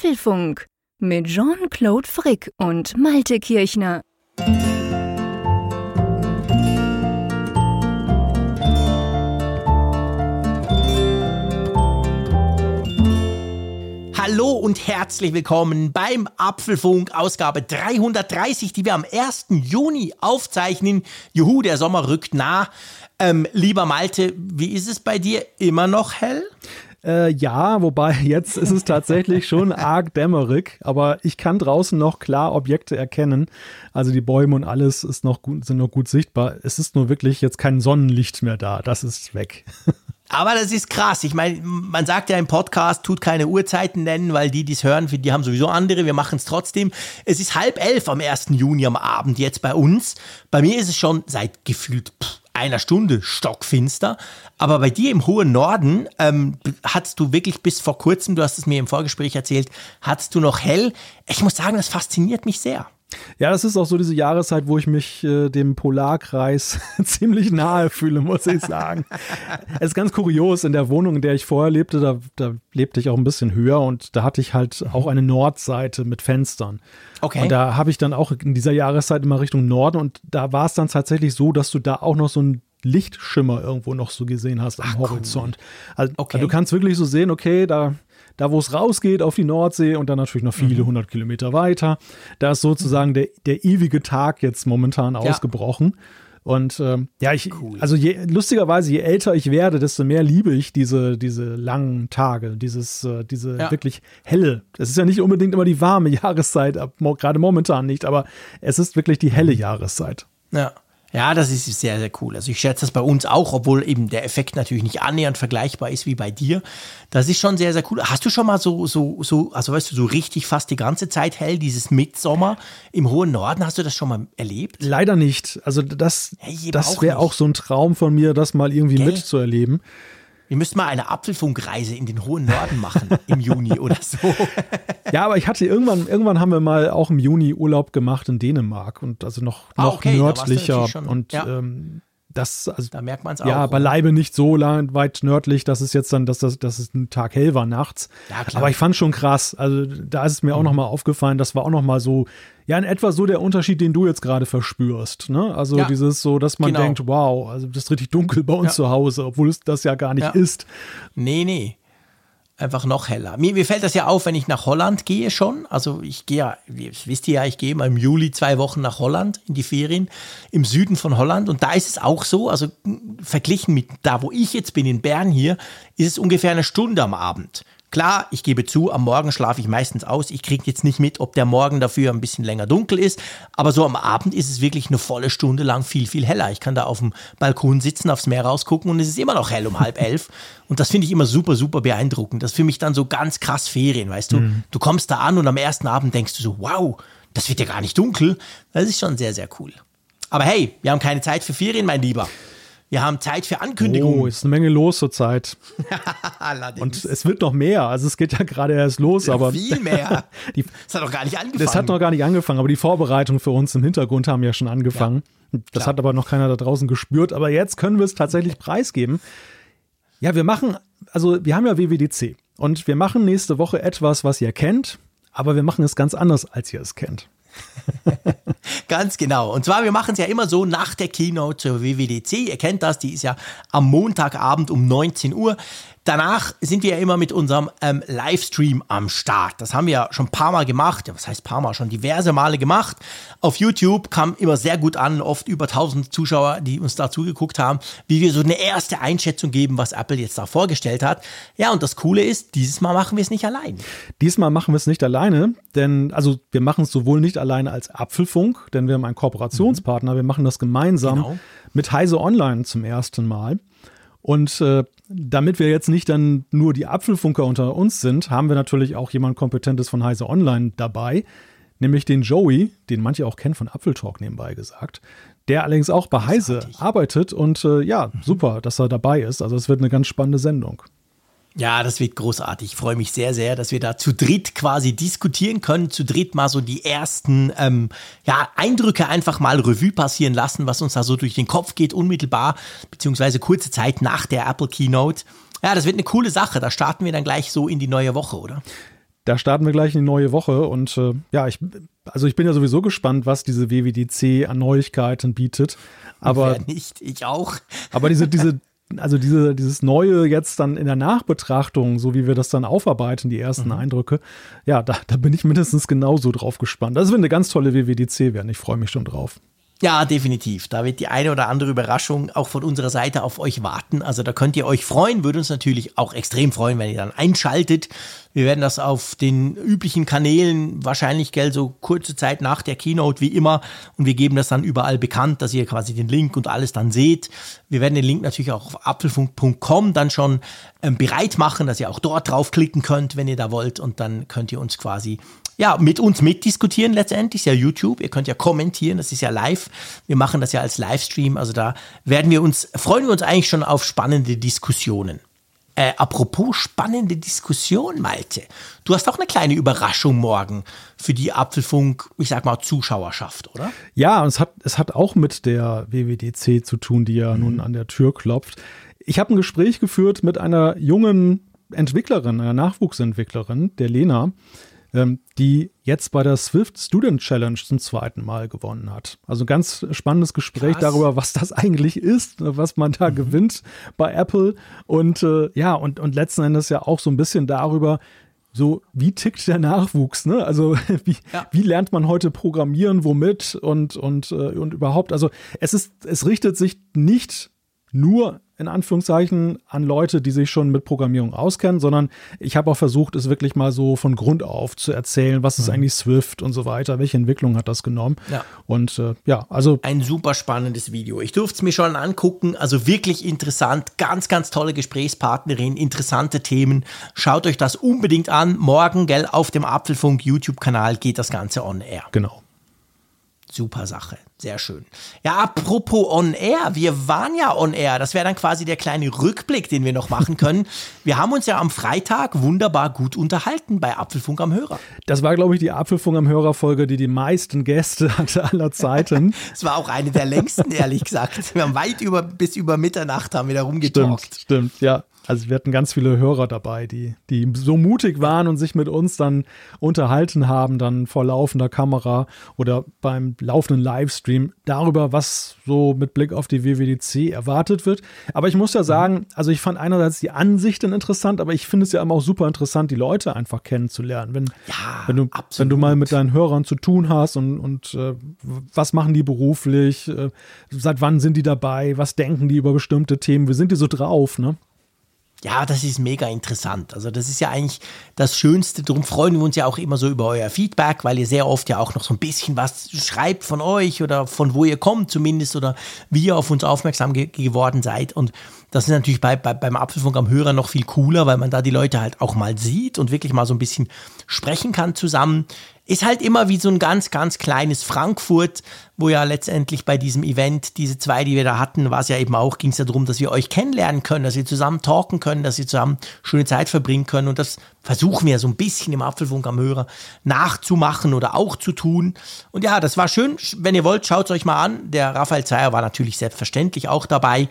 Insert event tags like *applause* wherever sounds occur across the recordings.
Apfelfunk mit Jean-Claude Frick und Malte Kirchner. Hallo und herzlich willkommen beim Apfelfunk Ausgabe 330, die wir am 1. Juni aufzeichnen. Juhu, der Sommer rückt nah. Ähm, lieber Malte, wie ist es bei dir? Immer noch hell? Äh, ja, wobei *laughs* jetzt ist es tatsächlich schon arg dämmerig, aber ich kann draußen noch klar Objekte erkennen. Also die Bäume und alles ist noch gut, sind noch gut sichtbar. Es ist nur wirklich jetzt kein Sonnenlicht mehr da. Das ist weg. *laughs* Aber das ist krass. Ich meine, man sagt ja im Podcast, tut keine Uhrzeiten nennen, weil die, die es hören, die haben sowieso andere. Wir machen es trotzdem. Es ist halb elf am 1. Juni am Abend jetzt bei uns. Bei mir ist es schon seit gefühlt pff, einer Stunde stockfinster. Aber bei dir im hohen Norden ähm, hattest du wirklich bis vor kurzem, du hast es mir im Vorgespräch erzählt, hattest du noch hell. Ich muss sagen, das fasziniert mich sehr. Ja, das ist auch so diese Jahreszeit, wo ich mich äh, dem Polarkreis *laughs* ziemlich nahe fühle, muss ich sagen. es ist ganz kurios, in der Wohnung, in der ich vorher lebte, da, da lebte ich auch ein bisschen höher und da hatte ich halt auch eine Nordseite mit Fenstern. Okay. Und da habe ich dann auch in dieser Jahreszeit immer Richtung Norden und da war es dann tatsächlich so, dass du da auch noch so ein Lichtschimmer irgendwo noch so gesehen hast am Ach, Horizont. Cool. Also, okay. also du kannst wirklich so sehen, okay, da da wo es rausgeht auf die Nordsee und dann natürlich noch viele mhm. hundert Kilometer weiter. Da ist sozusagen der, der ewige Tag jetzt momentan ja. ausgebrochen. Und ähm, ja, ich, cool. also je, lustigerweise, je älter ich werde, desto mehr liebe ich diese, diese langen Tage, dieses, äh, diese ja. wirklich helle. Es ist ja nicht unbedingt immer die warme *laughs* Jahreszeit, gerade momentan nicht, aber es ist wirklich die helle Jahreszeit. Ja. Ja, das ist sehr, sehr cool. Also ich schätze das bei uns auch, obwohl eben der Effekt natürlich nicht annähernd vergleichbar ist wie bei dir. Das ist schon sehr, sehr cool. Hast du schon mal so, so, so, also weißt du, so richtig fast die ganze Zeit hell, dieses Mitsommer im hohen Norden, hast du das schon mal erlebt? Leider nicht. Also das, hey, das wäre auch so ein Traum von mir, das mal irgendwie Gell? mitzuerleben. Wir müssten mal eine Apfelfunkreise in den hohen Norden machen *laughs* im Juni oder so. Ja, aber ich hatte irgendwann, irgendwann haben wir mal auch im Juni Urlaub gemacht in Dänemark und also noch, ah, noch okay, nördlicher. und ja. ähm, das, also, da merkt man es auch. Ja, beileibe nicht so lang, weit nördlich, dass es jetzt dann, dass, das, dass es ein Tag hell war nachts. Ja, klar. Aber ich fand schon krass. Also da ist es mir mhm. auch nochmal aufgefallen, das war auch nochmal so, ja, in etwa so der Unterschied, den du jetzt gerade verspürst. Ne? Also ja, dieses so, dass man genau. denkt, wow, also das ist richtig dunkel bei uns ja. zu Hause, obwohl es das ja gar nicht ja. ist. Nee, nee einfach noch heller. Mir, mir fällt das ja auf, wenn ich nach Holland gehe schon. Also ich gehe ja, wisst ihr ja, ich gehe mal im Juli zwei Wochen nach Holland in die Ferien im Süden von Holland und da ist es auch so, also verglichen mit da, wo ich jetzt bin in Bern hier, ist es ungefähr eine Stunde am Abend. Klar, ich gebe zu, am Morgen schlafe ich meistens aus. Ich kriege jetzt nicht mit, ob der Morgen dafür ein bisschen länger dunkel ist. Aber so am Abend ist es wirklich eine volle Stunde lang viel, viel heller. Ich kann da auf dem Balkon sitzen, aufs Meer rausgucken und es ist immer noch hell um halb elf. Und das finde ich immer super, super beeindruckend. Das ist für mich dann so ganz krass Ferien, weißt du? Mhm. Du kommst da an und am ersten Abend denkst du so, wow, das wird ja gar nicht dunkel. Das ist schon sehr, sehr cool. Aber hey, wir haben keine Zeit für Ferien, mein Lieber. Wir haben Zeit für Ankündigungen. Oh, ist eine Menge los zurzeit. *laughs* Und es wird noch mehr. Also es geht ja gerade erst los, ja, aber. Viel mehr. *laughs* die, das hat noch gar nicht angefangen. Das hat noch gar nicht angefangen, aber die Vorbereitungen für uns im Hintergrund haben ja schon angefangen. Ja, das hat aber noch keiner da draußen gespürt. Aber jetzt können wir es tatsächlich preisgeben. Ja, wir machen, also wir haben ja WWDC und wir machen nächste Woche etwas, was ihr kennt, aber wir machen es ganz anders, als ihr es kennt. *laughs* Ganz genau. Und zwar, wir machen es ja immer so nach der Keynote zur WWDC. Ihr kennt das, die ist ja am Montagabend um 19 Uhr. Danach sind wir ja immer mit unserem ähm, Livestream am Start. Das haben wir ja schon ein paar Mal gemacht. Ja, was heißt paar Mal? Schon diverse Male gemacht. Auf YouTube kam immer sehr gut an, oft über 1000 Zuschauer, die uns da zugeguckt haben, wie wir so eine erste Einschätzung geben, was Apple jetzt da vorgestellt hat. Ja, und das Coole ist, dieses Mal machen wir es nicht allein. Diesmal machen wir es nicht alleine, denn also wir machen es sowohl nicht alleine als Apfelfunk, denn wir haben einen Kooperationspartner. Mhm. Wir machen das gemeinsam genau. mit Heise Online zum ersten Mal. Und äh, damit wir jetzt nicht dann nur die Apfelfunker unter uns sind, haben wir natürlich auch jemand Kompetentes von Heise Online dabei, nämlich den Joey, den manche auch kennen von Apfeltalk nebenbei gesagt, der allerdings auch bei Heise arbeitet und äh, ja, super, dass er dabei ist. Also es wird eine ganz spannende Sendung. Ja, das wird großartig. Ich freue mich sehr, sehr, dass wir da zu dritt quasi diskutieren können, zu dritt mal so die ersten ähm, ja, Eindrücke einfach mal Revue passieren lassen, was uns da so durch den Kopf geht, unmittelbar, beziehungsweise kurze Zeit nach der Apple Keynote. Ja, das wird eine coole Sache. Da starten wir dann gleich so in die neue Woche, oder? Da starten wir gleich in die neue Woche und äh, ja, ich, also ich bin ja sowieso gespannt, was diese WWDC an Neuigkeiten bietet. Aber Wer nicht, ich auch. Aber diese, diese, also diese, dieses Neue jetzt dann in der Nachbetrachtung, so wie wir das dann aufarbeiten, die ersten mhm. Eindrücke, ja, da, da bin ich mindestens genauso drauf gespannt. Das wird eine ganz tolle WWDC werden. Ich freue mich schon drauf. Ja, definitiv. Da wird die eine oder andere Überraschung auch von unserer Seite auf euch warten. Also da könnt ihr euch freuen, würde uns natürlich auch extrem freuen, wenn ihr dann einschaltet. Wir werden das auf den üblichen Kanälen wahrscheinlich, gell, so kurze Zeit nach der Keynote wie immer. Und wir geben das dann überall bekannt, dass ihr quasi den Link und alles dann seht. Wir werden den Link natürlich auch auf apfelfunk.com dann schon ähm, bereit machen, dass ihr auch dort draufklicken könnt, wenn ihr da wollt. Und dann könnt ihr uns quasi ja, mit uns mitdiskutieren letztendlich, ist ja YouTube. Ihr könnt ja kommentieren, das ist ja live. Wir machen das ja als Livestream. Also da werden wir uns, freuen wir uns eigentlich schon auf spannende Diskussionen. Äh, apropos spannende Diskussion, Malte. Du hast auch eine kleine Überraschung morgen für die Apfelfunk, ich sag mal, Zuschauerschaft, oder? Ja, und es hat, es hat auch mit der WWDC zu tun, die ja mhm. nun an der Tür klopft. Ich habe ein Gespräch geführt mit einer jungen Entwicklerin, einer Nachwuchsentwicklerin, der Lena die jetzt bei der Swift Student Challenge zum zweiten Mal gewonnen hat. Also ein ganz spannendes Gespräch Krass. darüber, was das eigentlich ist, was man da mhm. gewinnt bei Apple und äh, ja, und, und letzten Endes ja auch so ein bisschen darüber, so, wie tickt der Nachwuchs, ne? Also, *laughs* wie, ja. wie lernt man heute programmieren, womit und, und, äh, und überhaupt? Also, es ist, es richtet sich nicht nur in Anführungszeichen an Leute, die sich schon mit Programmierung auskennen, sondern ich habe auch versucht, es wirklich mal so von Grund auf zu erzählen, was ist mhm. eigentlich Swift und so weiter, welche Entwicklung hat das genommen. Ja. Und äh, ja, also. Ein super spannendes Video. Ich durfte es mir schon angucken, also wirklich interessant, ganz, ganz tolle Gesprächspartnerin, interessante Themen. Schaut euch das unbedingt an. Morgen, gell, auf dem Apfelfunk YouTube-Kanal geht das Ganze on air. Genau. Super Sache. Sehr schön. Ja, apropos on air. Wir waren ja on air. Das wäre dann quasi der kleine Rückblick, den wir noch machen können. wir haben uns ja am Freitag wunderbar gut unterhalten bei Apfelfunk am Hörer. Das war, glaube ich, die Apfelfunk am Hörer Folge, die die meisten Gäste *laughs* hatte aller Zeiten. Es war auch eine der längsten, ehrlich gesagt. Wir haben weit über, bis über Mitternacht haben wir da rumgetalkt. Stimmt, stimmt, ja. Also wir hatten ganz viele Hörer dabei, die, die so mutig waren und sich mit uns dann unterhalten haben, dann vor laufender Kamera oder beim laufenden Livestream darüber, was so mit Blick auf die WWDC erwartet wird. Aber ich muss ja sagen, also ich fand einerseits die Ansichten interessant, aber ich finde es ja immer auch super interessant, die Leute einfach kennenzulernen. Wenn, ja, wenn, du, wenn du mal mit deinen Hörern zu tun hast und, und äh, was machen die beruflich, äh, seit wann sind die dabei, was denken die über bestimmte Themen, wie sind die so drauf, ne? Ja, das ist mega interessant. Also das ist ja eigentlich das Schönste. Darum freuen wir uns ja auch immer so über euer Feedback, weil ihr sehr oft ja auch noch so ein bisschen was schreibt von euch oder von wo ihr kommt zumindest oder wie ihr auf uns aufmerksam ge geworden seid. Und das ist natürlich bei, bei, beim Apfelfunk am Hörer noch viel cooler, weil man da die Leute halt auch mal sieht und wirklich mal so ein bisschen sprechen kann zusammen. Ist halt immer wie so ein ganz, ganz kleines Frankfurt, wo ja letztendlich bei diesem Event, diese zwei, die wir da hatten, war es ja eben auch, ging es ja darum, dass wir euch kennenlernen können, dass wir zusammen talken können, dass wir zusammen schöne Zeit verbringen können. Und das versuchen wir so ein bisschen im Apfelfunk am Hörer nachzumachen oder auch zu tun. Und ja, das war schön. Wenn ihr wollt, schaut es euch mal an. Der Raphael Zeyer war natürlich selbstverständlich auch dabei.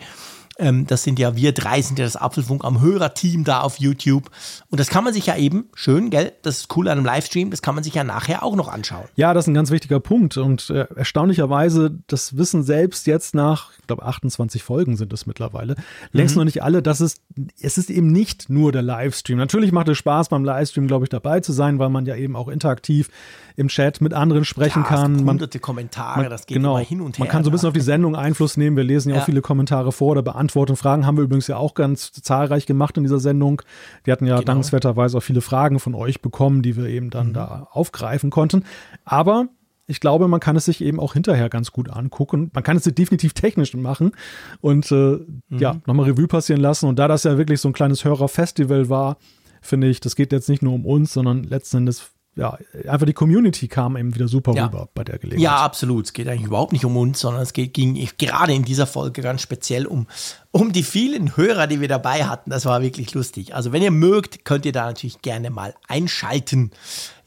Ähm, das sind ja wir drei, sind ja das Apfelfunk am Hörerteam da auf YouTube. Und das kann man sich ja eben, schön, gell, das ist cool an einem Livestream, das kann man sich ja nachher auch noch anschauen. Ja, das ist ein ganz wichtiger Punkt. Und äh, erstaunlicherweise, das wissen selbst jetzt nach, ich glaube, 28 Folgen sind es mittlerweile, längst mhm. noch nicht alle, dass es, es ist eben nicht nur der Livestream. Natürlich macht es Spaß, beim Livestream, glaube ich, dabei zu sein, weil man ja eben auch interaktiv im Chat mit anderen sprechen ja, kann. Hunderte man, Kommentare, man, das geht genau, immer hin und her. Man kann so ein bisschen auf die Sendung Einfluss nehmen. Wir lesen ja, ja. auch viele Kommentare vor oder beantworten Fragen. Haben wir übrigens ja auch ganz zahlreich gemacht in dieser Sendung. Wir hatten ja genau. dankenswerterweise auch viele Fragen von euch bekommen, die wir eben dann mhm. da aufgreifen konnten. Aber ich glaube, man kann es sich eben auch hinterher ganz gut angucken. Man kann es definitiv technisch machen und äh, mhm. ja, nochmal Revue passieren lassen. Und da das ja wirklich so ein kleines Hörerfestival war, finde ich, das geht jetzt nicht nur um uns, sondern letzten Endes ja, einfach die Community kam eben wieder super Ja. rüber bei der Gelegenheit. Ja, absolut. Es geht eigentlich überhaupt nicht um uns, sondern es geht, ging gerade in dieser Folge ganz speziell um, um die vielen Hörer, die wir dabei hatten. Das war wirklich lustig. Also wenn ihr mögt, könnt ihr da natürlich gerne mal einschalten.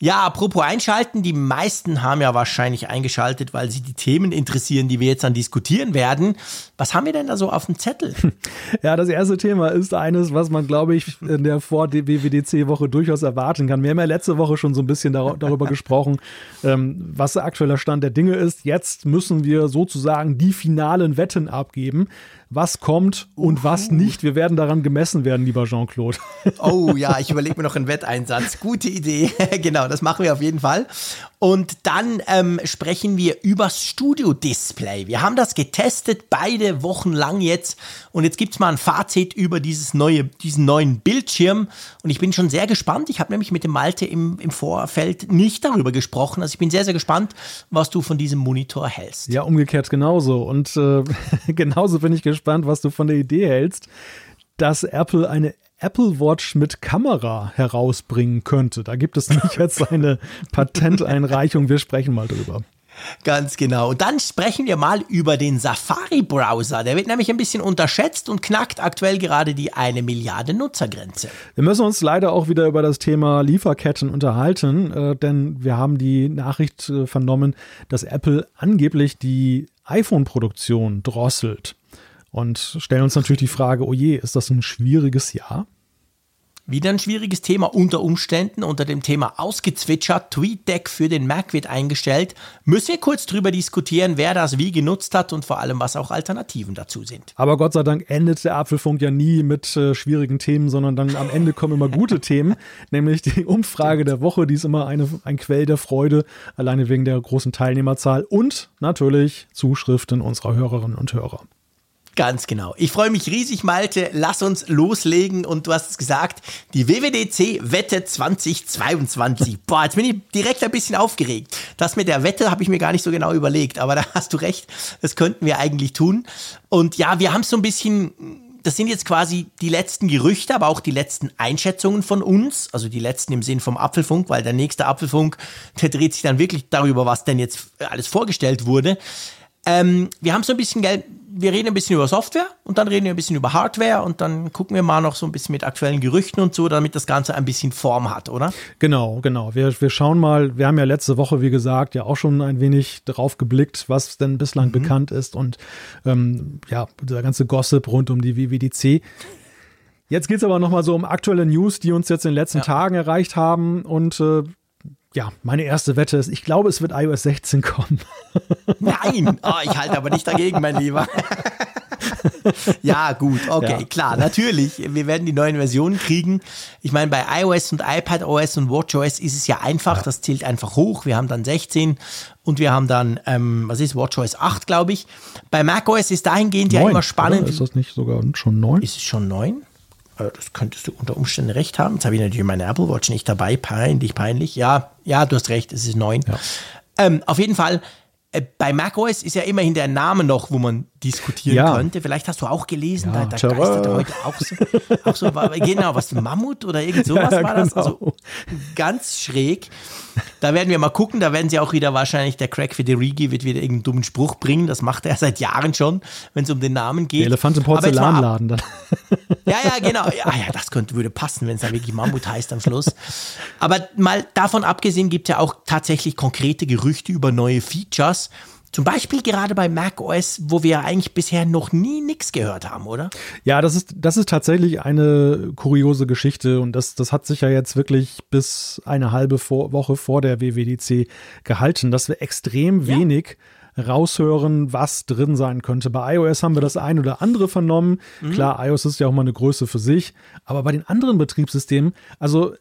Ja, apropos einschalten, die meisten haben ja wahrscheinlich eingeschaltet, weil sie die Themen interessieren, die wir jetzt dann diskutieren werden. Was haben wir denn da so auf dem Zettel? *laughs* Ja, das erste Thema ist eines, was man, glaube ich, in der Vor-WWDC-Woche durchaus erwarten kann. Wir haben ja letzte Woche schon so ein bisschen dar darüber gesprochen, ähm, was der aktuelle Stand der Dinge ist. Jetzt müssen wir sozusagen die finalen Wetten abgeben. Was kommt und was nicht. Wir werden daran gemessen werden, lieber Jean-Claude. Oh ja, *laughs* ich überlege mir noch einen Wetteinsatz. Gute Idee. *laughs* genau, das machen wir auf jeden Fall. Und dann ähm, sprechen wir übers Studio-Display. Wir haben das getestet, beide Wochen lang jetzt. Und jetzt gibt's mal ein Fazit über dieses neue, diesen neuen Bildschirm. Und ich bin schon sehr gespannt. Ich habe nämlich mit dem Malte im, im Vorfeld nicht darüber gesprochen. Also ich bin sehr, sehr gespannt, was du von diesem Monitor hältst. Ja, umgekehrt genauso. Und äh, *laughs* genauso bin ich gespannt, was du von der Idee hältst, dass Apple eine Apple Watch mit Kamera herausbringen könnte. Da gibt es *laughs* nämlich jetzt eine Patenteinreichung. Wir sprechen mal drüber. Ganz genau. Und dann sprechen wir mal über den Safari-Browser. Der wird nämlich ein bisschen unterschätzt und knackt aktuell gerade die eine Milliarde Nutzergrenze. Wir müssen uns leider auch wieder über das Thema Lieferketten unterhalten, äh, denn wir haben die Nachricht äh, vernommen, dass Apple angeblich die iPhone-Produktion drosselt. Und stellen uns natürlich die Frage, oh je, ist das ein schwieriges Jahr? Wieder ein schwieriges Thema unter Umständen. Unter dem Thema ausgezwitschert, TweetDeck für den Mac wird eingestellt. Müssen wir kurz drüber diskutieren, wer das wie genutzt hat und vor allem, was auch Alternativen dazu sind. Aber Gott sei Dank endet der Apfelfunk ja nie mit äh, schwierigen Themen, sondern dann am Ende kommen immer gute Themen, *laughs* nämlich die Umfrage der Woche, die ist immer eine, ein Quell der Freude, alleine wegen der großen Teilnehmerzahl und natürlich Zuschriften unserer Hörerinnen und Hörer. Ganz genau. Ich freue mich riesig, Malte. Lass uns loslegen. Und du hast es gesagt, die WWDC Wette 2022. *laughs* Boah, jetzt bin ich direkt ein bisschen aufgeregt. Das mit der Wette habe ich mir gar nicht so genau überlegt. Aber da hast du recht. Das könnten wir eigentlich tun. Und ja, wir haben so ein bisschen das sind jetzt quasi die letzten Gerüchte, aber auch die letzten Einschätzungen von uns, also die letzten im Sinn vom Apfelfunk, weil der nächste Apfelfunk, der dreht sich dann wirklich darüber, was denn jetzt alles vorgestellt wurde. Ähm, wir haben so ein bisschen Geld, wir reden ein bisschen über Software und dann reden wir ein bisschen über Hardware und dann gucken wir mal noch so ein bisschen mit aktuellen Gerüchten und so, damit das Ganze ein bisschen Form hat, oder? Genau, genau. Wir, wir schauen mal, wir haben ja letzte Woche, wie gesagt, ja auch schon ein wenig drauf geblickt, was denn bislang bekannt ist und ähm, ja, der ganze Gossip rund um die WWDC. Jetzt geht es aber nochmal so um aktuelle News, die uns jetzt in den letzten Ja. Tagen erreicht haben und äh, ja, meine erste Wette ist, ich glaube, es wird iOS 16 kommen. Nein, *laughs* oh, ich halte aber nicht dagegen, mein Lieber. *laughs* ja, gut, okay, ja. klar, natürlich. Wir werden die neuen Versionen kriegen. Ich meine, bei iOS und iPadOS und WatchOS ist es ja einfach. Ja. Das zählt einfach hoch. Wir haben dann 16 und wir haben dann, ähm, was ist, WatchOS 8, glaube ich. Bei macOS ist dahingehend 9, ja immer spannend. Oder? Ist das nicht sogar schon 9? Ist es schon 9? Das könntest du unter Umständen recht haben. Jetzt habe ich natürlich meine Apple Watch nicht dabei. Peinlich, peinlich. Ja, ja, du hast recht, es ist neun. Ähm, auf jeden Fall, äh, bei macOS ist ja immerhin der Name noch, wo man diskutieren Ja. könnte. Vielleicht hast du auch gelesen, Ja, da, da Terror. geistert heute auch so, auch so war, genau, was, Mammut oder irgend *laughs* sowas Ja, war das. genau. Also ganz schräg. Da werden wir mal gucken, da werden sie auch wieder wahrscheinlich, der Craig Federighi wird wieder irgendeinen dummen Spruch bringen. Das macht er *laughs* seit Jahren schon, wenn es um den Namen geht. Der Elefant im Porzellanladen dann. *laughs* ja, ja, genau. Ja, ja das könnte, würde passen, wenn es dann wirklich Mammut heißt am Schluss. Aber mal davon abgesehen gibt es ja auch tatsächlich konkrete Gerüchte über neue Features. Zum Beispiel gerade bei macOS, wo wir ja eigentlich bisher noch nie nichts gehört haben, oder? Ja, das ist, das ist tatsächlich eine kuriose Geschichte und das, das hat sich ja jetzt wirklich bis eine halbe vor, Woche vor der WWDC gehalten, dass wir extrem Ja. wenig raushören, was drin sein könnte. Bei iOS haben wir das ein oder andere vernommen. Klar, iOS ist ja auch mal eine Größe für sich, aber bei den anderen Betriebssystemen, also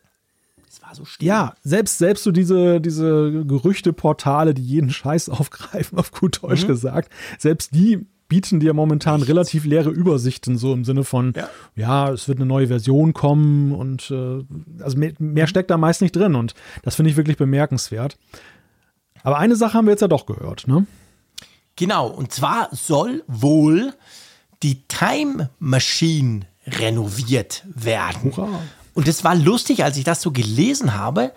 So still. ja, selbst, selbst so diese, diese Gerüchteportale, die jeden Scheiß *laughs* aufgreifen, auf gut Deutsch gesagt, selbst die bieten dir momentan relativ leere Übersichten, so im Sinne von, ja, Ja. es wird eine neue Version kommen und äh, also mehr, mehr steckt da meist nicht drin und das finde ich wirklich bemerkenswert. Aber eine Sache haben wir jetzt ja doch gehört, ne? Genau, und zwar soll wohl die Time Machine renoviert werden. Hurra. Und es war lustig, als ich das so gelesen habe.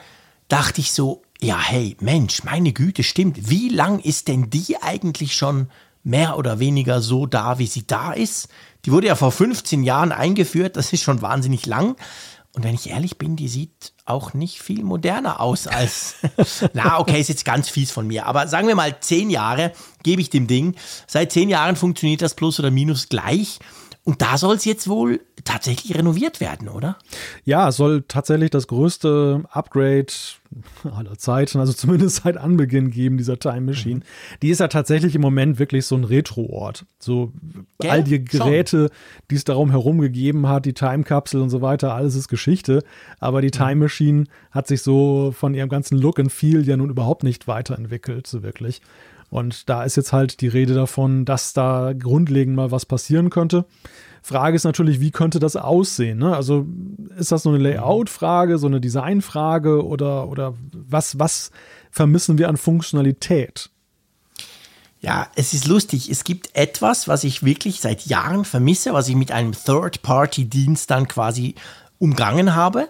dachte ich so, ja, hey, Mensch, meine Güte, stimmt. Wie lang ist denn die eigentlich schon mehr oder weniger so da, wie sie da ist? Die wurde ja vor 15 Jahren eingeführt, das ist schon wahnsinnig lang. Und wenn ich ehrlich bin, die sieht auch nicht viel moderner aus als, *laughs* na okay, ist jetzt ganz fies von mir, aber sagen wir mal zehn Jahre gebe ich dem Ding. Seit zehn Jahren funktioniert das Plus oder Minus gleich. Und da soll es jetzt wohl tatsächlich renoviert werden, oder? Ja, es soll tatsächlich das größte Upgrade aller Zeiten, also zumindest seit Anbeginn geben dieser Time Machine. Mhm. Die ist ja tatsächlich im Moment wirklich so ein Retro-Ort. So Gell? all die Geräte, die es darum herum gegeben hat, die Time-Kapsel und so weiter, alles ist Geschichte. Aber die mhm. Time Machine hat sich so von ihrem ganzen Look and Feel ja nun überhaupt nicht weiterentwickelt, so wirklich. Und da ist jetzt halt die Rede davon, dass da grundlegend mal was passieren könnte. Frage ist natürlich, wie könnte das aussehen? Ne? Also ist das so eine Layout-Frage, so eine Design-Frage oder, oder was, was vermissen wir an Funktionalität? Ja, es ist lustig. Es gibt etwas, was ich wirklich seit Jahren vermisse, was ich mit einem Third-Party-Dienst dann quasi umgangen habe.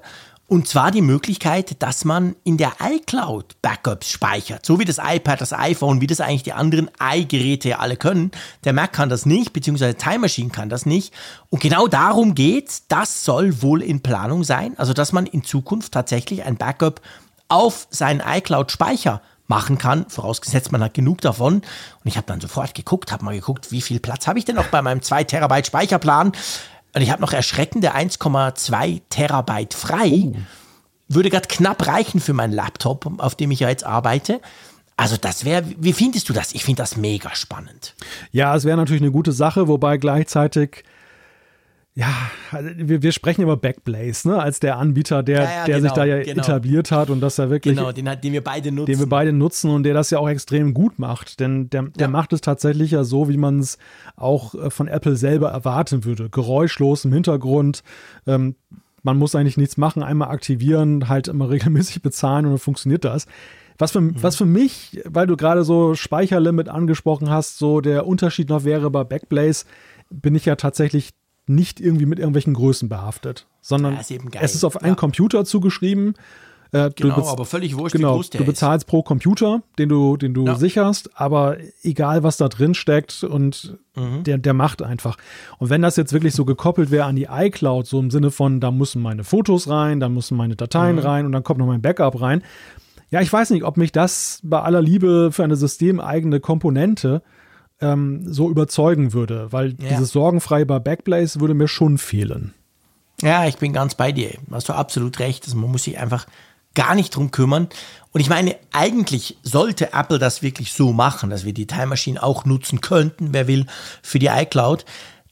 Und zwar die Möglichkeit, dass man in der iCloud Backups speichert. So wie das iPad, das iPhone, wie das eigentlich die anderen i-Geräte ja alle können. Der Mac kann das nicht, beziehungsweise Time Machine kann das nicht. Und genau darum geht's. Das soll wohl in Planung sein. Also, dass man in Zukunft tatsächlich ein Backup auf seinen iCloud-Speicher machen kann, vorausgesetzt man hat genug davon. Und ich habe dann sofort geguckt, habe mal geguckt, wie viel Platz habe ich denn noch bei meinem 2 Terabyte Speicherplan. Und ich habe noch erschreckende 1,2 Terabyte frei. Oh. Würde gerade knapp reichen für meinen Laptop, auf dem ich ja jetzt arbeite. Also das wäre, wie findest du das? Ich finde das mega spannend. Ja, es wäre natürlich eine gute Sache, wobei gleichzeitig ja, also wir, wir sprechen über Backblaze, ne, als der Anbieter, der, ja, ja, der genau, sich da ja genau. etabliert hat und dass er wirklich. Genau, den, den wir beide nutzen. Den wir beide nutzen und der das ja auch extrem gut macht. Denn der, der macht es tatsächlich ja so, wie man es auch äh, von Apple selber erwarten würde. Geräuschlos im Hintergrund. Ähm, man muss eigentlich nichts machen, einmal aktivieren, halt immer *laughs* regelmäßig bezahlen und dann funktioniert das. Was für, mhm. was für mich, weil du gerade so Speicherlimit angesprochen hast, so der Unterschied noch wäre bei Backblaze, bin ich ja tatsächlich nicht irgendwie mit irgendwelchen Größen behaftet, sondern ja, ist es ist auf einen Computer zugeschrieben. Äh, genau, aber völlig wurscht, genau, Du bezahlst ist. pro Computer, den du, den du ja. sicherst, aber egal, was da drin steckt und mhm. der, der macht einfach. Und wenn das jetzt wirklich so gekoppelt wäre an die iCloud, so im Sinne von, da müssen meine Fotos rein, da müssen meine Dateien mhm. rein und dann kommt noch mein Backup rein. Ja, ich weiß nicht, ob mich das bei aller Liebe für eine systemeigene Komponente ähm, so überzeugen würde, weil ja. dieses sorgenfreie bei Backblaze würde mir schon fehlen. Ja, ich bin ganz bei dir. Hast du absolut recht. Also man muss sich einfach gar nicht drum kümmern. Und ich meine, eigentlich sollte Apple das wirklich so machen, dass wir die Time Machine auch nutzen könnten, wer will, für die iCloud.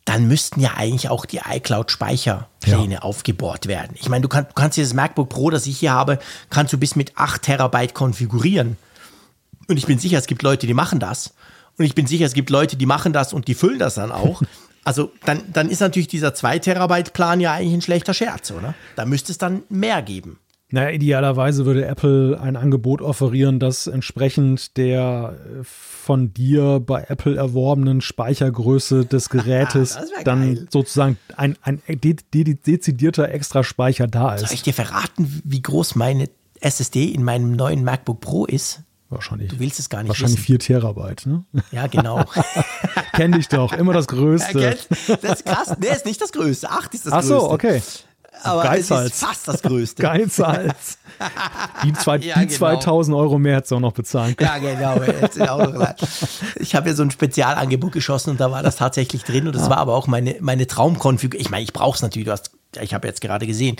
Dann müssten ja eigentlich auch die iCloud-Speicherpläne ja. aufgebohrt werden. Ich meine, du, kann, du kannst dieses MacBook Pro, das ich hier habe, kannst du bis mit 8 Terabyte konfigurieren. Und ich bin sicher, es gibt Leute, die machen das. Und ich bin sicher, es gibt Leute, die machen das und die füllen das dann auch. *laughs* Also dann, dann ist natürlich dieser 2 Terabyte Plan ja eigentlich ein schlechter Scherz, oder? Da müsste es dann mehr geben. Naja, idealerweise würde Apple ein Angebot offerieren, das entsprechend der äh, von dir bei Apple erworbenen Speichergröße des *laughs* Gerätes dann sozusagen ein, ein de de dezidierter extra Speicher da ist. Soll ich dir verraten, wie groß meine SSD in meinem neuen MacBook Pro ist? Wahrscheinlich. Du willst es gar nicht Wahrscheinlich wissen. 4 Terabyte, ne? Ja, genau. *laughs* Kenn dich doch, immer das Größte. Das ist krass. Nee, ist nicht das Größte. 8 ist das Ach Größte. Ach so, okay. Aber Geizhals. es ist fast das Größte. Geizhals. *laughs* Die, zwei, ja, die genau. 2000 Euro mehr hättest du auch noch bezahlen können. Ja, genau. ich habe ja so ein Spezialangebot geschossen und da war das tatsächlich drin und das ja. war aber auch meine, meine Traumkonfiguration. Ich meine, ich brauche es natürlich, du hast ich habe jetzt gerade gesehen,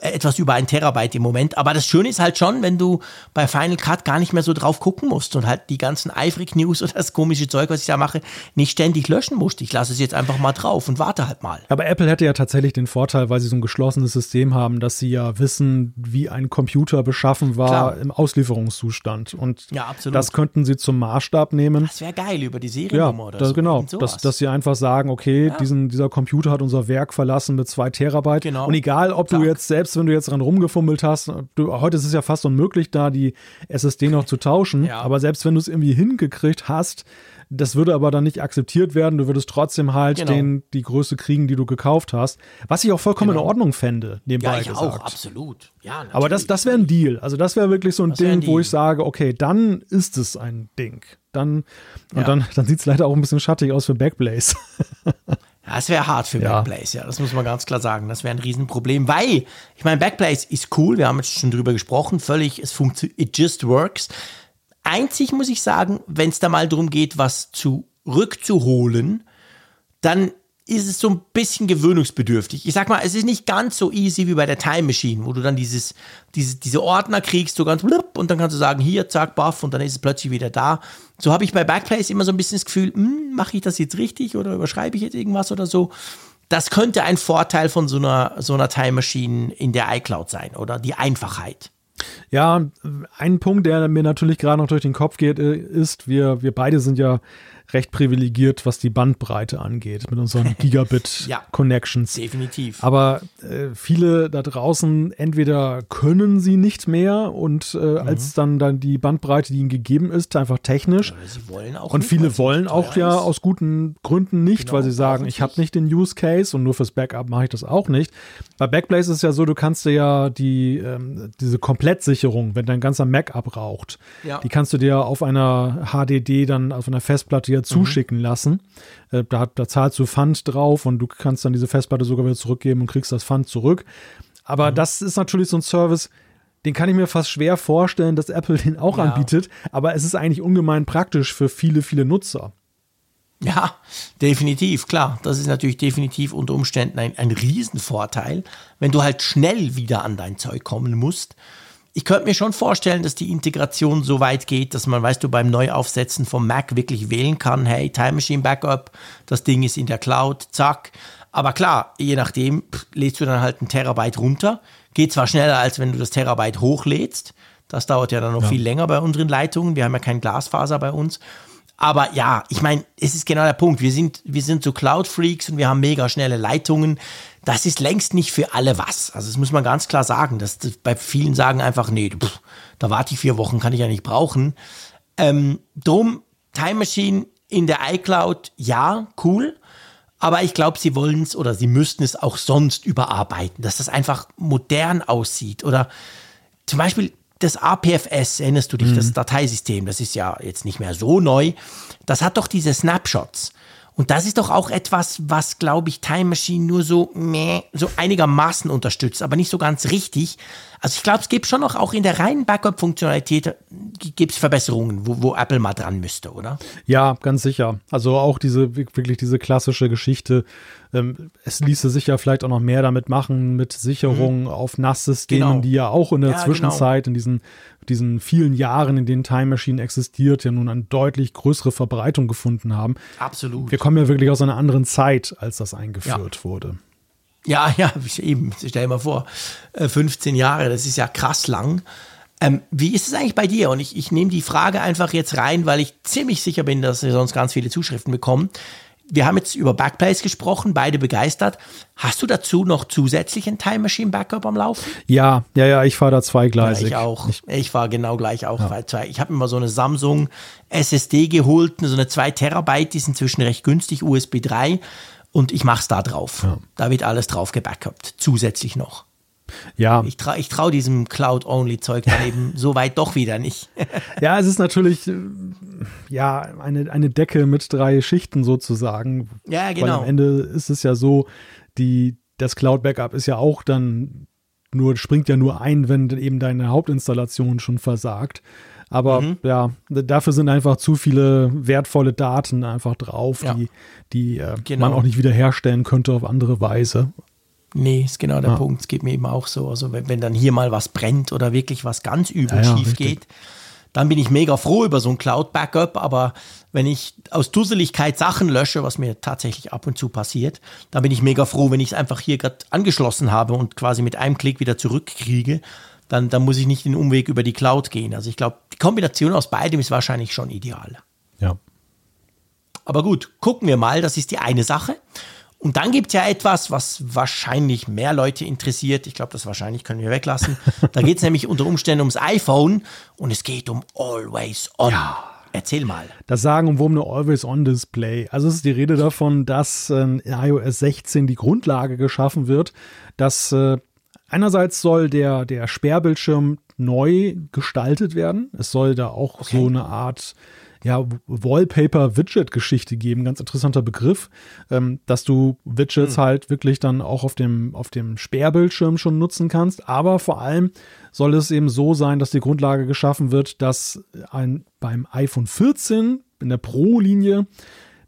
etwas über ein Terabyte im Moment. Aber das Schöne ist halt schon, wenn du bei Final Cut gar nicht mehr so drauf gucken musst und halt die ganzen eifrig News *laughs* oder das komische Zeug, was ich da mache, nicht ständig löschen musst. Ich lasse es jetzt einfach mal drauf und warte halt mal. Aber Apple hätte ja tatsächlich den Vorteil, weil sie so ein geschlossenes System haben, dass sie ja wissen, wie ein Computer beschaffen war Klar. im Auslieferungszustand. Und ja, das könnten sie zum Maßstab nehmen. Das wäre geil über die Seriennummer ja, oder das, so. Genau, dass, dass sie einfach sagen, okay, ja. diesen, dieser Computer hat unser Werk verlassen mit zwei Terabyte Terabyte. Genau. Und egal, ob du Zack. jetzt, selbst wenn du jetzt dran rumgefummelt hast, du, heute ist es ja fast unmöglich, da die SSD noch zu tauschen. Ja. Aber selbst wenn du es irgendwie hingekriegt hast, das würde aber dann nicht akzeptiert werden. Du würdest trotzdem halt Genau. den, die Größe kriegen, die du gekauft hast. Was ich auch vollkommen Genau. in Ordnung fände, nebenbei Ja, ich gesagt. auch, absolut. Ja, Aber das, das wäre ein Deal. Also das wäre wirklich so ein Das Ding, ein wo ich sage, okay, dann ist es ein Ding. Dann, und Ja. dann, *laughs* dann sieht es leider auch ein bisschen schattig aus für Backblaze. *laughs* Ja, es wäre hart für Ja. Backblaze, ja, das muss man ganz klar sagen. Das wäre ein Riesenproblem, weil, ich meine, Backblaze ist cool, wir haben jetzt schon drüber gesprochen, völlig, es funktioniert, it just works. Einzig muss ich sagen, wenn es da mal darum geht, was zurückzuholen, dann ist es so ein bisschen gewöhnungsbedürftig. Ich sag mal, es ist nicht ganz so easy wie bei der Time Machine, wo du dann dieses, diese, diese Ordner kriegst, so ganz blub, und dann kannst du sagen, hier, zack, baff, und dann ist es plötzlich wieder da. So habe ich bei Backplace immer so ein bisschen das Gefühl, hm, mache ich das jetzt richtig oder überschreibe ich jetzt irgendwas oder so. Das könnte ein Vorteil von so einer, so einer Time Machine in der iCloud sein, oder? Die Einfachheit. Ja, ein Punkt, der mir natürlich gerade noch durch den Kopf geht, äh, ist, wir, wir beide sind ja recht privilegiert, was die Bandbreite angeht, mit unseren *laughs* Ja. Gigabit-Connections. Definitiv. Aber äh, viele da draußen entweder können sie nicht mehr und äh, als dann, dann die Bandbreite, die ihnen gegeben ist, einfach technisch. Oder sie wollen auch Und nicht, viele wollen auch ja ist. aus guten Gründen nicht, Genau, weil sie sagen, ich habe nicht. nicht den Use Case und nur fürs Backup mache ich das auch nicht. Bei Backblaze ist es ja so, du kannst dir ja die, ähm, diese Komplettsicherung, wenn dein ganzer Mac abraucht, Ja. die kannst du dir auf einer HDD dann auf einer Festplatte Mhm. ja zuschicken lassen. Äh, da, hat- da zahlst du Pfand drauf und du kannst dann diese Festplatte sogar wieder zurückgeben und kriegst das Pfand zurück. Aber Mhm. das ist natürlich so ein Service, den kann ich mir fast schwer vorstellen, dass Apple den auch Ja. anbietet. Aber es ist eigentlich ungemein praktisch für viele, viele Nutzer. Ja, definitiv, klar. Das ist natürlich definitiv unter Umständen ein, ein Riesenvorteil, wenn du halt schnell wieder an dein Zeug kommen musst. Ich könnte mir schon vorstellen, dass die Integration so weit geht, dass man, weißt du, beim Neuaufsetzen vom Mac wirklich wählen kann, hey, Time Machine Backup, das Ding ist in der Cloud, zack. Aber klar, je nachdem, pff, lädst du dann halt ein Terabyte runter. Geht zwar schneller, als wenn du das Terabyte hochlädst. Das dauert ja dann noch viel länger bei unseren Leitungen. Wir haben ja kein Glasfaser bei uns. Aber ja, ich meine, es ist genau der Punkt. Wir sind, wir sind so Cloud-Freaks und wir haben mega schnelle Leitungen. Das ist längst nicht für alle was. Also das muss man ganz klar sagen. Das, das bei vielen sagen einfach, nee, pff, da warte ich vier Wochen, kann ich ja nicht brauchen. Ähm, drum, Time Machine in der iCloud, ja, cool. Aber ich glaube, sie wollen es oder sie müssten es auch sonst überarbeiten, dass das einfach modern aussieht. Oder zum Beispiel das APFS, erinnerst du dich, das Dateisystem, das ist ja jetzt nicht mehr so neu. Das hat doch diese Snapshots. Und das ist doch auch etwas, was, glaube ich, Time Machine nur so, meh, so einigermaßen unterstützt, aber nicht so ganz richtig. Also ich glaube, es gibt schon noch auch in der reinen Backup-Funktionalität gibt es Verbesserungen, wo, wo Apple mal dran müsste, oder? Ja, ganz sicher. Also auch diese wirklich diese klassische Geschichte. Ähm, es ließe sich ja vielleicht auch noch mehr damit machen mit Sicherung auf NAS-Systemen, Genau. die ja auch in der Ja, Zwischenzeit in diesen diesen vielen Jahren, in denen Time Machine existiert, ja nun eine deutlich größere Verbreitung gefunden haben. Absolut. Wir kommen ja wirklich aus einer anderen Zeit, als das eingeführt wurde. Ja, *laughs* ja, eben, stell dir mal vor, äh, 15 Jahre, das ist ja krass lang. Ähm, wie ist es eigentlich bei dir? Und ich, ich nehme die Frage einfach jetzt rein, weil ich ziemlich sicher bin, dass wir sonst ganz viele Zuschriften bekommen. Wir haben jetzt über Backplace gesprochen, beide begeistert. Hast du dazu noch zusätzlich ein Time Machine Backup am Laufen? Ja, ja, ja, ich fahre da Ja, zweigleisig. ich auch. Ich, war genau gleich auch. zwei. Ich habe mir mal so eine Samsung SSD geholt, so eine 2 Terabyte, die ist inzwischen recht günstig, USB 3. Und ich mache es da drauf. Da wird alles drauf gebackupt, zusätzlich noch. Ja, Ich traue ich trau diesem Cloud-Only-Zeug dann eben so weit doch wieder nicht. *laughs* Ja, es ist natürlich äh, ja eine, eine Decke mit drei Schichten sozusagen. Ja, Weil genau. am Ende ist es ja so, die, das Cloud-Backup ist ja auch dann nur, springt ja nur ein, wenn eben deine Hauptinstallation schon versagt. Aber Mhm. ja, dafür sind einfach zu viele wertvolle Daten einfach drauf, Ja. die, die äh, Genau. man auch nicht wiederherstellen könnte auf andere Weise. Nee, ist genau der Ja. Punkt. Es geht mir eben auch so. Also wenn, wenn dann hier mal was brennt oder wirklich was ganz übel Ja, schief geht, dann bin ich mega froh über so ein Cloud-Backup. Aber wenn ich aus Dusseligkeit Sachen lösche, was mir tatsächlich ab und zu passiert, dann bin ich mega froh, wenn ich es einfach hier gerade angeschlossen habe und quasi mit einem Klick wieder zurückkriege. Dann, dann muss ich nicht den Umweg über die Cloud gehen. Also ich glaube, die Kombination aus beidem ist wahrscheinlich schon ideal. Ja. Aber gut, gucken wir mal, das ist die eine Sache. Und dann gibt es ja etwas, was wahrscheinlich mehr Leute interessiert. Ich glaube, das wahrscheinlich können wir weglassen. Da geht es *laughs* nämlich unter Umständen ums iPhone und es geht um Always On. Ja. Erzähl mal. Das sagen um eine Always-On-Display. Also es ist die Rede davon, dass in iOS 16 die Grundlage geschaffen wird, dass äh, einerseits soll der, der Sperrbildschirm neu gestaltet werden. Es soll da auch okay. so eine Art ja, Wallpaper-Widget-Geschichte geben, ganz interessanter Begriff, ähm, dass du Widgets hm. halt wirklich dann auch auf dem, auf dem Sperrbildschirm schon nutzen kannst. Aber vor allem soll es eben so sein, dass die Grundlage geschaffen wird, dass ein, beim iPhone 14 in der Pro-Linie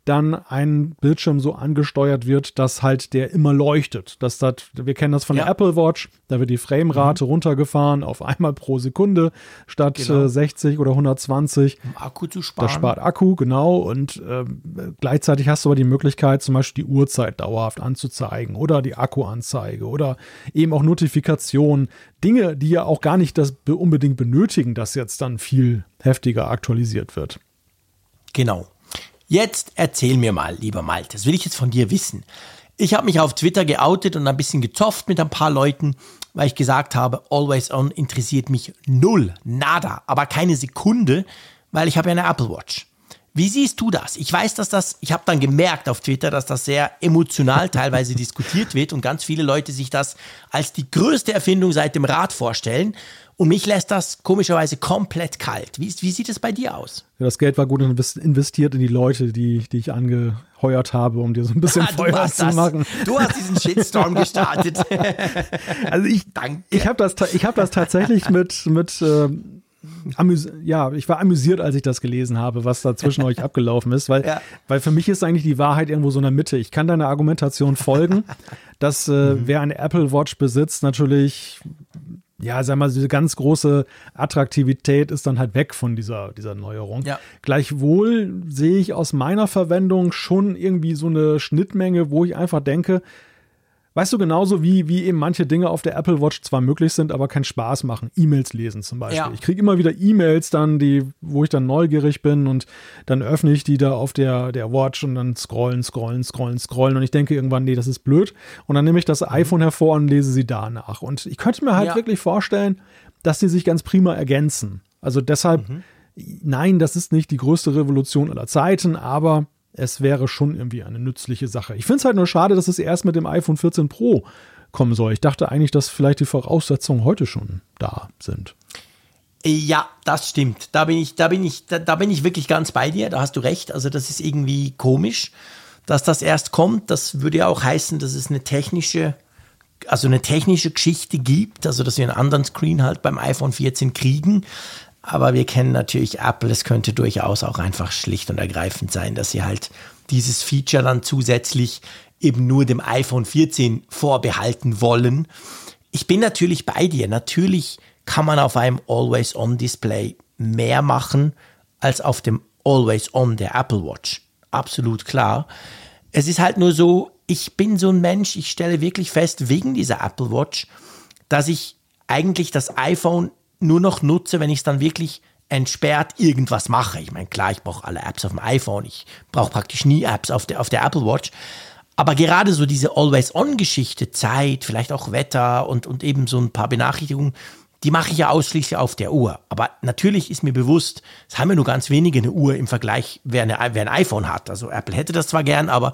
dann ein Bildschirm so angesteuert wird, dass halt der immer leuchtet. Das, das, wir kennen das von ja. der Apple Watch, da wird die Framerate mhm. runtergefahren auf einmal pro Sekunde statt genau. äh, 60 oder 120. Um Akku zu sparen. Das spart Akku, genau. Und äh, gleichzeitig hast du aber die Möglichkeit, zum Beispiel die Uhrzeit dauerhaft anzuzeigen oder die Akkuanzeige oder eben auch Notifikationen. Dinge, die ja auch gar nicht das unbedingt benötigen, dass jetzt dann viel heftiger aktualisiert wird. Genau. Jetzt erzähl mir mal, lieber Malte, das will ich jetzt von dir wissen. Ich habe mich auf Twitter geoutet und ein bisschen gezofft mit ein paar Leuten, weil ich gesagt habe, Always On interessiert mich null, nada, aber keine Sekunde, weil ich habe ja eine Apple Watch. Wie siehst du das? Ich weiß, dass das, ich habe dann gemerkt auf Twitter, dass das sehr emotional teilweise diskutiert wird und ganz viele Leute sich das als die größte Erfindung seit dem Rad vorstellen. Und mich lässt das komischerweise komplett kalt. Wie, wie sieht es bei dir aus? Ja, das Geld war gut investiert in die Leute, die, die ich angeheuert habe, um dir so ein bisschen *laughs* ah, Feuer zu das. machen. Du hast diesen Shitstorm *laughs* gestartet. also ich, Danke. ich habe das, ich hab das tatsächlich mit, mit äh, ja, ich war amüsiert, als ich das gelesen habe, was da zwischen euch *laughs* abgelaufen ist, weil, ja. weil für mich ist eigentlich die Wahrheit irgendwo so in der Mitte. Ich kann deiner Argumentation folgen, dass äh, mhm. wer eine Apple Watch besitzt, natürlich ja, sag mal, diese ganz große Attraktivität ist dann halt weg von dieser, dieser Neuerung. Ja. Gleichwohl sehe ich aus meiner Verwendung schon irgendwie so eine Schnittmenge, wo ich einfach denke, Weißt du, genauso wie, wie eben manche Dinge auf der Apple Watch zwar möglich sind, aber keinen Spaß machen. E-Mails lesen zum Beispiel. Ja. Ich kriege immer wieder E-Mails dann, die, wo ich dann neugierig bin und dann öffne ich die da auf der, der Watch und dann scrollen, scrollen, scrollen, scrollen und ich denke irgendwann, nee, das ist blöd. Und dann nehme ich das iPhone hervor und lese sie danach. Und ich könnte mir halt ja. wirklich vorstellen, dass die sich ganz prima ergänzen. Also deshalb, mhm. nein, das ist nicht die größte Revolution aller Zeiten, aber es wäre schon irgendwie eine nützliche Sache. Ich finde es halt nur schade, dass es erst mit dem iPhone 14 Pro kommen soll. Ich dachte eigentlich, dass vielleicht die Voraussetzungen heute schon da sind. Ja, das stimmt. Da bin ich, da bin ich, da, da bin ich wirklich ganz bei dir. Da hast du recht. Also das ist irgendwie komisch, dass das erst kommt. Das würde ja auch heißen, dass es eine technische, also eine technische Geschichte gibt. Also dass wir einen anderen Screen halt beim iPhone 14 kriegen. Aber wir kennen natürlich Apple. Es könnte durchaus auch einfach schlicht und ergreifend sein, dass sie halt dieses Feature dann zusätzlich eben nur dem iPhone 14 vorbehalten wollen. Ich bin natürlich bei dir. Natürlich kann man auf einem Always-On-Display mehr machen als auf dem Always-On der Apple Watch. Absolut klar. Es ist halt nur so, ich bin so ein Mensch, ich stelle wirklich fest, wegen dieser Apple Watch, dass ich eigentlich das iPhone nur noch nutze, wenn ich es dann wirklich entsperrt irgendwas mache. Ich meine, klar, ich brauche alle Apps auf dem iPhone, ich brauche praktisch nie Apps auf der, auf der Apple Watch. Aber gerade so diese Always-On-Geschichte, Zeit, vielleicht auch Wetter und, und eben so ein paar Benachrichtigungen, die mache ich ja ausschließlich auf der Uhr. Aber natürlich ist mir bewusst, es haben ja nur ganz wenige eine Uhr im Vergleich, wer, eine, wer ein iPhone hat. Also Apple hätte das zwar gern, aber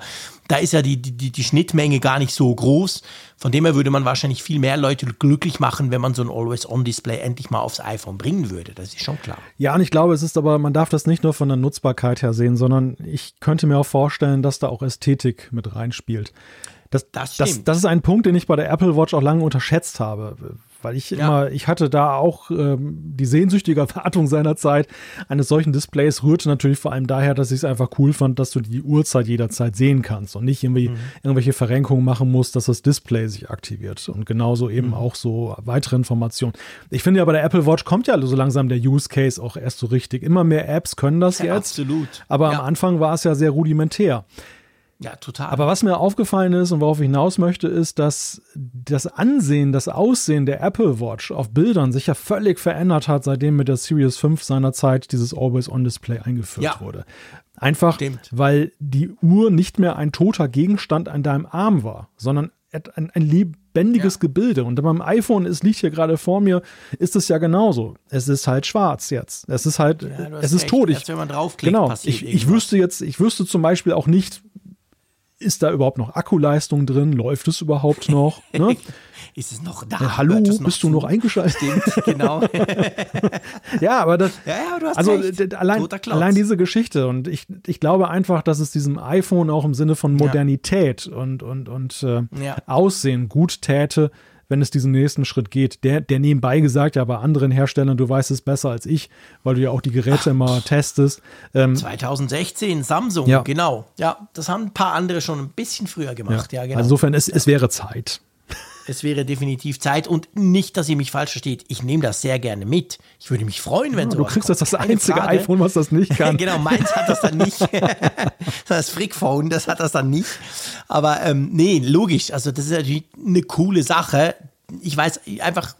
da ist ja die, die, die Schnittmenge gar nicht so groß. Von dem her würde man wahrscheinlich viel mehr Leute glücklich machen, wenn man so ein Always-On-Display endlich mal aufs iPhone bringen würde. Das ist schon klar. Ja, und ich glaube, es ist aber, man darf das nicht nur von der Nutzbarkeit her sehen, sondern ich könnte mir auch vorstellen, dass da auch Ästhetik mit reinspielt. Das, das, das, das, ist ein Punkt, den ich bei der Apple Watch auch lange unterschätzt habe. Weil ich ja. immer, ich hatte da auch ähm, die sehnsüchtige Erwartung seiner Zeit eines solchen Displays rührte natürlich vor allem daher, dass ich es einfach cool fand, dass du die Uhrzeit jederzeit sehen kannst und nicht irgendwie mhm. irgendwelche Verrenkungen machen musst, dass das Display sich aktiviert. Und genauso eben mhm. auch so weitere Informationen. Ich finde ja bei der Apple Watch kommt ja so langsam der Use Case auch erst so richtig. Immer mehr Apps können das ja, jetzt. Absolut. Aber ja. am Anfang war es ja sehr rudimentär. Ja, total. Aber was mir aufgefallen ist und worauf ich hinaus möchte, ist, dass das Ansehen, das Aussehen der Apple Watch auf Bildern sich ja völlig verändert hat, seitdem mit der Series 5 seinerzeit dieses Always-On-Display eingeführt Ja. wurde. Einfach, Stimmt. weil die Uhr nicht mehr ein toter Gegenstand an deinem Arm war, sondern ein, ein lebendiges Ja. Gebilde. Und beim iPhone, es liegt hier gerade vor mir, ist es ja genauso. Es ist halt schwarz jetzt. Es ist halt, Ja, es ist recht. tot. Ich, Erst wenn man draufklickt, genau. Ich, ich wüsste jetzt, ich wüsste zum Beispiel auch nicht, ist da überhaupt noch Akkuleistung drin? Läuft es überhaupt noch? *laughs* Ne? Ist es noch da? Äh, Hallo, noch bist du noch eingeschaltet? Stimmt, genau. *laughs* Ja, aber das, Ja, ja, du hast also recht. allein, allein diese Geschichte und ich, ich glaube einfach, dass es diesem iPhone auch im Sinne von Modernität und, und, und äh, Ja. Aussehen gut täte, wenn es diesen nächsten Schritt geht. Der, der nebenbei gesagt ja bei anderen Herstellern, du weißt es besser als ich, weil du ja auch die Geräte immer testest. Ähm, 2016, Samsung, Ja. genau. Ja, das haben ein paar andere schon ein bisschen früher gemacht. Ja, genau. Also insofern, es, es wäre Zeit. Es wäre definitiv Zeit und nicht, dass ihr mich falsch versteht. Ich nehme das sehr gerne mit. Ich würde mich freuen, wenn Du sowas kriegst kommt. das das einzige Frage. iPhone, was das nicht kann. *laughs* genau, meins hat das dann nicht. *laughs* das Frickphone, das hat das dann nicht. Aber ähm, nee, logisch. Also das ist natürlich eine coole Sache. Ich weiß einfach,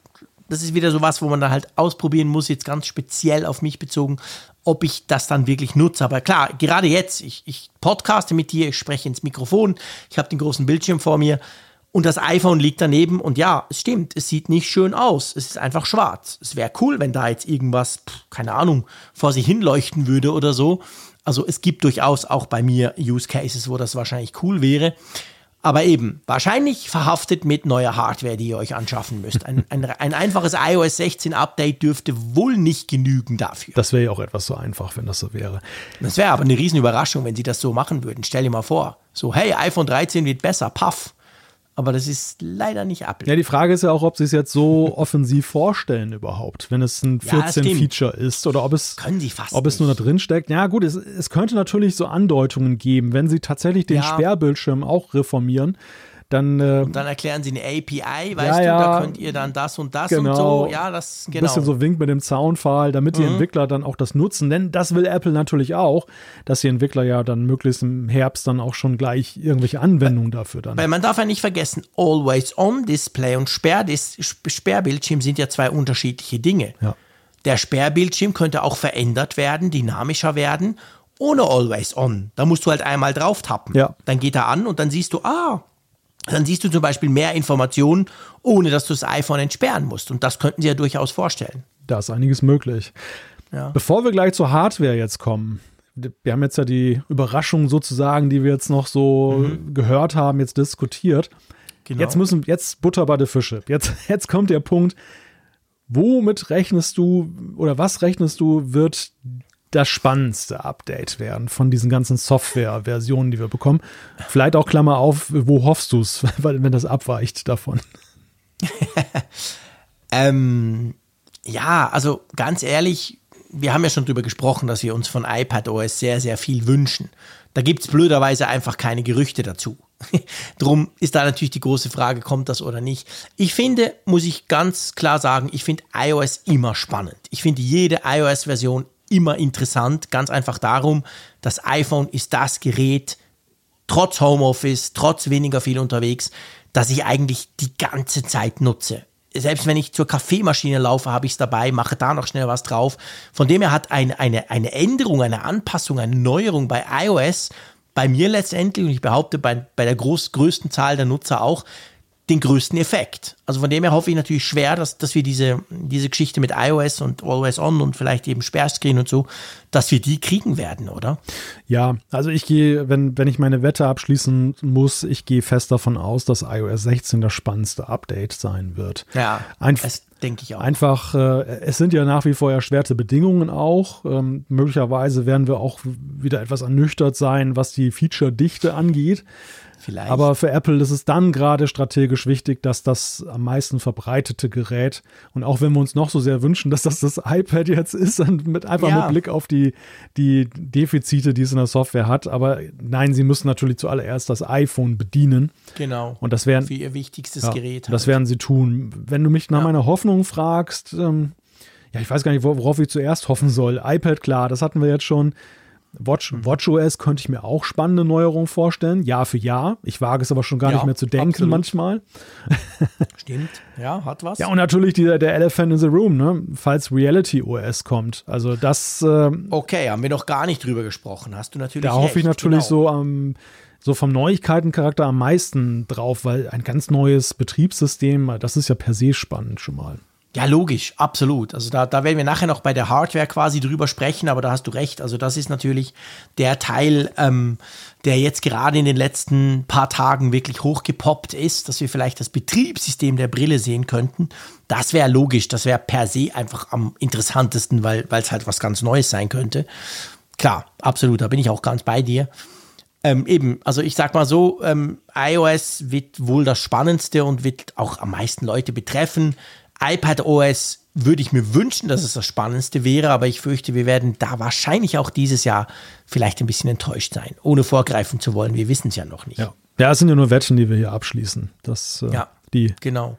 das ist wieder so was, wo man dann halt ausprobieren muss, jetzt ganz speziell auf mich bezogen, ob ich das dann wirklich nutze. Aber klar, gerade jetzt, ich, ich podcaste mit dir, ich spreche ins Mikrofon, ich habe den großen Bildschirm vor mir und das iPhone liegt daneben und ja, es stimmt, es sieht nicht schön aus. Es ist einfach schwarz. Es wäre cool, wenn da jetzt irgendwas, pff, keine Ahnung, vor sich hinleuchten würde oder so. Also es gibt durchaus auch bei mir Use Cases, wo das wahrscheinlich cool wäre. Aber eben, wahrscheinlich verhaftet mit neuer Hardware, die ihr euch anschaffen müsst. Ein, *laughs* ein, ein einfaches iOS 16 Update dürfte wohl nicht genügen dafür. Das wäre ja auch etwas so einfach, wenn das so wäre. Das wäre aber eine Riesenüberraschung, wenn sie das so machen würden. Stell dir mal vor. So, hey, iPhone 13 wird besser, paff. Aber das ist leider nicht Apple. Ja, die Frage ist ja auch, ob sie es jetzt so offensiv vorstellen überhaupt, wenn es ein Ja, das stimmt. 14-Feature ist oder ob es, Können sie fast ob es nur da drin steckt. Ja, gut, es, es könnte natürlich so Andeutungen geben, wenn sie tatsächlich den Ja. Sperrbildschirm auch reformieren, dann äh, Dann erklären sie eine API, weißt Ja, du, ja. da könnt ihr dann das und das Genau. und so. Ja, das ein genau. bisschen so Wink mit dem Zaunpfahl, damit Mhm. die Entwickler dann auch das nutzen. Denn das will Apple natürlich auch, dass die Entwickler ja dann möglichst im Herbst dann auch schon gleich irgendwelche Anwendungen dafür dann. Weil man darf ja nicht vergessen, Always-On-Display und Sperrdis Sp- Sperrbildschirm sind ja zwei unterschiedliche Dinge. Ja. Der Sperrbildschirm könnte auch verändert werden, dynamischer werden, ohne Always-On. Da musst du halt einmal drauf tappen. Ja. Dann geht er an und dann siehst du, ah, dann siehst du zum Beispiel mehr Informationen, ohne dass du das iPhone entsperren musst. Und das könnten sie ja durchaus vorstellen. Da ist einiges möglich. Ja. Bevor wir gleich zur Hardware jetzt kommen, wir haben jetzt ja die Überraschung sozusagen, die wir jetzt noch so gehört haben, jetzt diskutiert. Genau. Jetzt müssen, jetzt Butter bei der Fische. Jetzt, *laughs* jetzt kommt der Punkt, womit rechnest du oder was rechnest du, wird das spannendste Update werden von diesen ganzen Software-Versionen, die wir bekommen? Vielleicht auch Klammer auf, wo hoffst du es, *laughs* wenn das abweicht davon? *laughs* Ähm, ja, also ganz ehrlich, wir haben ja schon drüber gesprochen, dass wir uns von iPadOS sehr, sehr viel wünschen. Da gibt es blöderweise einfach keine Gerüchte dazu. *laughs* Drum ist da natürlich die große Frage, kommt das oder nicht. Ich finde, muss ich ganz klar sagen, ich finde iOS immer spannend. Ich finde jede iOS-Version immer interessant, ganz einfach darum, das iPhone ist das Gerät, trotz Homeoffice, trotz weniger viel unterwegs, dass ich eigentlich die ganze Zeit nutze. Selbst wenn ich zur Kaffeemaschine laufe, habe ich es dabei, mache da noch schnell was drauf. Von dem her hat eine, eine, eine Änderung, eine Anpassung, eine Neuerung bei iOS bei mir letztendlich, und ich behaupte bei, bei der groß, größten Zahl der Nutzer auch, den größten Effekt. Also von dem her hoffe ich natürlich schwer, dass, dass wir diese, diese Geschichte mit iOS und Always On und vielleicht eben Sperrscreen und so, dass wir die kriegen werden, oder? Ja, also ich gehe, wenn, wenn ich meine Wette abschließen muss, ich gehe fest davon aus, dass iOS 16 das spannendste Update sein wird. Ja, Einf das denke ich auch. Einfach, äh, es sind ja nach wie vor erschwerte Bedingungen auch. Ähm, möglicherweise werden wir auch wieder etwas ernüchtert sein, was die Feature-Dichte angeht. Vielleicht. Aber für Apple ist es dann gerade strategisch wichtig, dass das am meisten verbreitete Gerät und auch wenn wir uns noch so sehr wünschen, dass das das iPad jetzt ist, dann mit einfach Ja. mit Blick auf die, die Defizite, die es in der Software hat. Aber nein, sie müssen natürlich zuallererst das iPhone bedienen. Genau. Und das wären für ihr wichtigstes ja, Gerät. Das halt. werden sie tun. Wenn du mich nach Ja. meiner Hoffnung fragst, ähm, ja, ich weiß gar nicht, wor- worauf ich zuerst hoffen soll. iPad, klar, das hatten wir jetzt schon. Watch, WatchOS könnte ich mir auch spannende Neuerungen vorstellen, Jahr für Jahr. Ich wage es aber schon gar Ja, nicht mehr zu denken absolut. manchmal. *laughs* Stimmt. Ja, hat was. Ja, und natürlich dieser, der Elephant in the Room, ne? falls Reality OS kommt. Also das, ähm, okay, haben wir noch gar nicht drüber gesprochen. Hast du natürlich da hoffe ich natürlich genau. so am so vom Neuigkeitencharakter am meisten drauf, weil ein ganz neues Betriebssystem, das ist ja per se spannend schon mal. Ja, logisch, absolut. Also da, da werden wir nachher noch bei der Hardware quasi drüber sprechen, aber da hast du recht. Also das ist natürlich der Teil, ähm, der jetzt gerade in den letzten paar Tagen wirklich hochgepoppt ist, dass wir vielleicht das Betriebssystem der Brille sehen könnten. Das wäre logisch, das wäre per se einfach am interessantesten, weil es halt was ganz Neues sein könnte. Klar, absolut, da bin ich auch ganz bei dir. Ähm, eben, also ich sag mal so, ähm, iOS wird wohl das Spannendste und wird auch am meisten Leute betreffen. iPadOS würde ich mir wünschen, dass es das Spannendste wäre, aber ich fürchte, wir werden da wahrscheinlich auch dieses Jahr vielleicht ein bisschen enttäuscht sein, ohne vorgreifen zu wollen. Wir wissen es ja noch nicht. Ja. ja, es sind ja nur Wetten, die wir hier abschließen. Das, äh, Ja. die, Genau.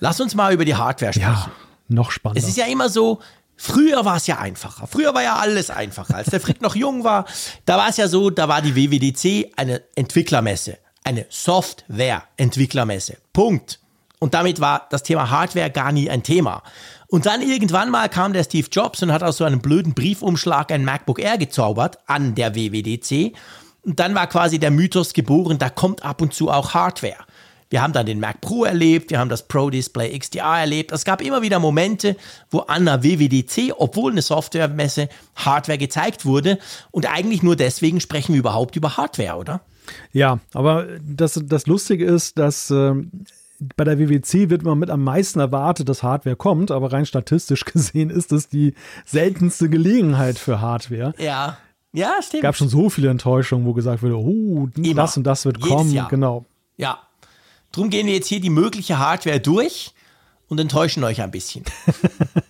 Lass uns mal über die Hardware sprechen. ja, noch spannender. Es ist ja immer so, früher war es ja einfacher. Früher war ja alles einfacher. Als der Frick noch jung war, da war es ja so, da war die WWDC eine Entwicklermesse, eine Software-Entwicklermesse. Punkt. Und damit war das Thema Hardware gar nie ein Thema. Und dann irgendwann mal kam der Steve Jobs und hat aus so einem blöden Briefumschlag ein MacBook Air gezaubert an der WWDC. Und dann war quasi der Mythos geboren, da kommt ab und zu auch Hardware. Wir haben dann den Mac Pro erlebt, wir haben das Pro Display XDR erlebt. Es gab immer wieder Momente, wo an der WWDC, obwohl eine Softwaremesse, Hardware gezeigt wurde. Und eigentlich nur deswegen sprechen wir überhaupt über Hardware, oder? Ja, aber das, das Lustige ist, dass ähm, bei der WWC wird man mit am meisten erwartet, dass Hardware kommt, aber rein statistisch *laughs* gesehen ist es die seltenste Gelegenheit für Hardware. Ja. Ja, stimmt. gab schon so viele Enttäuschungen, wo gesagt wurde, oh, Immer. das und das wird Jedes kommen. Jahr. Genau. Ja. Drum gehen wir jetzt hier die mögliche Hardware durch und enttäuschen euch ein bisschen.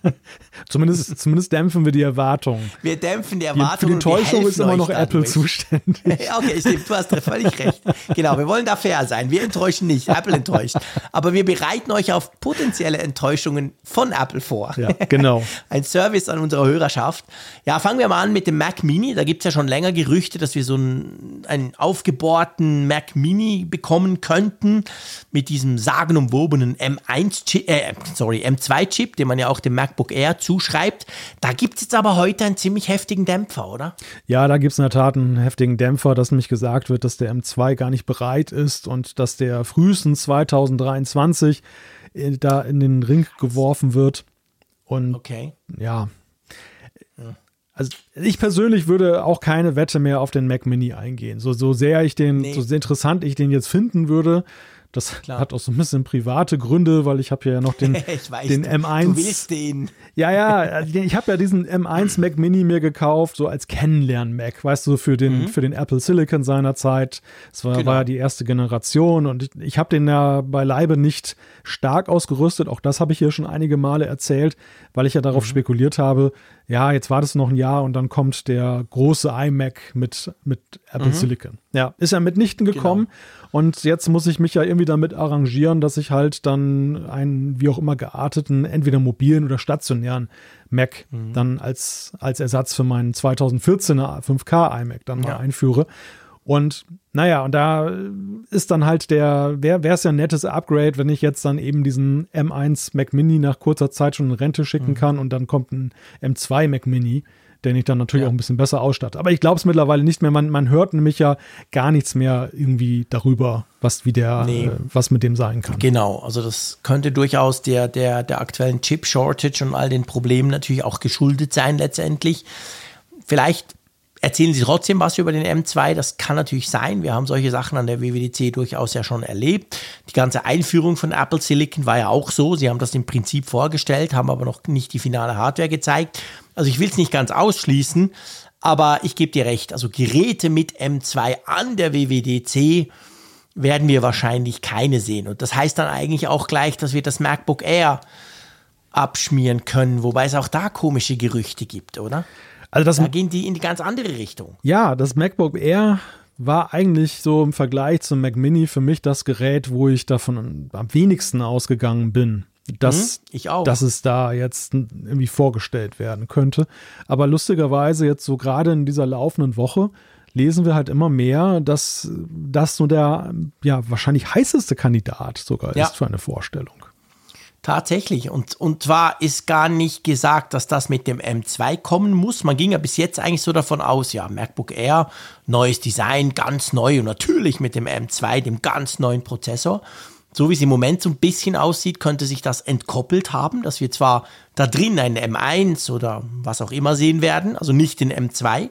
*laughs* Zumindest, zumindest dämpfen wir die Erwartungen. Wir dämpfen die Die, für Erwartungen. die Enttäuschung ist immer noch Apple dadurch. *laughs* zuständig. Okay, stimmt, du hast völlig recht. Genau, wir wollen da fair sein. Wir enttäuschen nicht, Apple enttäuscht. Aber wir bereiten euch auf potenzielle Enttäuschungen von Apple vor. Ja, genau. *laughs* Ein Service an unserer Hörerschaft. Ja, fangen wir mal an mit dem Mac Mini. Da gibt es ja schon länger Gerüchte, dass wir so einen, einen aufgebohrten Mac Mini bekommen könnten mit diesem sagenumwobenen M1-Chip, äh, sorry, M2-Chip, den man ja auch dem MacBook Air zuschreibt. Da gibt es jetzt aber heute einen ziemlich heftigen Dämpfer, oder? Ja, da gibt es in der Tat einen heftigen Dämpfer, dass nämlich gesagt wird, dass der M2 gar nicht bereit ist und dass der frühestens 2023 äh, da in den Ring geworfen wird. Und Okay. ja. Also ich persönlich würde auch keine Wette mehr auf den Mac Mini eingehen. So, so sehr ich den, Nee. so sehr interessant ich den jetzt finden würde. Das Klar. hat auch so ein bisschen private Gründe, weil ich habe ja noch den, *laughs* Ich weiß, den du, M1. du willst den. Ja, ja, ich habe ja diesen M1 Mac Mini mir gekauft, so als Kennenlern-Mac, weißt du, für den, für den Apple Silicon seinerzeit. Das war, Genau. war ja die erste Generation und ich, ich habe den ja beileibe nicht stark ausgerüstet. Auch das habe ich hier schon einige Male erzählt, weil ich ja darauf spekuliert habe, ja, jetzt wartest du noch ein Jahr und dann kommt der große iMac mit, mit Apple Silicon. Ja, ist ja mitnichten gekommen. Und jetzt muss ich mich ja irgendwie damit arrangieren, dass ich halt dann einen wie auch immer gearteten, entweder mobilen oder stationären Mac dann als, als Ersatz für meinen 2014er 5K iMac dann mal Ja. einführe. Und naja, und da ist dann halt der, wäre es ja ein nettes Upgrade, wenn ich jetzt dann eben diesen M1 Mac Mini nach kurzer Zeit schon in Rente schicken kann und dann kommt ein M2 Mac Mini, den ich dann natürlich Ja. auch ein bisschen besser ausstatte. Aber ich glaube es mittlerweile nicht mehr. Man, man hört nämlich ja gar nichts mehr irgendwie darüber, was wie der, Nee. äh, was mit dem sein kann. Genau, also das könnte durchaus der, der, der aktuellen Chip-Shortage und all den Problemen natürlich auch geschuldet sein letztendlich. Vielleicht erzählen Sie trotzdem was über den M2, das kann natürlich sein. Wir haben solche Sachen an der WWDC durchaus ja schon erlebt. Die ganze Einführung von Apple Silicon war ja auch so. Sie haben das im Prinzip vorgestellt, haben aber noch nicht die finale Hardware gezeigt. Also ich will es nicht ganz ausschließen, aber ich gebe dir recht. Also Geräte mit M2 an der WWDC werden wir wahrscheinlich keine sehen. Und das heißt dann eigentlich auch gleich, dass wir das MacBook Air abschmieren können, wobei es auch da komische Gerüchte gibt, oder? Also das, Da gehen die in die ganz andere Richtung. ja, das MacBook Air war eigentlich so im Vergleich zum Mac Mini für mich das Gerät, wo ich davon am wenigsten ausgegangen bin. dass, ich auch. dass es da jetzt irgendwie vorgestellt werden könnte. Aber lustigerweise jetzt so gerade in dieser laufenden Woche lesen wir halt immer mehr, dass das so der ja wahrscheinlich heißeste Kandidat sogar Ja. ist für eine Vorstellung. Tatsächlich. Und, und zwar ist gar nicht gesagt, dass das mit dem M2 kommen muss. Man ging ja bis jetzt eigentlich so davon aus, ja, MacBook Air, neues Design, ganz neu und natürlich mit dem M2, dem ganz neuen Prozessor. So wie es im Moment so ein bisschen aussieht, könnte sich das entkoppelt haben, dass wir zwar da drin einen M1 oder was auch immer sehen werden, also nicht den M2,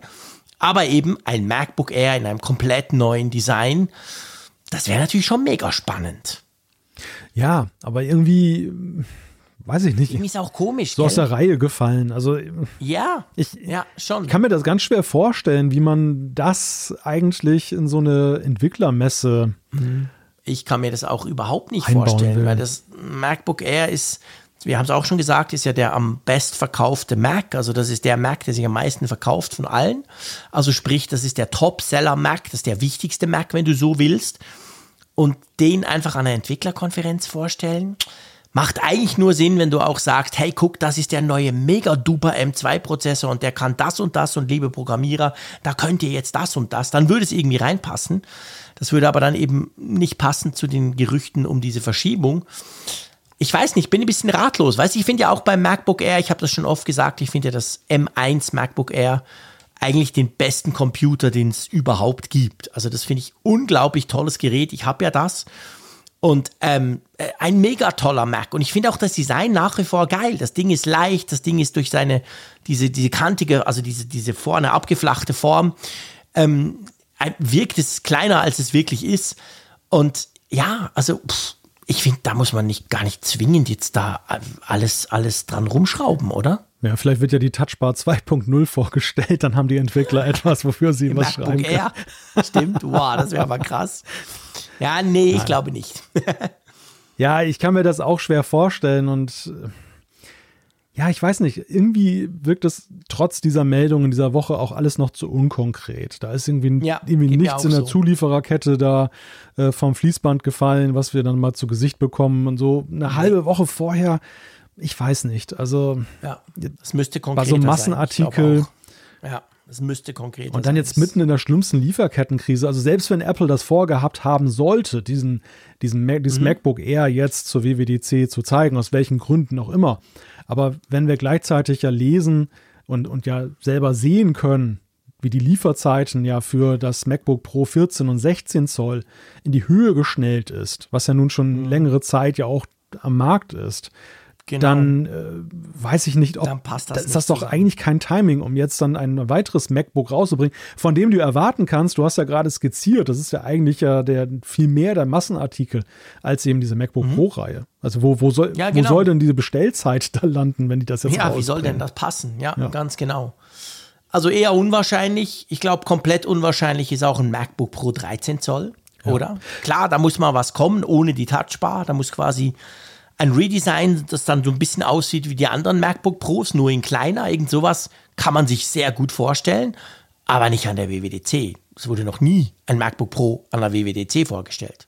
aber eben ein MacBook Air in einem komplett neuen Design. Das wäre natürlich schon mega spannend. Ja, aber irgendwie weiß ich nicht, Irgendwie ist auch komisch. so aus gell? der Reihe gefallen. Also Ja, Ich- ja, schon. Ich kann mir das ganz schwer vorstellen, wie man das eigentlich in so eine Entwicklermesse. Ich kann mir das auch überhaupt nicht vorstellen, will. weil das MacBook Air ist, wir haben es auch schon gesagt, ist ja der am best verkaufte Mac. Also das ist der Mac, der sich am meisten verkauft von allen. Also sprich, das ist der Top-Seller-Mac, das ist der wichtigste Mac, wenn du so willst. Und den einfach an einer Entwicklerkonferenz vorstellen, macht eigentlich nur Sinn, wenn du auch sagst, hey, guck, das ist der neue mega-duper M2-Prozessor und der kann das und das und liebe Programmierer, da könnt ihr jetzt das und das. Dann würde es irgendwie reinpassen. Das würde aber dann eben nicht passen zu den Gerüchten um diese Verschiebung. Ich weiß nicht, bin ein bisschen ratlos. Weißt ich finde ja auch beim MacBook Air, ich habe das schon oft gesagt, ich finde ja das M1 MacBook Air eigentlich den besten Computer, den es überhaupt gibt. Also das finde ich unglaublich tolles Gerät. Ich habe ja das. Und ähm, äh, ein mega toller Mac. Und ich finde auch das Design nach wie vor geil. Das Ding ist leicht, das Ding ist durch seine, diese, diese kantige, also diese, diese vorne abgeflachte Form, ähm, wirkt es kleiner, als es wirklich ist. Und ja, also pff, ich finde, da muss man nicht gar nicht zwingend jetzt da alles, alles dran rumschrauben, oder? Ja, vielleicht wird ja die Touchbar 2.0 vorgestellt, dann haben die Entwickler *laughs* etwas, wofür sie was schreiben können. Air. Stimmt, wow, das wäre aber krass. Ja, nee, ich glaube nicht. *laughs* Ja, ich kann mir das auch schwer vorstellen und äh, ja, ich weiß nicht, irgendwie wirkt es trotz dieser Meldung in dieser Woche auch alles noch zu unkonkret. Da ist irgendwie, Ja, irgendwie nichts in der so. Zuliefererkette da äh, vom Fließband gefallen, was wir dann mal zu Gesicht bekommen und so eine halbe Woche vorher, ich weiß nicht. Also Ja, das müsste bei konkreter so einem sein. Massenartikel. Ja, das müsste konkreter Und dann jetzt mitten in der schlimmsten Lieferkettenkrise, also selbst wenn Apple das vorgehabt haben sollte, diesen, diesen Mac, Mhm. dieses MacBook Air jetzt zur WWDC zu zeigen, aus welchen Gründen auch immer. Aber wenn wir gleichzeitig ja lesen und, und ja selber sehen können, wie die Lieferzeiten ja für das MacBook Pro 14 und 16 Zoll in die Höhe geschnellt ist, was ja nun schon Mhm. längere Zeit ja auch am Markt ist, Genau. dann äh, weiß ich nicht, ob Dann passt das da ist das doch eigentlich kein Timing, um jetzt dann ein weiteres MacBook rauszubringen, von dem du erwarten kannst, du hast ja gerade skizziert, das ist ja eigentlich ja der viel mehr der Massenartikel als eben diese MacBook Pro-Reihe. Also wo, wo, soll, Mhm. Ja, wo genau. soll denn diese Bestellzeit *laughs* da landen, wenn die das jetzt Ja, wie soll rausbringen? denn das passen? Ja, Ja. ganz genau. Also eher unwahrscheinlich. Ich glaube, komplett unwahrscheinlich ist auch ein MacBook Pro 13 Zoll, oder? Klar, da muss mal was kommen ohne die Touchbar. Da muss quasi ein Redesign, das dann so ein bisschen aussieht wie die anderen MacBook Pros, nur in kleiner. Irgend sowas kann man sich sehr gut vorstellen, aber nicht an der WWDC. Es wurde noch nie ein MacBook Pro an der WWDC vorgestellt.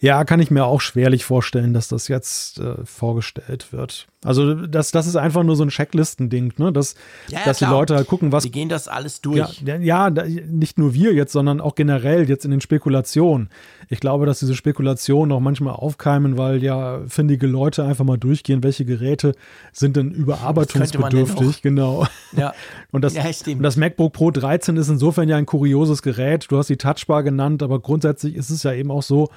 Ja, kann ich mir auch schwerlich vorstellen, dass das jetzt äh, vorgestellt wird. Also das, das ist einfach nur so ein Checklistending, ne? dass, Ja, ja, dass die klar. Leute halt gucken, was Die gehen das alles durch. Ja, ja, nicht nur wir jetzt, sondern auch generell jetzt in den Spekulationen. Ich glaube, dass diese Spekulationen auch manchmal aufkeimen, weil ja findige Leute einfach mal durchgehen, welche Geräte sind denn überarbeitungsbedürftig. Genau. Ja. *laughs* Und das, und das MacBook Pro 13 ist insofern ja ein kurioses Gerät. Du hast die Touchbar genannt, aber grundsätzlich ist es ja eben auch so,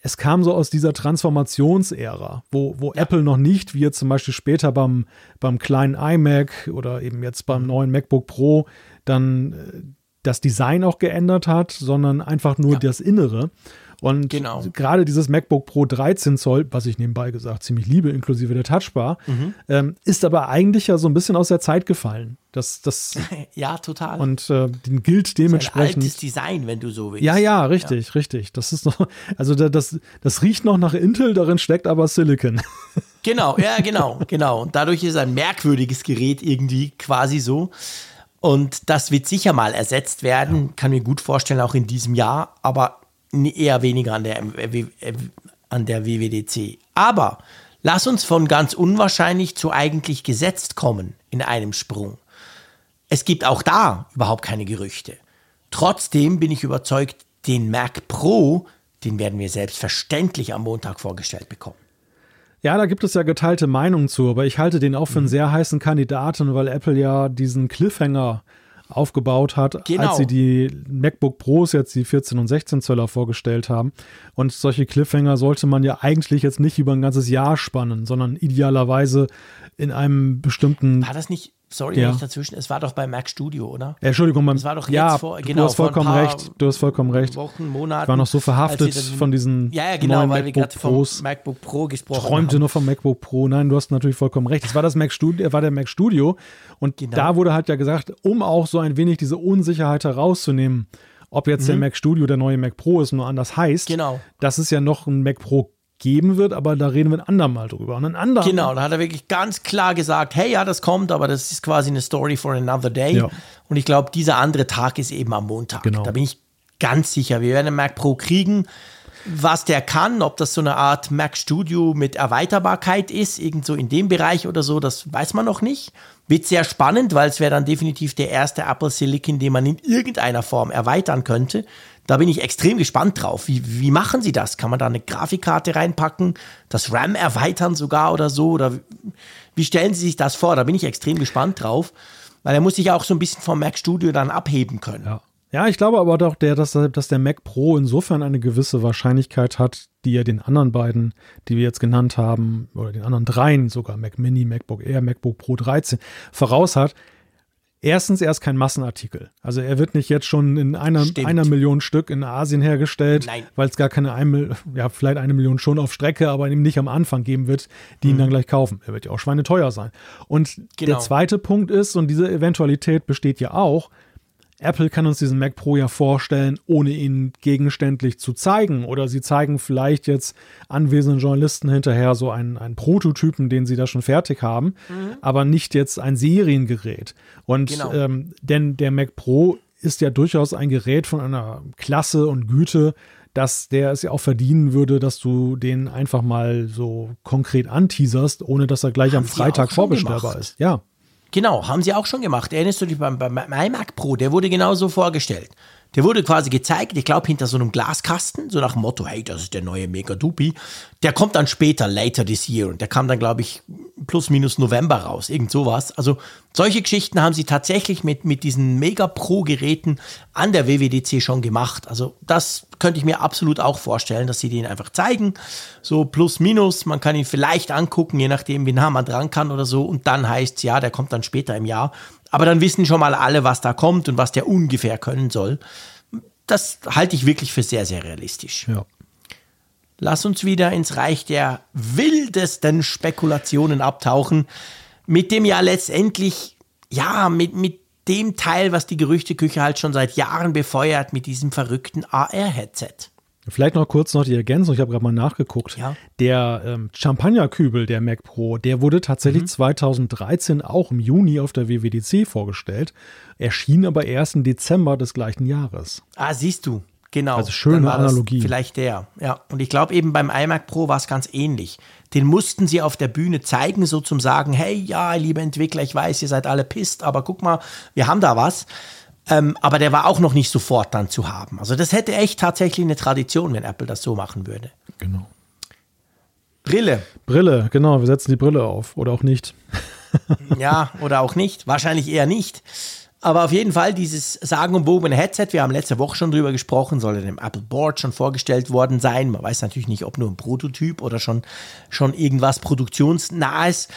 es kam so aus dieser Transformationsära, wo, wo Apple noch nicht, wie jetzt zum Beispiel später beim, beim kleinen iMac oder eben jetzt beim neuen MacBook Pro, dann äh, das Design auch geändert hat, sondern einfach nur Ja. das Innere. Und Genau. gerade dieses MacBook Pro 13 Zoll, was ich nebenbei gesagt ziemlich liebe, inklusive der Touchbar, Mhm. ähm, ist aber eigentlich ja so ein bisschen aus der Zeit gefallen. Das, das, *laughs* Ja, total. und äh, den gilt ein dementsprechend. altes Design, wenn du so willst. Ja, ja, richtig, richtig. Das ist noch, also da- das, das riecht noch nach Intel, darin steckt aber Silicon. *laughs* Genau, ja, genau, genau. Und dadurch ist es ein merkwürdiges Gerät irgendwie quasi so. Und das wird sicher mal ersetzt werden, kann mir gut vorstellen, auch in diesem Jahr, aber eher weniger an der, äh, äh, an der WWDC. Aber Lass uns von ganz unwahrscheinlich zu eigentlich gesetzt kommen in einem Sprung. Es gibt auch da überhaupt keine Gerüchte. Trotzdem bin ich überzeugt, den Mac Pro, den werden wir selbstverständlich am Montag vorgestellt bekommen. Ja, da gibt es ja geteilte Meinungen zu, aber ich halte den auch für einen mhm. sehr heißen Kandidaten, weil Apple ja diesen Cliffhanger aufgebaut hat, genau. als sie die MacBook Pros jetzt die 14 und 16 Zöller vorgestellt haben. Und solche Cliffhanger sollte man ja eigentlich jetzt nicht über ein ganzes Jahr spannen, sondern idealerweise in einem bestimmten. War das nicht Sorry, ja. nicht dazwischen. Es war doch bei Mac Studio, oder? Entschuldigung, man, es war doch ja, vor, genau, du hast vollkommen recht. Du hast vollkommen recht. Wochen, Monaten. Ich war noch so verhaftet von diesen ja, ja, genau, neuen weil MacBook wir Pros. MacBook Pro gesprochen Träumte haben. nur vom MacBook Pro. Nein, du hast natürlich vollkommen recht. Es war das Mac Studio, war der Mac Studio und genau. da wurde halt ja gesagt, um auch so ein wenig diese Unsicherheit herauszunehmen, ob jetzt mhm. der Mac Studio der neue Mac Pro ist, nur anders heißt. Genau. Das ist ja noch ein Mac Pro geben wird, aber da reden wir ein andermal drüber. Und ein andermal. Genau, da hat er wirklich ganz klar gesagt, hey, ja, das kommt, aber das ist quasi eine Story for another day. Ja. Und ich glaube, dieser andere Tag ist eben am Montag. Genau. Da bin ich ganz sicher. Wir werden einen Mac Pro kriegen. Was der kann, ob das so eine Art Mac Studio mit Erweiterbarkeit ist, irgendwo in dem Bereich oder so, das weiß man noch nicht. Wird sehr spannend, weil es wäre dann definitiv der erste Apple Silicon, den man in irgendeiner Form erweitern könnte. Da bin ich extrem gespannt drauf. Wie, wie machen Sie das? Kann man da eine Grafikkarte reinpacken, das RAM erweitern sogar oder so? Oder wie stellen Sie sich das vor? Da bin ich extrem gespannt drauf, weil er muss sich auch so ein bisschen vom Mac Studio dann abheben können. Ja. Ja, ich glaube aber doch, der, dass, dass der Mac Pro insofern eine gewisse Wahrscheinlichkeit hat, die er den anderen beiden, die wir jetzt genannt haben, oder den anderen dreien, sogar Mac Mini, MacBook Air, MacBook Pro 13, voraus hat, Erstens, er ist kein Massenartikel. Also er wird nicht jetzt schon in einer, einer Million Stück in Asien hergestellt, weil es gar keine, ein, ja, vielleicht eine Million schon auf Strecke, aber ihm nicht am Anfang geben wird, die mhm. ihn dann gleich kaufen. Er wird ja auch schweineteuer sein. Und genau. der zweite Punkt ist, und diese Eventualität besteht ja auch, Apple kann uns diesen Mac Pro ja vorstellen, ohne ihn gegenständlich zu zeigen. Oder sie zeigen vielleicht jetzt anwesenden Journalisten hinterher so einen, einen Prototypen, den sie da schon fertig haben, mhm. aber nicht jetzt ein Seriengerät. Und genau. ähm, denn der Mac Pro ist ja durchaus ein Gerät von einer Klasse und Güte, dass der es ja auch verdienen würde, dass du den einfach mal so konkret anteaserst, ohne dass er gleich Haben am Freitag vorbestellbar ist. Ja. Genau, haben sie auch schon gemacht. Erinnerst du dich beim, beim iMac Pro? Der wurde genauso vorgestellt. Der wurde quasi gezeigt, ich glaube, hinter so einem Glaskasten, so nach dem Motto, hey, das ist der neue Mega Dupi. Der kommt dann später, later this year. Und der kam dann, glaube ich, plus minus November raus, irgend sowas. Also solche Geschichten haben sie tatsächlich mit, mit diesen Mega Pro-Geräten an der WWDC schon gemacht. Also das könnte ich mir absolut auch vorstellen, dass sie den einfach zeigen. So plus minus, man kann ihn vielleicht angucken, je nachdem, wie nah man dran kann oder so. Und dann heißt es, ja, der kommt dann später im Jahr. Aber dann wissen schon mal alle, was da kommt und was der ungefähr können soll. Das halte ich wirklich für sehr, sehr realistisch. Ja. Lass uns wieder ins Reich der wildesten Spekulationen abtauchen, mit dem ja letztendlich, ja, mit, mit dem Teil, was die Gerüchteküche halt schon seit Jahren befeuert, mit diesem verrückten AR-Headset. Vielleicht noch kurz noch die Ergänzung, ich habe gerade mal nachgeguckt. Ja. Der ähm, Champagnerkübel der Mac Pro, der wurde tatsächlich mhm. 2013 auch im Juni auf der WWDC vorgestellt, erschien aber erst im Dezember des gleichen Jahres. Ah, siehst du. Genau. Also schöne Analogie. Vielleicht der. Ja. Und ich glaube eben beim iMac Pro war es ganz ähnlich. Den mussten sie auf der Bühne zeigen, so zum sagen, hey, ja, liebe Entwickler, ich weiß, ihr seid alle pisst, aber guck mal, wir haben da was. Ähm, aber der war auch noch nicht sofort dann zu haben. Also das hätte echt tatsächlich eine Tradition, wenn Apple das so machen würde. Genau. Brille. Brille, genau, wir setzen die Brille auf oder auch nicht. *laughs* ja, oder auch nicht. Wahrscheinlich eher nicht. Aber auf jeden Fall dieses sagenumwobene Headset, wir haben letzte Woche schon drüber gesprochen, soll dem Apple Board schon vorgestellt worden sein. Man weiß natürlich nicht, ob nur ein Prototyp oder schon, schon irgendwas produktionsnahes.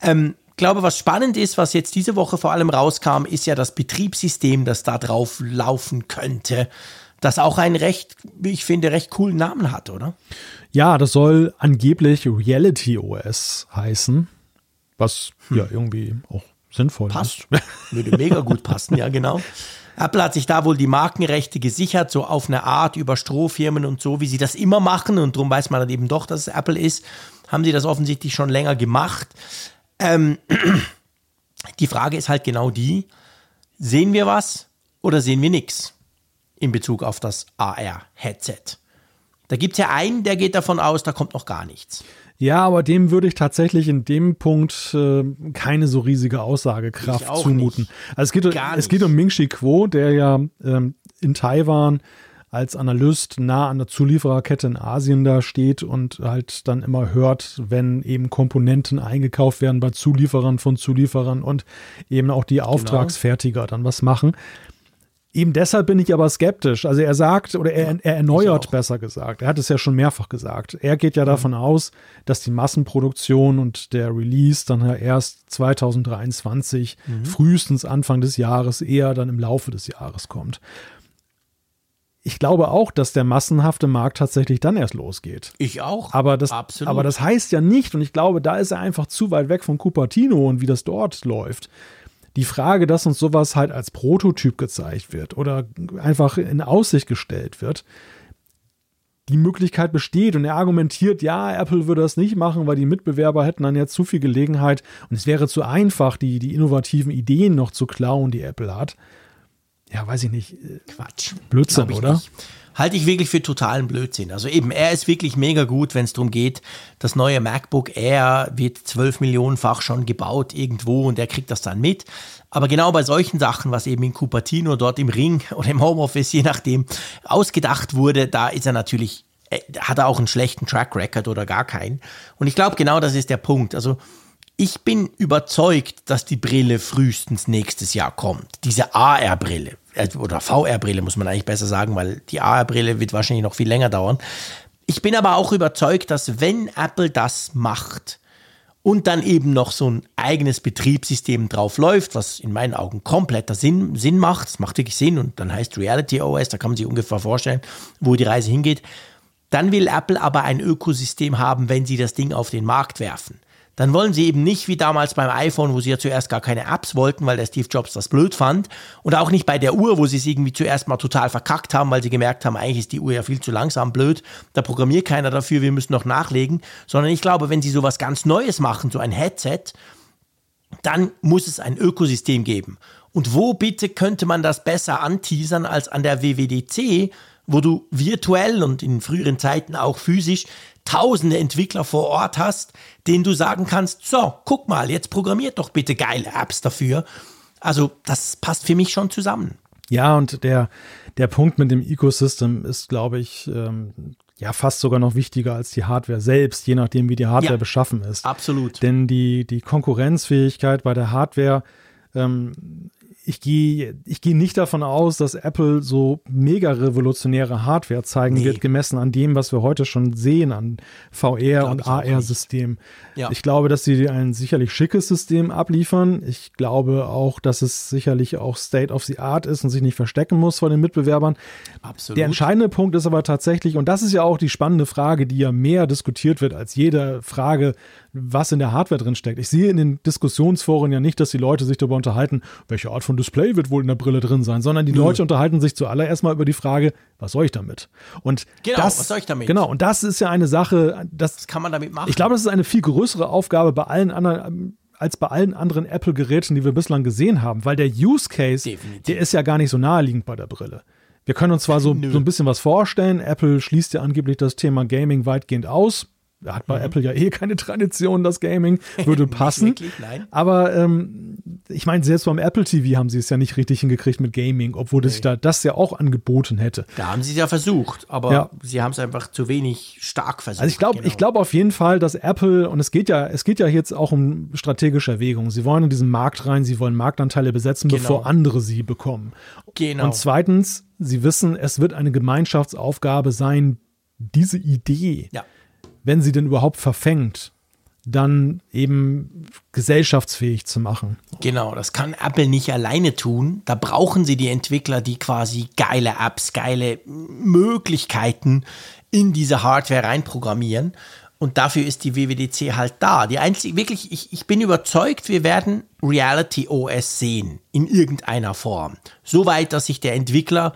Ähm, glaube, was spannend ist, was jetzt diese Woche vor allem rauskam, ist ja das Betriebssystem, das da drauf laufen könnte. Das auch einen recht, wie ich finde, recht coolen Namen hat, oder? Ja, das soll angeblich Reality OS heißen. Was hm. ja irgendwie auch sinnvoll Passt. ist. Würde mega gut passen, ja, genau. Apple hat sich da wohl die Markenrechte gesichert, so auf eine Art über Strohfirmen und so, wie sie das immer machen. Und darum weiß man dann eben doch, dass es Apple ist. Haben sie das offensichtlich schon länger gemacht. Ähm, die Frage ist halt genau die, sehen wir was oder sehen wir nichts in Bezug auf das AR-Headset? Da gibt es ja einen, der geht davon aus, da kommt noch gar nichts. Ja, aber dem würde ich tatsächlich in dem Punkt äh, keine so riesige Aussagekraft zumuten. Nicht. Also es geht, es geht um Ming Chi Kuo, der ja ähm, in Taiwan als Analyst nah an der Zuliefererkette in Asien da steht und halt dann immer hört, wenn eben Komponenten eingekauft werden bei Zulieferern von Zulieferern und eben auch die genau. Auftragsfertiger dann was machen. Eben deshalb bin ich aber skeptisch. Also er sagt, oder er, er erneuert besser gesagt, er hat es ja schon mehrfach gesagt. Er geht ja davon aus, dass die Massenproduktion und der Release dann ja erst 2023, mhm. frühestens Anfang des Jahres, eher dann im Laufe des Jahres kommt. Ich glaube auch, dass der massenhafte Markt tatsächlich dann erst losgeht. Ich auch. Aber das, Absolut. aber das heißt ja nicht, und ich glaube, da ist er einfach zu weit weg von Cupertino und wie das dort läuft die Frage, dass uns sowas halt als Prototyp gezeigt wird oder einfach in Aussicht gestellt wird, die Möglichkeit besteht und er argumentiert, ja, Apple würde das nicht machen, weil die Mitbewerber hätten dann jetzt zu viel Gelegenheit und es wäre zu einfach, die, die innovativen Ideen noch zu klauen, die Apple hat. Ja, weiß ich nicht. Quatsch. Blödsinn, oder? Nicht halte ich wirklich für totalen Blödsinn. Also eben, er ist wirklich mega gut, wenn es darum geht, das neue MacBook Air wird zwölf Millionenfach schon gebaut irgendwo und er kriegt das dann mit. Aber genau bei solchen Sachen, was eben in Cupertino dort im Ring *laughs* oder im Homeoffice, je nachdem, ausgedacht wurde, da ist er natürlich, äh, hat er auch einen schlechten Track Record oder gar keinen. Und ich glaube, genau das ist der Punkt. Also, ich bin überzeugt, dass die Brille frühestens nächstes Jahr kommt. Diese AR-Brille. Äh, oder VR-Brille muss man eigentlich besser sagen, weil die AR-Brille wird wahrscheinlich noch viel länger dauern. Ich bin aber auch überzeugt, dass wenn Apple das macht und dann eben noch so ein eigenes Betriebssystem drauf läuft, was in meinen Augen kompletter Sinn, Sinn macht, es macht wirklich Sinn und dann heißt Reality OS, da kann man sich ungefähr vorstellen, wo die Reise hingeht, dann will Apple aber ein Ökosystem haben, wenn sie das Ding auf den Markt werfen dann wollen sie eben nicht wie damals beim iPhone, wo sie ja zuerst gar keine Apps wollten, weil der Steve Jobs das blöd fand. Und auch nicht bei der Uhr, wo sie es irgendwie zuerst mal total verkackt haben, weil sie gemerkt haben, eigentlich ist die Uhr ja viel zu langsam blöd. Da programmiert keiner dafür, wir müssen noch nachlegen. Sondern ich glaube, wenn sie sowas ganz Neues machen, so ein Headset, dann muss es ein Ökosystem geben. Und wo bitte könnte man das besser anteasern als an der WWDC, wo du virtuell und in früheren Zeiten auch physisch tausende Entwickler vor Ort hast, denen du sagen kannst, so, guck mal, jetzt programmiert doch bitte geile Apps dafür. Also das passt für mich schon zusammen. Ja, und der, der Punkt mit dem Ecosystem ist, glaube ich, ähm, ja fast sogar noch wichtiger als die Hardware selbst, je nachdem, wie die Hardware ja, beschaffen ist. Absolut. Denn die, die Konkurrenzfähigkeit bei der Hardware ähm, ich gehe ich gehe nicht davon aus, dass Apple so mega revolutionäre Hardware zeigen nee. wird, gemessen an dem, was wir heute schon sehen an VR und AR-Systemen. Ja. Ich glaube, dass sie ein sicherlich schickes System abliefern. Ich glaube auch, dass es sicherlich auch State of the Art ist und sich nicht verstecken muss vor den Mitbewerbern. Absolut. Der entscheidende Punkt ist aber tatsächlich, und das ist ja auch die spannende Frage, die ja mehr diskutiert wird als jede Frage, was in der Hardware drin steckt. Ich sehe in den Diskussionsforen ja nicht, dass die Leute sich darüber unterhalten, welche Art von Display wird wohl in der Brille drin sein, sondern die Nö. Leute unterhalten sich zuallererst mal über die Frage, was soll ich damit? Und genau, das, was soll ich damit? Genau, und das ist ja eine Sache, das, was kann man damit machen? Ich glaube, das ist eine viel größere Aufgabe bei allen anderen als bei allen anderen Apple-Geräten, die wir bislang gesehen haben, weil der Use Case, Definitiv. der ist ja gar nicht so naheliegend bei der Brille. Wir können uns zwar so, *laughs* so ein bisschen was vorstellen, Apple schließt ja angeblich das Thema Gaming weitgehend aus, hat bei mhm. Apple ja eh keine Tradition, das Gaming würde *laughs* passen. wirklich, Aber ähm, ich meine, selbst beim Apple TV haben sie es ja nicht richtig hingekriegt mit Gaming, obwohl nee. sich da das ja auch angeboten hätte. Da haben sie es ja versucht, aber ja. sie haben es einfach zu wenig stark versucht. Also ich glaube, genau. ich glaube auf jeden Fall, dass Apple und es geht ja, es geht ja jetzt auch um strategische Erwägungen. Sie wollen in diesen Markt rein, sie wollen Marktanteile besetzen, genau. bevor andere sie bekommen. Genau. Und zweitens, sie wissen, es wird eine Gemeinschaftsaufgabe sein, diese Idee. Ja wenn sie denn überhaupt verfängt, dann eben gesellschaftsfähig zu machen. Genau, das kann Apple nicht alleine tun. Da brauchen sie die Entwickler, die quasi geile Apps, geile Möglichkeiten in diese Hardware reinprogrammieren. Und dafür ist die WWDC halt da. Die einzige, wirklich, ich, ich bin überzeugt, wir werden Reality OS sehen in irgendeiner Form. Soweit, dass sich der Entwickler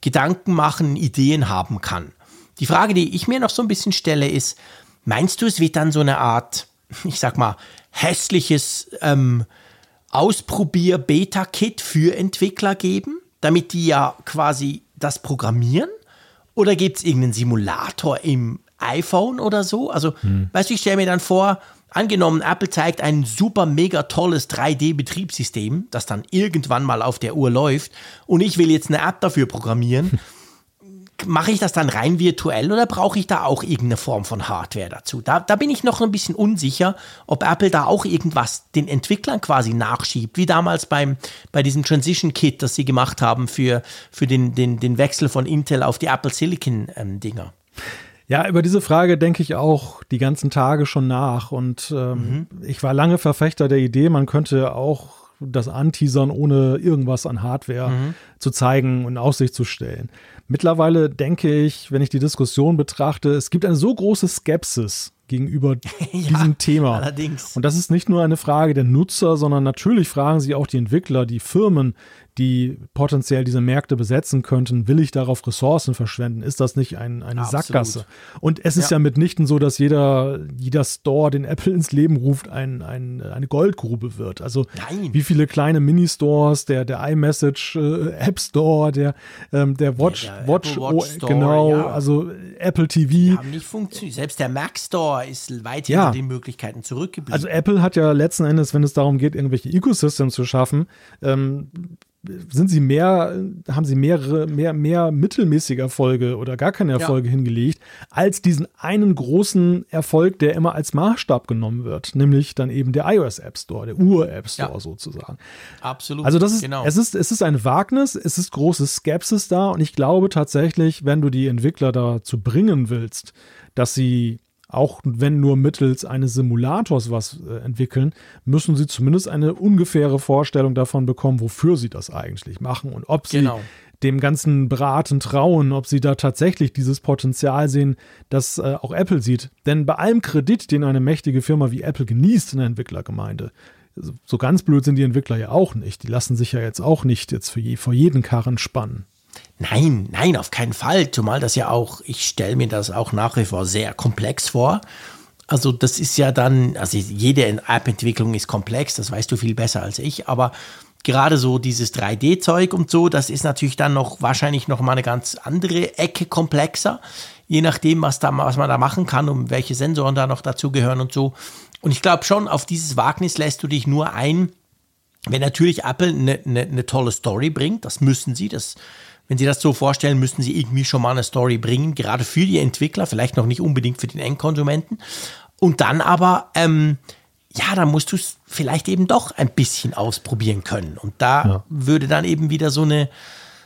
Gedanken machen, Ideen haben kann. Die Frage, die ich mir noch so ein bisschen stelle, ist, meinst du, es wird dann so eine Art, *laughs* ich sag mal, hässliches ähm, Ausprobier-Beta-Kit für Entwickler geben, damit die ja quasi das programmieren? Oder gibt es irgendeinen Simulator im iPhone oder so. Also, hm. weißt du, ich stelle mir dann vor, angenommen, Apple zeigt ein super mega tolles 3D-Betriebssystem, das dann irgendwann mal auf der Uhr läuft und ich will jetzt eine App dafür programmieren. *laughs* mache ich das dann rein virtuell oder brauche ich da auch irgendeine Form von Hardware dazu? Da, da bin ich noch ein bisschen unsicher, ob Apple da auch irgendwas den Entwicklern quasi nachschiebt, wie damals beim, bei diesem Transition Kit, das sie gemacht haben für, für den, den, den Wechsel von Intel auf die Apple Silicon ähm, Dinger. Ja, über diese Frage denke ich auch die ganzen Tage schon nach. Und ähm, mhm. ich war lange Verfechter der Idee, man könnte auch das anteasern, ohne irgendwas an Hardware mhm. zu zeigen und Aussicht zu stellen. Mittlerweile denke ich, wenn ich die Diskussion betrachte, es gibt eine so große Skepsis gegenüber *laughs* ja, diesem Thema. Allerdings. Und das ist nicht nur eine Frage der Nutzer, sondern natürlich fragen sie auch die Entwickler, die Firmen, die potenziell diese Märkte besetzen könnten, will ich darauf Ressourcen verschwenden? Ist das nicht ein, eine Absolut. Sackgasse? Und es ist ja. ja. mitnichten so, dass jeder, jeder Store, den Apple ins Leben ruft, ein, ein, eine Goldgrube wird. Also Nein. wie viele kleine Mini-Stores, der, der iMessage äh, App Store, der, ähm, der Watch, ja, der Watch, Watch Store, genau, ja. also Apple TV. Die haben nicht funktioniert. Selbst der Mac Store ist weit hinter den Möglichkeiten zurückgeblieben. Also Apple hat ja letzten Endes, wenn es darum geht, irgendwelche Ecosystems zu schaffen, ähm, sind sie mehr, haben sie mehrere, mehr, mehr mittelmäßige Erfolge oder gar keine Erfolge ja. hingelegt, als diesen einen großen Erfolg, der immer als Maßstab genommen wird, nämlich dann eben der iOS App Store, der Ur-App Store ja. sozusagen. Absolut. Also das ist, genau. es ist, es ist ein Wagnis, es ist große Skepsis da und ich glaube tatsächlich, wenn du die Entwickler dazu bringen willst, dass sie auch wenn nur mittels eines Simulators was äh, entwickeln, müssen sie zumindest eine ungefähre Vorstellung davon bekommen, wofür sie das eigentlich machen und ob sie genau. dem ganzen Braten trauen, ob sie da tatsächlich dieses Potenzial sehen, das äh, auch Apple sieht. Denn bei allem Kredit, den eine mächtige Firma wie Apple genießt in der Entwicklergemeinde, so ganz blöd sind die Entwickler ja auch nicht. Die lassen sich ja jetzt auch nicht jetzt für je, vor jeden Karren spannen. Nein, nein, auf keinen Fall. Zumal das ja auch, ich stelle mir das auch nach wie vor sehr komplex vor. Also das ist ja dann, also jede App-Entwicklung ist komplex, das weißt du viel besser als ich, aber gerade so dieses 3D-Zeug und so, das ist natürlich dann noch wahrscheinlich noch mal eine ganz andere Ecke komplexer, je nachdem, was, da, was man da machen kann und welche Sensoren da noch dazugehören und so. Und ich glaube schon, auf dieses Wagnis lässt du dich nur ein, wenn natürlich Apple eine ne, ne tolle Story bringt, das müssen sie, das wenn Sie das so vorstellen, müssten Sie irgendwie schon mal eine Story bringen, gerade für die Entwickler, vielleicht noch nicht unbedingt für den Endkonsumenten. Und dann aber, ähm, ja, dann musst du es vielleicht eben doch ein bisschen ausprobieren können. Und da ja. würde dann eben wieder so eine,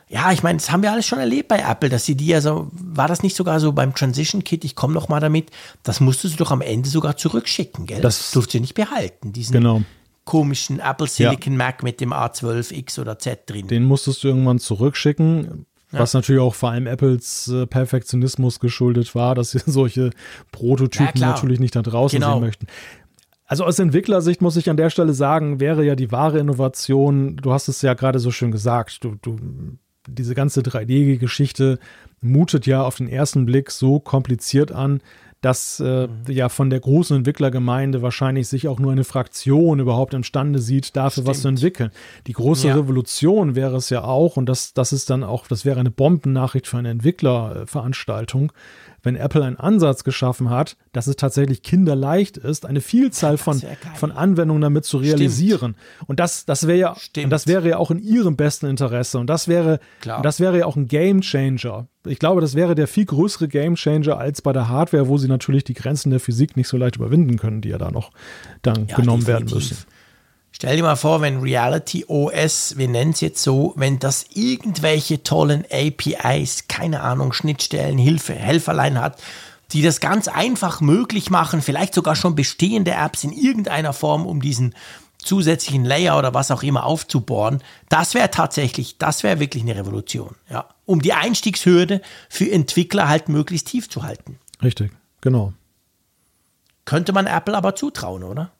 ja, ich meine, das haben wir alles schon erlebt bei Apple, dass sie die ja so, war das nicht sogar so beim Transition Kit, ich komme noch mal damit, das musstest du doch am Ende sogar zurückschicken, gell? Das, das durfst du nicht behalten, diesen, genau komischen Apple Silicon ja. Mac mit dem A12X oder Z drin. Den musstest du irgendwann zurückschicken. Ja. Was natürlich auch vor allem Apples äh, Perfektionismus geschuldet war, dass sie *laughs* solche Prototypen ja, natürlich nicht da draußen genau. sehen möchten. Also aus Entwicklersicht muss ich an der Stelle sagen, wäre ja die wahre Innovation, du hast es ja gerade so schön gesagt, du, du, diese ganze 3D-Geschichte mutet ja auf den ersten Blick so kompliziert an, dass äh, mhm. ja von der großen Entwicklergemeinde wahrscheinlich sich auch nur eine Fraktion überhaupt imstande sieht, dafür Stimmt. was zu entwickeln. Die große ja. Revolution wäre es ja auch, und das, das ist dann auch, das wäre eine Bombennachricht für eine Entwicklerveranstaltung, wenn Apple einen Ansatz geschaffen hat, dass es tatsächlich kinderleicht ist, eine Vielzahl von, von Anwendungen damit zu realisieren. Stimmt. Und das, das wäre ja, und das wäre ja auch in ihrem besten Interesse. Und das wäre, und das wäre ja auch ein Game Changer. Ich glaube, das wäre der viel größere Game Changer als bei der Hardware, wo sie natürlich die Grenzen der Physik nicht so leicht überwinden können, die ja da noch dann ja, genommen definitiv. werden müssen. Stell dir mal vor, wenn Reality OS, wir nennen es jetzt so, wenn das irgendwelche tollen APIs, keine Ahnung, Schnittstellen, Hilfe, Helferlein hat, die das ganz einfach möglich machen, vielleicht sogar schon bestehende Apps in irgendeiner Form, um diesen zusätzlichen Layer oder was auch immer aufzubohren, das wäre tatsächlich, das wäre wirklich eine Revolution, ja, um die Einstiegshürde für Entwickler halt möglichst tief zu halten. Richtig, genau. Könnte man Apple aber zutrauen, oder?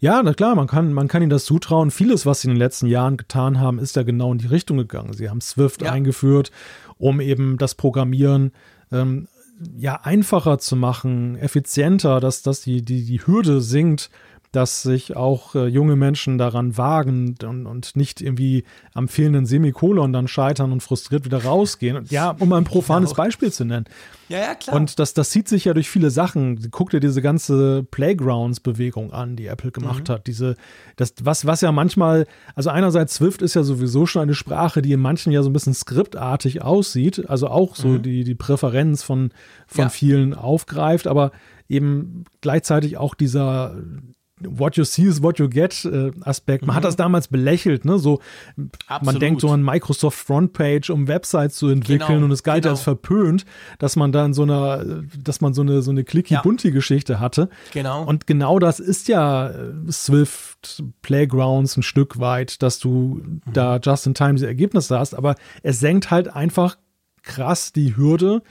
Ja, na klar, man kann, man kann ihnen das zutrauen. Vieles, was sie in den letzten Jahren getan haben, ist ja genau in die Richtung gegangen. Sie haben Swift ja. eingeführt, um eben das Programmieren ähm, ja einfacher zu machen, effizienter, dass, dass die, die, die Hürde sinkt, dass sich auch äh, junge Menschen daran wagen und, und nicht irgendwie am fehlenden Semikolon dann scheitern und frustriert wieder rausgehen. Und ja, um ein profanes genau. Beispiel zu nennen. Ja, ja, klar. Und das, das zieht sich ja durch viele Sachen. Guck dir diese ganze Playgrounds-Bewegung an, die Apple gemacht mhm. hat. Diese, das, was, was ja manchmal, also einerseits Swift ist ja sowieso schon eine Sprache, die in manchen ja so ein bisschen skriptartig aussieht, also auch so mhm. die, die Präferenz von, von ja. vielen aufgreift, aber eben gleichzeitig auch dieser What you see is what you get äh, Aspekt. Man mhm. hat das damals belächelt, ne? So, Absolut. man denkt so an Microsoft Frontpage, um Websites zu entwickeln genau, und es galt genau. als verpönt, dass man da in so einer, dass man so eine, so eine clicky-bunty-Geschichte ja. hatte. Genau. Und genau das ist ja äh, Swift Playgrounds ein Stück weit, dass du mhm. da just in time diese Ergebnisse hast, aber es senkt halt einfach krass die Hürde,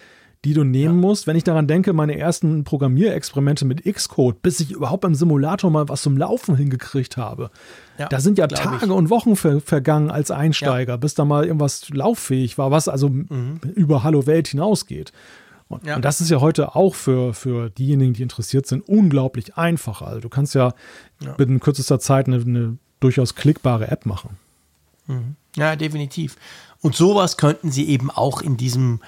die du nehmen ja. musst. Wenn ich daran denke, meine ersten Programmierexperimente mit Xcode, bis ich überhaupt beim Simulator mal was zum Laufen hingekriegt habe. Ja, da sind ja Tage ich. und Wochen ver vergangen als Einsteiger, ja. bis da mal irgendwas lauffähig war, was also mhm. über Hallo Welt hinausgeht. Und, ja. und, das ist ja heute auch für, für diejenigen, die interessiert sind, unglaublich einfach. Also du kannst ja, ja. binnen kürzester Zeit eine, eine, durchaus klickbare App machen. Mhm. Ja, definitiv. Und sowas könnten sie eben auch in diesem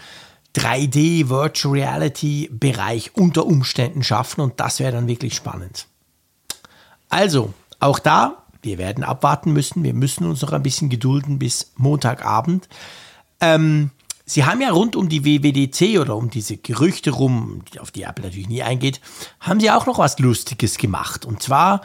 3D Virtual Reality Bereich unter Umständen schaffen und das wäre dann wirklich spannend. Also, auch da, wir werden abwarten müssen, wir müssen uns noch ein bisschen gedulden bis Montagabend. Ähm, Sie haben ja rund um die WWDC oder um diese Gerüchte rum, auf die Apple natürlich nie eingeht, haben Sie auch noch was Lustiges gemacht. Und zwar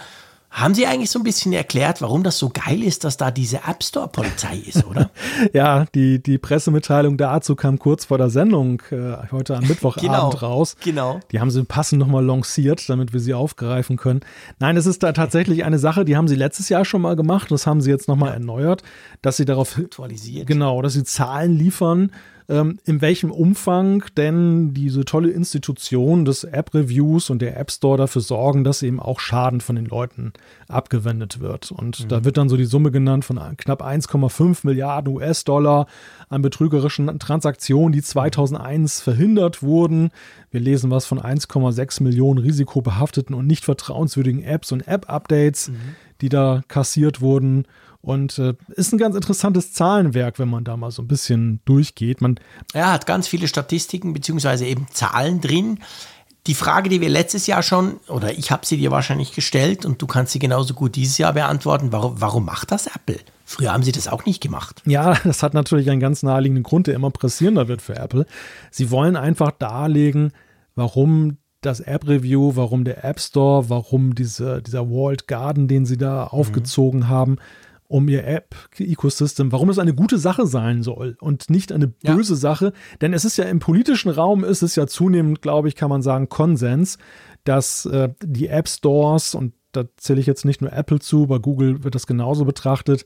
haben Sie eigentlich so ein bisschen erklärt, warum das so geil ist, dass da diese App Store Polizei ist, oder? *laughs* ja, die, die Pressemitteilung dazu kam kurz vor der Sendung äh, heute am Mittwochabend *laughs* genau, raus. Genau. Die haben sie passend nochmal lanciert, damit wir sie aufgreifen können. Nein, es ist da tatsächlich eine Sache, die haben sie letztes Jahr schon mal gemacht, das haben sie jetzt nochmal ja. erneuert, dass sie darauf aktualisiert. Genau, dass sie Zahlen liefern, in welchem Umfang denn diese tolle Institution des App-Reviews und der App Store dafür sorgen, dass eben auch Schaden von den Leuten abgewendet wird. Und mhm. da wird dann so die Summe genannt von knapp 1,5 Milliarden US-Dollar an betrügerischen Transaktionen, die 2001 verhindert wurden. Wir lesen was von 1,6 Millionen risikobehafteten und nicht vertrauenswürdigen Apps und App-Updates, mhm. die da kassiert wurden. Und äh, ist ein ganz interessantes Zahlenwerk, wenn man da mal so ein bisschen durchgeht. Man ja, hat ganz viele Statistiken beziehungsweise eben Zahlen drin. Die Frage, die wir letztes Jahr schon, oder ich habe sie dir wahrscheinlich gestellt und du kannst sie genauso gut dieses Jahr beantworten, warum, warum macht das Apple? Früher haben sie das auch nicht gemacht. Ja, das hat natürlich einen ganz naheliegenden Grund, der immer pressierender wird für Apple. Sie wollen einfach darlegen, warum das App-Review, warum der App Store, warum diese, dieser Walled Garden, den sie da aufgezogen mhm. haben, um ihr App-Ecosystem, warum es eine gute Sache sein soll und nicht eine böse ja. Sache. Denn es ist ja im politischen Raum, ist es ja zunehmend, glaube ich, kann man sagen, Konsens, dass äh, die App Stores, und da zähle ich jetzt nicht nur Apple zu, bei Google wird das genauso betrachtet,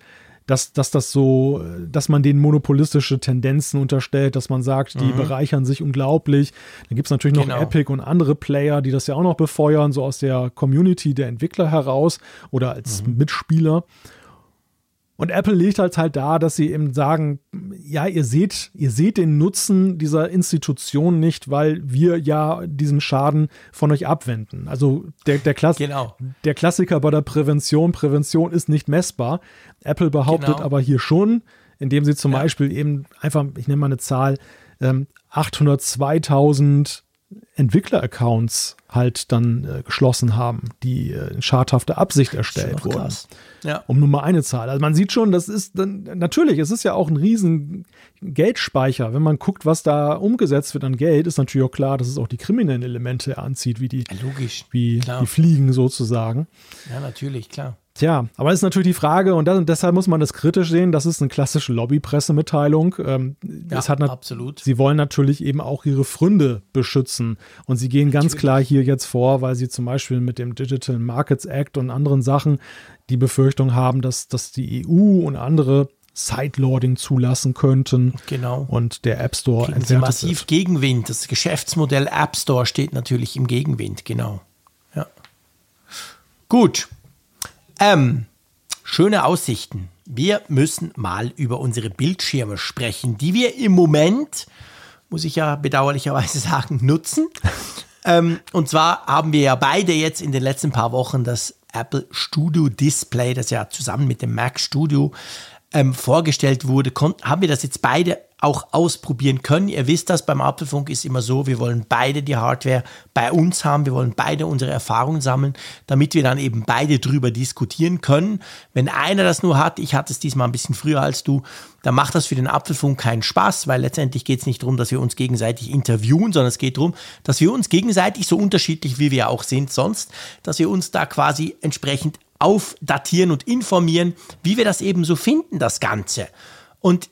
dass, dass das so, dass man denen monopolistische Tendenzen unterstellt, dass man sagt, die mhm. bereichern sich unglaublich. Dann gibt es natürlich noch genau. Epic und andere Player, die das ja auch noch befeuern, so aus der Community der Entwickler heraus oder als mhm. Mitspieler. Und Apple legt halt halt da, dass sie eben sagen, ja, ihr seht, ihr seht den Nutzen dieser Institution nicht, weil wir ja diesen Schaden von euch abwenden. Also der, der, Klass genau. der Klassiker bei der Prävention, Prävention ist nicht messbar. Apple behauptet genau. aber hier schon, indem sie zum ja. Beispiel eben einfach, ich nenne mal eine Zahl, ähm, 802.000 Entwickler-Accounts halt dann äh, geschlossen haben, die äh, in schadhafter Absicht erstellt wurden. Krass. Ja. Um nur mal eine Zahl. Also man sieht schon, das ist dann, natürlich, es ist ja auch ein riesen Geldspeicher. Wenn man guckt, was da umgesetzt wird an Geld, ist natürlich auch klar, dass es auch die kriminellen Elemente anzieht, wie die, Logisch, wie die Fliegen sozusagen. Ja, natürlich, klar. Tja, aber es ist natürlich die Frage, und, das, und, deshalb muss man das kritisch sehen, das ist eine klassische Lobbypressemitteilung. Ähm, ja, hat absolut. Sie wollen natürlich eben auch ihre Fründe beschützen. Und sie gehen ganz natürlich. klar hier jetzt vor, weil sie zum Beispiel mit dem Digital Markets Act und anderen Sachen die Befürchtung haben, dass, dass die EU und andere Sideloading zulassen könnten. Genau. Und der App Store Kriegen sie massiv wird. Gegenwind. Das Geschäftsmodell App Store steht natürlich im Gegenwind, genau. Ja. Gut. Ähm, schöne Aussichten. Wir müssen mal über unsere Bildschirme sprechen, die wir im Moment, muss ich ja bedauerlicherweise *laughs* sagen, nutzen. ähm, und zwar haben wir ja beide jetzt in den letzten paar Wochen das Apple Studio Display, das ja zusammen mit dem Mac Studio ähm, vorgestellt wurde, haben wir das jetzt beide auch ausprobieren können. Ihr wisst das, beim Apfelfunk ist immer so, wir wollen beide die Hardware bei uns haben, wir wollen beide unsere Erfahrungen sammeln, damit wir dann eben beide drüber diskutieren können. Wenn einer das nur hat, ich hatte es diesmal ein bisschen früher als du, dann macht das für den Apfelfunk keinen Spaß, weil letztendlich geht es nicht darum, dass wir uns gegenseitig interviewen, sondern es geht darum, dass wir uns gegenseitig, so unterschiedlich wie wir auch sind sonst, dass wir uns da quasi entsprechend aufdatieren und informieren, wie wir das eben so finden, das Ganze. Und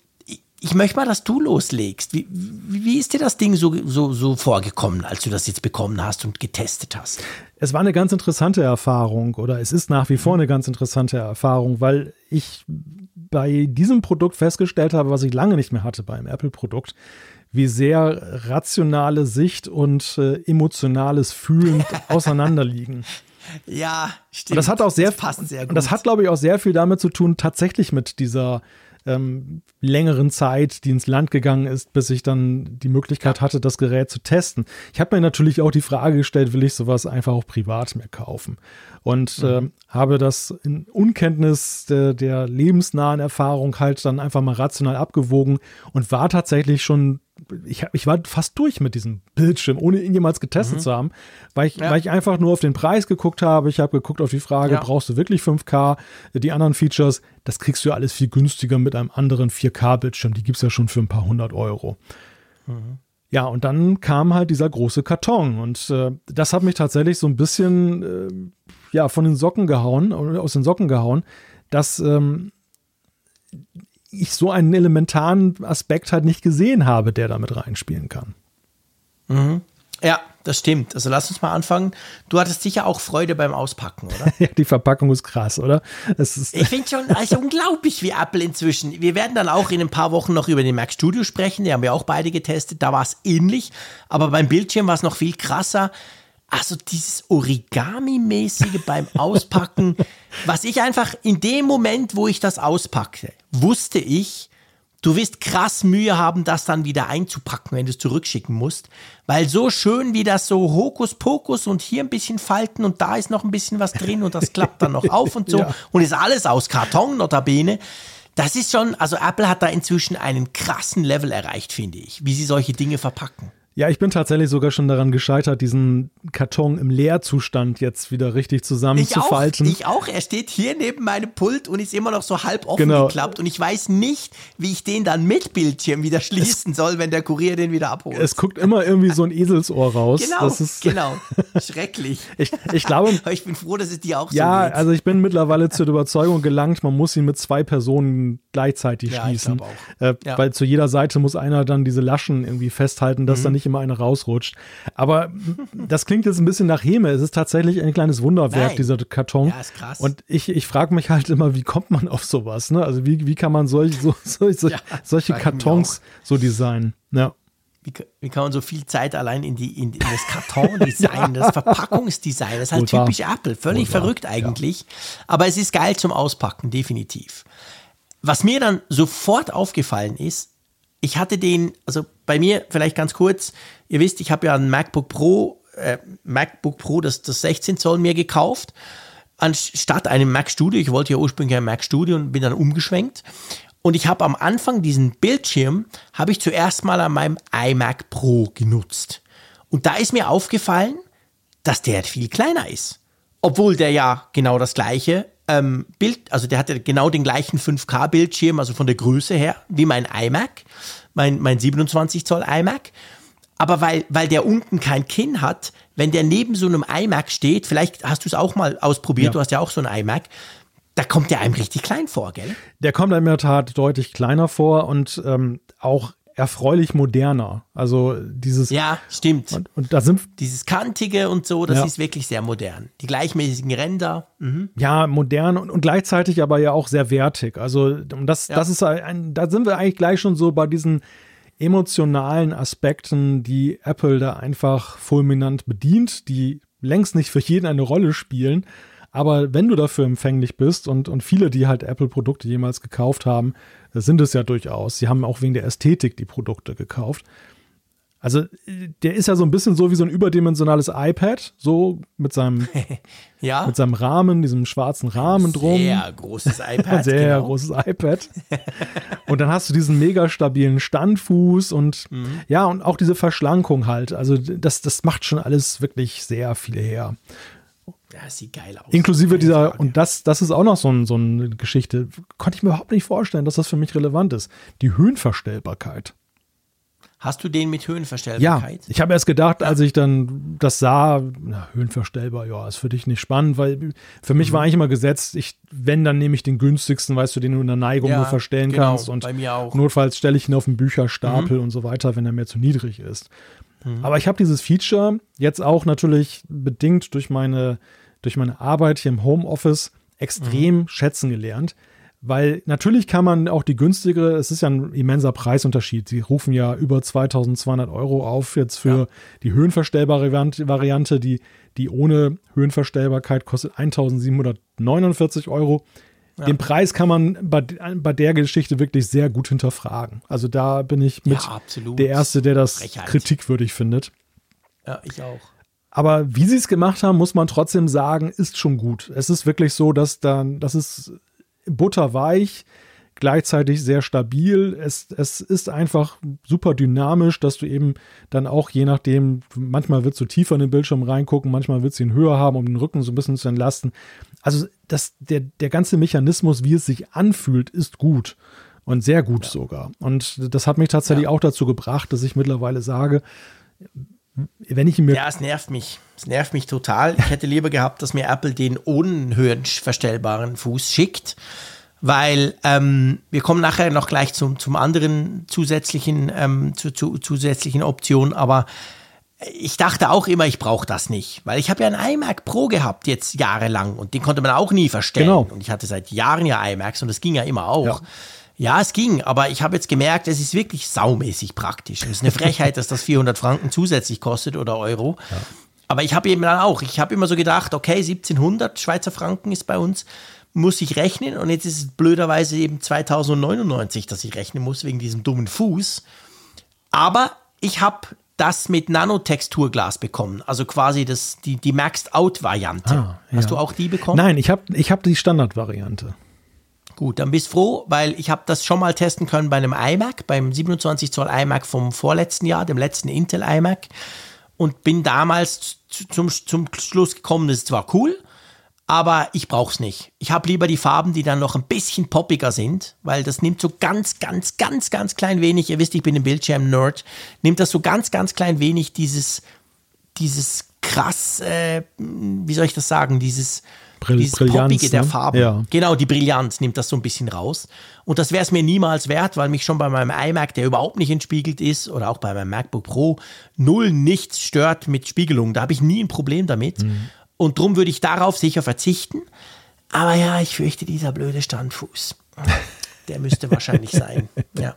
ich möchte mal, dass du loslegst. Wie, wie ist dir das Ding so, so, so vorgekommen, als du das jetzt bekommen hast und getestet hast? Es war eine ganz interessante Erfahrung oder es ist nach wie vor eine ganz interessante Erfahrung, weil ich bei diesem Produkt festgestellt habe, was ich lange nicht mehr hatte beim Apple-Produkt, wie sehr rationale Sicht und äh, emotionales Fühlen *laughs* auseinanderliegen. Ja, stimmt. Und das hat auch sehr, das passt sehr gut. Und das hat, glaube ich, auch sehr viel damit zu tun, tatsächlich mit dieser ähm, längeren Zeit, die ins Land gegangen ist, bis ich dann die Möglichkeit hatte, das Gerät zu testen. Ich habe mir natürlich auch die Frage gestellt, will ich sowas einfach auch privat mehr kaufen? Und mhm. äh, habe das in Unkenntnis der, der lebensnahen Erfahrung halt dann einfach mal rational abgewogen und war tatsächlich schon ich, ich war fast durch mit diesem Bildschirm, ohne ihn jemals getestet mhm. zu haben, weil ich, ja. weil ich einfach nur auf den Preis geguckt habe. Ich habe geguckt auf die Frage, ja. brauchst du wirklich 5K? Die anderen Features, das kriegst du ja alles viel günstiger mit einem anderen 4K-Bildschirm. Die gibt es ja schon für ein paar hundert Euro. Mhm. Ja, und dann kam halt dieser große Karton und äh, das hat mich tatsächlich so ein bisschen äh, ja, von den Socken gehauen, aus den Socken gehauen, dass ähm, ich so einen elementaren Aspekt halt nicht gesehen habe, der damit reinspielen kann. Mhm. Ja, das stimmt. Also lass uns mal anfangen. Du hattest sicher auch Freude beim Auspacken, oder? *laughs* ja, die Verpackung ist krass, oder? ich finde schon also unglaublich, wie Apple inzwischen. Wir werden dann auch in ein paar Wochen noch über den Mac Studio sprechen. Die haben wir auch beide getestet. Da war es ähnlich. Aber beim Bildschirm war es noch viel krasser. Also dieses Origami-mäßige beim *laughs* Auspacken, was ich einfach in dem Moment, wo ich das auspackte, wusste ich, du wirst krass Mühe haben, das dann wieder einzupacken, wenn du es zurückschicken musst. Weil so schön wie das so Hokuspokus und hier ein bisschen Falten und da ist noch ein bisschen was drin und das klappt dann noch auf und so *laughs* ja. und ist alles aus Karton, notabene. Das ist schon, also Apple hat da inzwischen einen krassen Level erreicht, finde ich, wie sie solche Dinge verpacken. Ja, ich bin tatsächlich sogar schon daran gescheitert, diesen Karton im Leerzustand jetzt wieder richtig zusammenzufalten. Ich auch, ich auch. Er steht hier neben meinem Pult und ist immer noch so halb offen genau. geklappt und ich weiß nicht, wie ich den dann mit Bildschirm wieder schließen es, soll, wenn der Kurier den wieder abholt. Es guckt immer irgendwie so ein Eselsohr raus. Genau, das ist, genau. *laughs* Schrecklich. ich, ich glaube. *laughs* ich bin froh, dass es dir auch ja, so geht. Ja, also ich bin mittlerweile zur Überzeugung gelangt, man muss ihn mit zwei Personen gleichzeitig ja, schließen. Äh, ja. Weil zu jeder Seite muss einer dann diese Laschen irgendwie festhalten, dass mhm. da nicht immer eine rausrutscht. Aber das klingt jetzt ein bisschen nach Heme. Es ist tatsächlich ein kleines Wunderwerk, Nein. dieser Karton. Ja, ist krass. Und ich, ich frage mich halt immer, wie kommt man auf sowas? Ne? Also wie, wie kann man solch, so, *laughs* so, so, ja, solche Kartons so designen? Ja. Wie, wie, kann man so viel Zeit allein in, die, in, in das Kartondesign, ja. *laughs* das Verpackungsdesign, das ist halt typisch Apple, völlig Wohl verrückt eigentlich. Ja. Aber es ist geil zum Auspacken, definitiv. Was mir dann sofort aufgefallen ist, ich hatte den, also bei mir vielleicht ganz kurz, ihr wisst, ich habe ja ein MacBook Pro, äh, MacBook Pro, das, das 16 Zoll mir gekauft, anstatt einem Mac Studio. Ich wollte ja ursprünglich ein Mac Studio und bin dann umgeschwenkt. Und ich habe am Anfang diesen Bildschirm, habe ich zuerst mal an meinem iMac Pro genutzt. Und da ist mir aufgefallen, dass der viel kleiner ist. Obwohl der ja genau das gleiche ähm, Bild, also der hatte genau den gleichen 5K-Bildschirm, also von der Größe her, wie mein iMac, mein, mein 27 Zoll iMac. Aber weil, weil der unten kein Kinn hat, wenn der neben so einem iMac steht, vielleicht hast du es auch mal ausprobiert, ja. du hast ja auch so ein iMac, da kommt der einem richtig klein vor, gell? Der kommt einem in der Tat deutlich kleiner vor und ähm, auch erfreulich moderner. Also dieses. Ja, stimmt. Und, und da sind. Dieses Kantige und so, das ja. ist wirklich sehr modern. Die gleichmäßigen Ränder. Mhm. Ja, modern und, und, gleichzeitig aber ja auch sehr wertig. Also das, ja. das ist ein, da sind wir eigentlich gleich schon so bei diesen emotionalen Aspekten, die Apple da einfach fulminant bedient, die längst nicht für jeden eine Rolle spielen. Aber wenn du dafür empfänglich bist und, und viele, die halt Apple-Produkte jemals gekauft haben, sind es ja durchaus. Sie haben auch wegen der Ästhetik die Produkte gekauft. Also der ist ja so ein bisschen so wie so ein überdimensionales iPad, so mit seinem, *laughs* Ja, mit seinem Rahmen, diesem schwarzen Rahmen drum. sehr großes *laughs* iPad. sehr genau. großes iPad. und dann hast du diesen mega stabilen Standfuß und Mhm. ja, und auch diese Verschlankung halt. Also das, das macht schon alles wirklich sehr viel her. Ja, sieht geil aus. Inklusive dieser, Frage. und das, das ist auch noch so, ein, so eine Geschichte, konnte ich mir überhaupt nicht vorstellen, dass das für mich relevant ist. Die Höhenverstellbarkeit. Hast du den mit Ja, Höhenverstellbarkeit? ich habe erst gedacht, als ich dann das sah, na, höhenverstellbar, ja, ist für dich nicht spannend, weil für mich Mhm. war eigentlich immer gesetzt, ich, wenn, dann nehme ich den günstigsten, weißt du, den du in der Neigung Ja, nur verstellen genau, kannst. Und bei mir auch. notfalls stelle ich ihn auf den Mhm. Bücherstapel und so weiter, wenn er mir zu niedrig ist. Aber ich habe dieses Feature jetzt auch natürlich bedingt durch meine, durch meine Arbeit hier im Homeoffice extrem Mhm. schätzen gelernt. Weil natürlich kann man auch die günstigere, es ist ja ein immenser Preisunterschied. Sie rufen ja über 2200 Euro auf jetzt für Ja. die höhenverstellbare Variante- Variante. Die, die ohne Höhenverstellbarkeit kostet 1749 Euro. Den Preis kann man bei, bei der Geschichte wirklich sehr gut hinterfragen. Also da bin ich mit Ja, der Erste, der das Frechheit. kritikwürdig findet. Ja, ich auch. Aber wie sie es gemacht haben, muss man trotzdem sagen, ist schon gut. Es ist wirklich so, dass dann, das ist butterweich, gleichzeitig sehr stabil. Es, es ist einfach super dynamisch, dass du eben dann auch je nachdem, manchmal willst du tiefer in den Bildschirm reingucken, manchmal willst du ihn höher haben, um den Rücken so ein bisschen zu entlasten. Also das, der, der ganze Mechanismus, wie es sich anfühlt, ist gut. Und sehr gut sogar. Und das hat mich tatsächlich Ja. auch dazu gebracht, dass ich mittlerweile sage, wenn ich mir Ja, es nervt mich. Es nervt mich total. Ich hätte lieber gehabt, dass mir Apple den ohne höhenverstellbaren Fuß schickt, weil ähm, wir kommen nachher noch gleich zum, zum anderen zusätzlichen, ähm, zu, zu, zusätzlichen Option, aber ich dachte auch immer, ich brauche das nicht, weil ich habe ja einen iMac Pro gehabt jetzt jahrelang und den konnte man auch nie verstellen. Genau. Und ich hatte seit Jahren ja iMacs und das ging ja immer auch. Ja. Ja, es ging, aber ich habe jetzt gemerkt, es ist wirklich saumäßig praktisch. Es ist eine Frechheit, dass das 400 Franken zusätzlich kostet oder Euro. Aber ich habe eben dann auch, ich habe immer so gedacht, okay, 1700 Schweizer Franken ist bei uns, muss ich rechnen und jetzt ist es blöderweise eben 2099, dass ich rechnen muss wegen diesem dummen Fuß. Aber ich habe das mit Nanotexturglas bekommen, also quasi das, die, die Maxed-Out-Variante. Ah, ja. Hast du auch die bekommen? Nein, ich habe ich hab die Standardvariante. Gut, dann bist froh, weil ich habe das schon mal testen können bei einem iMac, beim 27 Zoll iMac vom vorletzten Jahr, dem letzten Intel iMac und bin damals zu- zum, zum Schluss gekommen, das ist zwar cool, aber ich brauche es nicht. Ich habe lieber die Farben, die dann noch ein bisschen poppiger sind, weil das nimmt so ganz, ganz, ganz, ganz klein wenig, ihr wisst, ich bin ein Bildschirm-Nerd, nimmt das so ganz, ganz klein wenig dieses, dieses krass, äh, wie soll ich das sagen, dieses, Brill- dieses Brillanz, Poppige der ne? Farben. Ja. Genau, die Brillanz nimmt das so ein bisschen raus. Und das wäre es mir niemals wert, weil mich schon bei meinem iMac, der überhaupt nicht entspiegelt ist, oder auch bei meinem MacBook Pro, null nichts stört mit Spiegelung. Da habe ich nie ein Problem damit. Mhm. Und darum würde ich darauf sicher verzichten. Aber ja, ich fürchte, dieser blöde Standfuß. Der müsste wahrscheinlich *laughs* sein. Ja.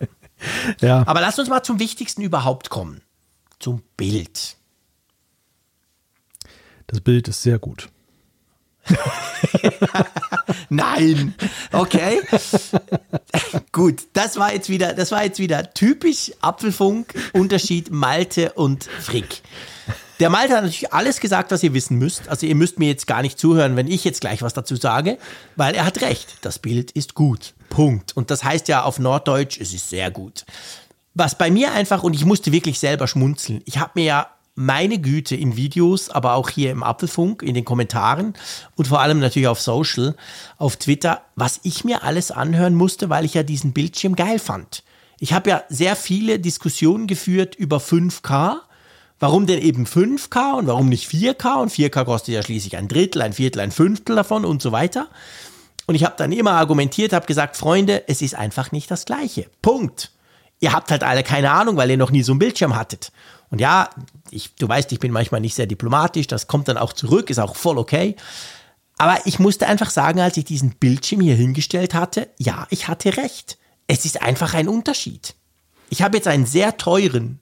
Ja, Aber lass uns mal zum Wichtigsten überhaupt kommen. Zum Bild. das Bild ist sehr gut. *laughs* Nein. Okay. *laughs* Gut, das war jetzt wieder, das war jetzt wieder typisch Apfelfunk, Unterschied Malte und Frick. Der Malte hat natürlich alles gesagt, was ihr wissen müsst. Also ihr müsst mir jetzt gar nicht zuhören, wenn ich jetzt gleich was dazu sage, weil er hat recht. Das Bild ist gut. Punkt. Und das heißt ja auf Norddeutsch, es ist sehr gut. Was bei mir einfach, und ich musste wirklich selber schmunzeln, ich habe mir ja meine Güte in Videos, aber auch hier im Apfelfunk, in den Kommentaren und vor allem natürlich auf Social, auf Twitter, was ich mir alles anhören musste, weil ich ja diesen Bildschirm geil fand. Ich habe ja sehr viele Diskussionen geführt über 5K. Warum denn eben 5K und warum nicht 4K? Und 4K kostet ja schließlich ein Drittel, ein Viertel, ein Fünftel davon und so weiter. Und ich habe dann immer argumentiert, habe gesagt, Freunde, es ist einfach nicht das Gleiche. Punkt. Ihr habt halt alle keine Ahnung, weil ihr noch nie so einen Bildschirm hattet. Und ja, ich, du weißt, ich bin manchmal nicht sehr diplomatisch, das kommt dann auch zurück, ist auch voll okay. Aber ich musste einfach sagen, als ich diesen Bildschirm hier hingestellt hatte, ja, ich hatte recht. Es ist einfach ein Unterschied. Ich habe jetzt einen sehr teuren,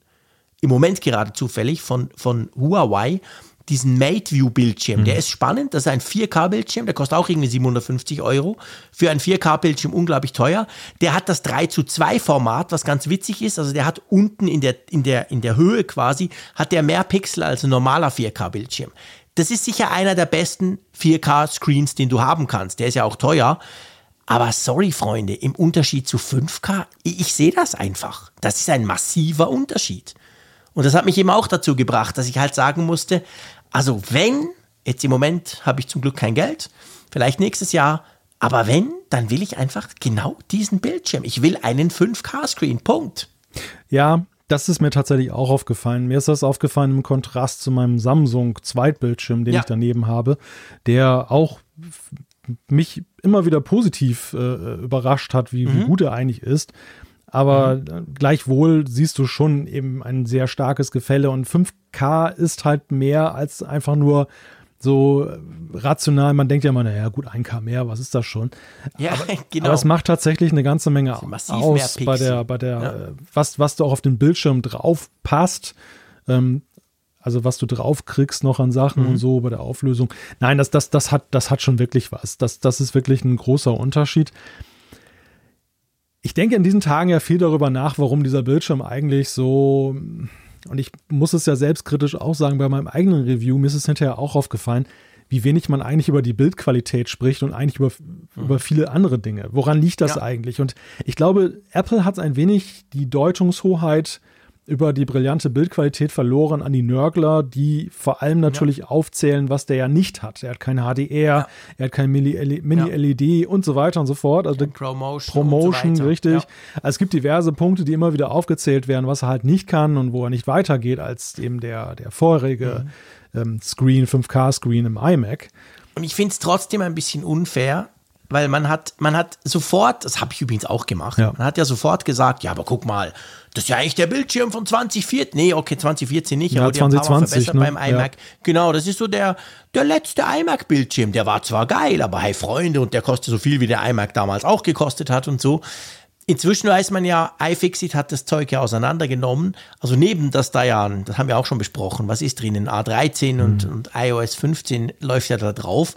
im Moment gerade zufällig, von, von Huawei, diesen Mate View Bildschirm. Mhm. Der ist spannend, das ist ein 4K-Bildschirm, der kostet auch irgendwie 750 Euro. Für einen 4K-Bildschirm unglaublich teuer. Der hat das 3 zu 2 Format, was ganz witzig ist. Also der hat unten in der, in der, in der Höhe quasi, hat der mehr Pixel als ein normaler 4K-Bildschirm. Das ist sicher einer der besten 4K-Screens, den du haben kannst. Der ist ja auch teuer. Aber sorry, Freunde, im Unterschied zu 5K, ich, ich sehe das einfach. Das ist ein massiver Unterschied. Und das hat mich eben auch dazu gebracht, dass ich halt sagen musste, also wenn, jetzt im Moment habe ich zum Glück kein Geld, vielleicht nächstes Jahr, aber wenn, dann will ich einfach genau diesen Bildschirm. Ich will einen 5K-Screen, Punkt. Ja, das ist mir tatsächlich auch aufgefallen. Mir ist das aufgefallen im Kontrast zu meinem Samsung Zweitbildschirm, den ja. ich daneben habe, der auch mich immer wieder positiv äh, überrascht hat, wie, mhm. wie, gut er eigentlich ist. Aber mhm. gleichwohl siehst du schon eben ein sehr starkes Gefälle und 5K ist halt mehr als einfach nur so rational. Man denkt ja immer, naja, gut, 1K mehr, was ist das schon? Ja, aber, *laughs* genau. Aber es macht tatsächlich eine ganze Menge aus bei der, bei der, ja. Äh, was, was du auch auf den Bildschirm drauf passt. Ähm, also was du draufkriegst noch an Sachen mhm. und so bei der Auflösung. Nein, das, das, das, hat, das hat schon wirklich was. Das, das ist wirklich ein großer Unterschied. Ich denke in diesen Tagen ja viel darüber nach, warum dieser Bildschirm eigentlich so, und ich muss es ja selbstkritisch auch sagen, bei meinem eigenen Review, mir ist es hinterher auch aufgefallen, wie wenig man eigentlich über die Bildqualität spricht und eigentlich über, mhm. über viele andere Dinge. Woran liegt das ja. eigentlich? Und ich glaube, Apple hat ein wenig die Deutungshoheit über die brillante Bildqualität verloren an die Nörgler, die vor allem natürlich ja. aufzählen, was der ja nicht hat. Er hat kein HDR, ja. er hat kein Mini-LED ja. und so weiter und so fort. Also Promotion, Promotion so richtig. Also es gibt diverse Punkte, die immer wieder aufgezählt werden, was er halt nicht kann und wo er nicht weitergeht als eben der, der vorherige mhm. ähm, Screen, 5K-Screen im iMac. Und ich finde es trotzdem ein bisschen unfair, weil man hat, man hat sofort, das habe ich übrigens auch gemacht, ja. man hat ja sofort gesagt, ja, aber guck mal, das ist ja eigentlich der Bildschirm von 2014. Nee, okay, 2014 nicht, ja, aber 2020, verbessert ne? beim iMac. Ja. Genau, das ist so der, der letzte iMac-Bildschirm. Der war zwar geil, aber hey Freunde, und der kostet so viel, wie der iMac damals auch gekostet hat und so. Inzwischen weiß man ja, iFixit hat das Zeug ja auseinandergenommen. Also neben das da ja, das haben wir auch schon besprochen, was ist drinnen? A13 mhm. und, und iOS 15 läuft ja da drauf.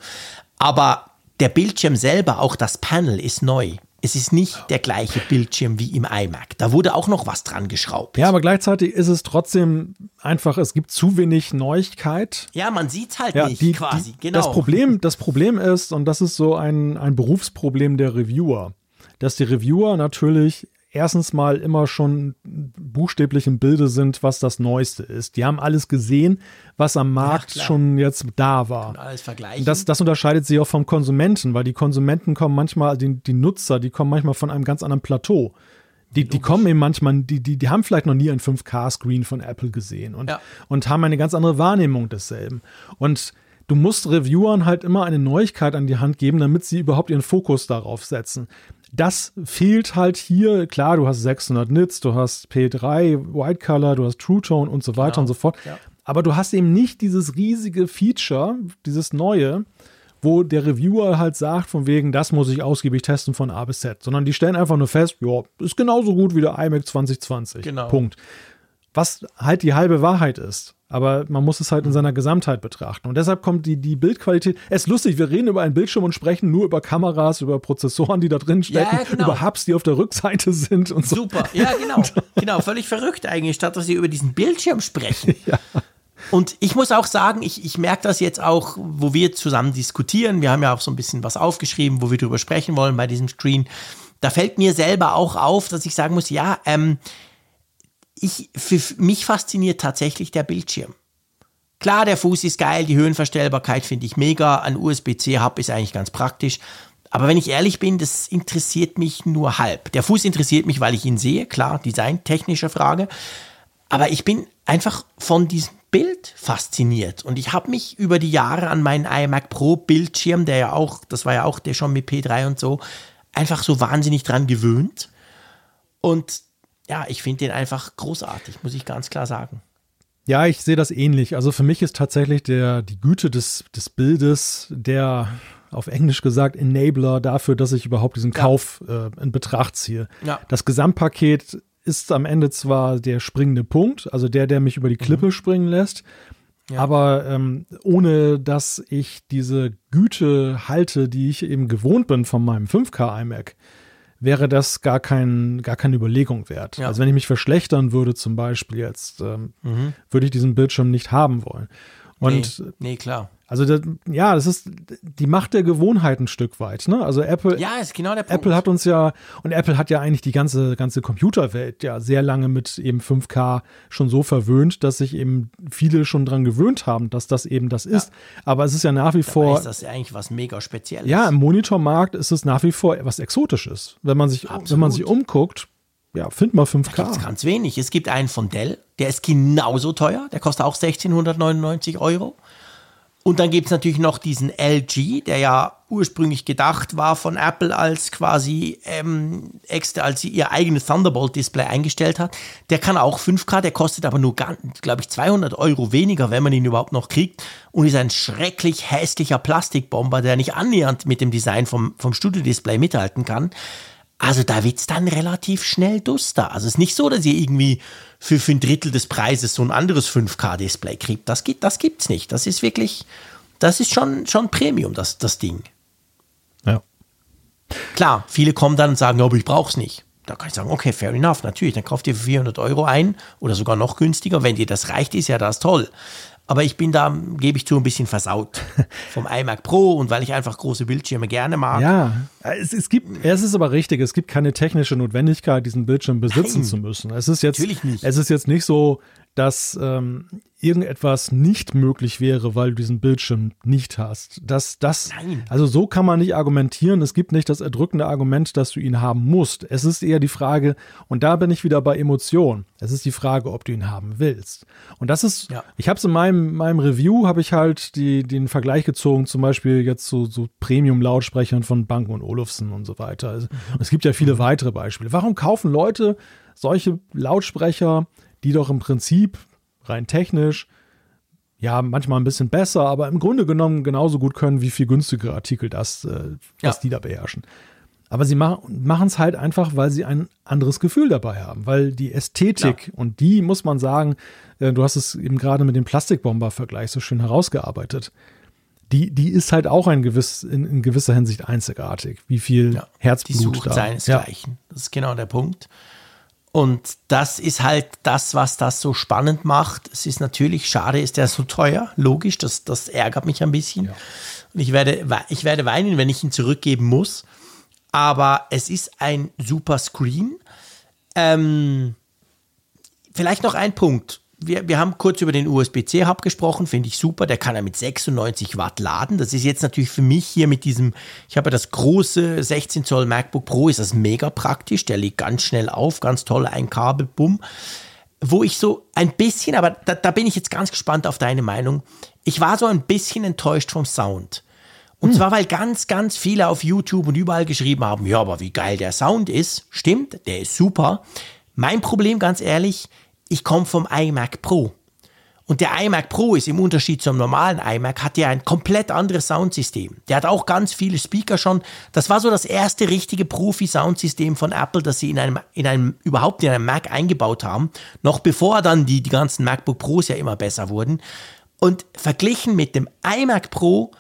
Aber der Bildschirm selber, auch das Panel ist neu. Es ist nicht der gleiche Bildschirm wie im iMac. Da wurde auch noch was dran geschraubt. Ja, aber gleichzeitig ist es trotzdem einfach, es gibt zu wenig Neuigkeit. Ja, man sieht es halt ja, nicht die, quasi. Die, genau. Das Problem, das Problem ist, und das ist so ein, ein Berufsproblem der Reviewer, dass die Reviewer natürlich erstens mal immer schon buchstäblich im Bilde sind, was das Neueste ist. Die haben alles gesehen, was am Markt ja, schon jetzt da war. Alles vergleichen. Das, das unterscheidet sich auch vom Konsumenten, weil die Konsumenten kommen manchmal, die, die Nutzer, die kommen manchmal von einem ganz anderen Plateau. Die, die kommen eben manchmal, die, die, die haben vielleicht noch nie einen 5K-Screen von Apple gesehen und, ja. und haben eine ganz andere Wahrnehmung desselben. Und du musst Reviewern halt immer eine Neuigkeit an die Hand geben, damit sie überhaupt ihren Fokus darauf setzen. Das fehlt halt hier. Klar, du hast 600 Nits, du hast P3 White Color, du hast True Tone und so weiter genau. und so fort. Ja. Aber du hast eben nicht dieses riesige Feature, dieses neue, wo der Reviewer halt sagt, von wegen, das muss ich ausgiebig testen von A bis Z, sondern die stellen einfach nur fest, ja, ist genauso gut wie der iMac 2020. Genau. Punkt. Was halt die halbe Wahrheit ist. Aber man muss es halt in seiner Gesamtheit betrachten. Und deshalb kommt die, die Bildqualität. Es ist lustig, wir reden über einen Bildschirm und sprechen nur über Kameras, über Prozessoren, die da drin stecken, ja, genau. über Hubs, die auf der Rückseite sind und so. Super, ja, genau. *laughs* genau, völlig verrückt eigentlich, statt dass sie über diesen Bildschirm sprechen. *laughs* ja. Und ich muss auch sagen, ich, ich merke das jetzt auch, wo wir zusammen diskutieren. Wir haben ja auch so ein bisschen was aufgeschrieben, wo wir drüber sprechen wollen bei diesem Screen. Da fällt mir selber auch auf, dass ich sagen muss, ja, ähm, ich, für mich fasziniert tatsächlich der Bildschirm. Klar, der Fuß ist geil, die Höhenverstellbarkeit finde ich mega, ein USB-C-Hub ist eigentlich ganz praktisch. Aber wenn ich ehrlich bin, das interessiert mich nur halb. Der Fuß interessiert mich, weil ich ihn sehe, klar, designtechnische Frage. Aber ich bin einfach von diesem Bild fasziniert. Und ich habe mich über die Jahre an meinen iMac Pro Bildschirm, der ja auch, das war ja auch der schon mit P3 und so, einfach so wahnsinnig dran gewöhnt. Und ja, ich finde den einfach großartig, muss ich ganz klar sagen. Ja, ich sehe das ähnlich. Also für mich ist tatsächlich der, die Güte des, des Bildes der auf Englisch gesagt Enabler dafür, dass ich überhaupt diesen ja. Kauf äh, in Betracht ziehe. Ja. Das Gesamtpaket ist am Ende zwar der springende Punkt, also der, der mich über die Klippe mhm. springen lässt, Aber ähm, ohne dass ich diese Güte halte, die ich eben gewohnt bin von meinem 5K iMac, wäre das gar, kein, gar keine Überlegung wert. Ja. Also wenn ich mich verschlechtern würde zum Beispiel jetzt, ähm, würde ich diesen Bildschirm nicht haben wollen. Und nee, nee, klar. Also das, ja, das ist die Macht der Gewohnheit ein Stück weit. Ne? Also Apple, Ja, ist genau der Punkt. Apple hat uns ja, und Apple hat ja eigentlich die ganze, ganze Computerwelt ja sehr lange mit eben 5K schon so verwöhnt, dass sich eben viele schon dran gewöhnt haben, dass das eben das ist. Aber es ist ja nach wie Dabei vor, ist das eigentlich was mega Spezielles. ja, im Monitormarkt ist es nach wie vor etwas Exotisches. Wenn man sich, wenn man sich umguckt, ja, find mal Gibt's 5K. ganz wenig. Es gibt einen von Dell, der ist genauso teuer, der kostet auch 1699 Euro. Und dann gibt es natürlich noch diesen LG, der ja ursprünglich gedacht war von Apple als quasi ähm, extra, als sie ihr eigenes Thunderbolt-Display eingestellt hat. Der kann auch 5K, der kostet aber nur, glaube ich, 200 Euro weniger, wenn man ihn überhaupt noch kriegt. Und ist ein schrecklich hässlicher Plastikbomber, der nicht annähernd mit dem Design vom, vom Studio-Display mithalten kann. Also da wird's dann relativ schnell duster. Also es ist nicht so, dass ihr irgendwie für, für ein Drittel des Preises so ein anderes 5K-Display kriegt. Das, gibt, das gibt's nicht. Das ist wirklich, das ist schon, schon Premium, das, das Ding. Ja. Klar, viele kommen dann und sagen, ja, aber ich brauch's nicht. Da kann ich sagen, okay, fair enough, natürlich, dann kauft ihr für 400 Euro ein oder sogar noch günstiger. Wenn dir das reicht, ist ja das toll. Aber ich bin da, gebe ich zu, ein bisschen versaut *laughs* vom iMac Pro und weil ich einfach große Bildschirme gerne mag. Ja, es, es gibt, es ist aber richtig, es gibt keine technische Notwendigkeit, diesen Bildschirm besitzen Nein. zu müssen. Es ist jetzt, Natürlich nicht. es ist jetzt nicht so, dass ähm, irgendetwas nicht möglich wäre, weil du diesen Bildschirm nicht hast. Das, das, Nein. also so kann man nicht argumentieren. Es gibt nicht das erdrückende Argument, dass du ihn haben musst. Es ist eher die Frage, und da bin ich wieder bei Emotion. Es ist die Frage, ob du ihn haben willst. Und das ist, Ja. ich habe es in meinem, meinem Review, habe ich halt die, den Vergleich gezogen, zum Beispiel jetzt zu so Premium-Lautsprechern von Bang und Olufsen und so weiter. Also, und es gibt ja viele weitere Beispiele. Warum kaufen Leute solche Lautsprecher, die doch im Prinzip rein technisch ja, manchmal ein bisschen besser, aber im Grunde genommen genauso gut können wie viel günstigere Artikel das, äh, was Ja. die da beherrschen. Aber sie machen es halt einfach, weil sie ein anderes Gefühl dabei haben, weil die Ästhetik und die muss man sagen, äh, du hast es eben gerade mit dem Plastikbomber-Vergleich so schön herausgearbeitet. Die, die ist halt auch ein gewiss, in, in gewisser Hinsicht einzigartig. Wie viel Ja, Herzblut die sucht da. seinesgleichen. Das ist genau der Punkt. Und das ist halt das, was das so spannend macht. Es ist natürlich schade, ist der so teuer. Logisch, das, das ärgert mich ein bisschen. Und ich werde, we- ich werde weinen, wenn ich ihn zurückgeben muss. Aber es ist ein super Screen. Ähm, vielleicht noch ein Punkt. Wir, wir haben kurz über den USB-C-Hub gesprochen, finde ich super. Der kann ja mit 96 Watt laden. Das ist jetzt natürlich für mich hier mit diesem, ich habe ja das große 16 Zoll MacBook Pro, ist das mega praktisch. Der liegt ganz schnell auf, ganz toll, ein Kabel, bumm. Wo ich so ein bisschen, aber da, da bin ich jetzt ganz gespannt auf deine Meinung. Ich war so ein bisschen enttäuscht vom Sound. Und zwar, weil ganz, ganz viele auf YouTube und überall geschrieben haben, ja, aber wie geil der Sound ist. Stimmt, der ist super. Mein Problem, ganz ehrlich, ich komme vom iMac Pro. Und der iMac Pro ist im Unterschied zum normalen iMac, hat ja ein komplett anderes Soundsystem. Der hat auch ganz viele Speaker schon. Das war so das erste richtige Profi-Soundsystem von Apple, das sie in einem, in einem, überhaupt in einem Mac eingebaut haben. Noch bevor dann die, die ganzen MacBook Pros ja immer besser wurden. Und verglichen mit dem iMac Pro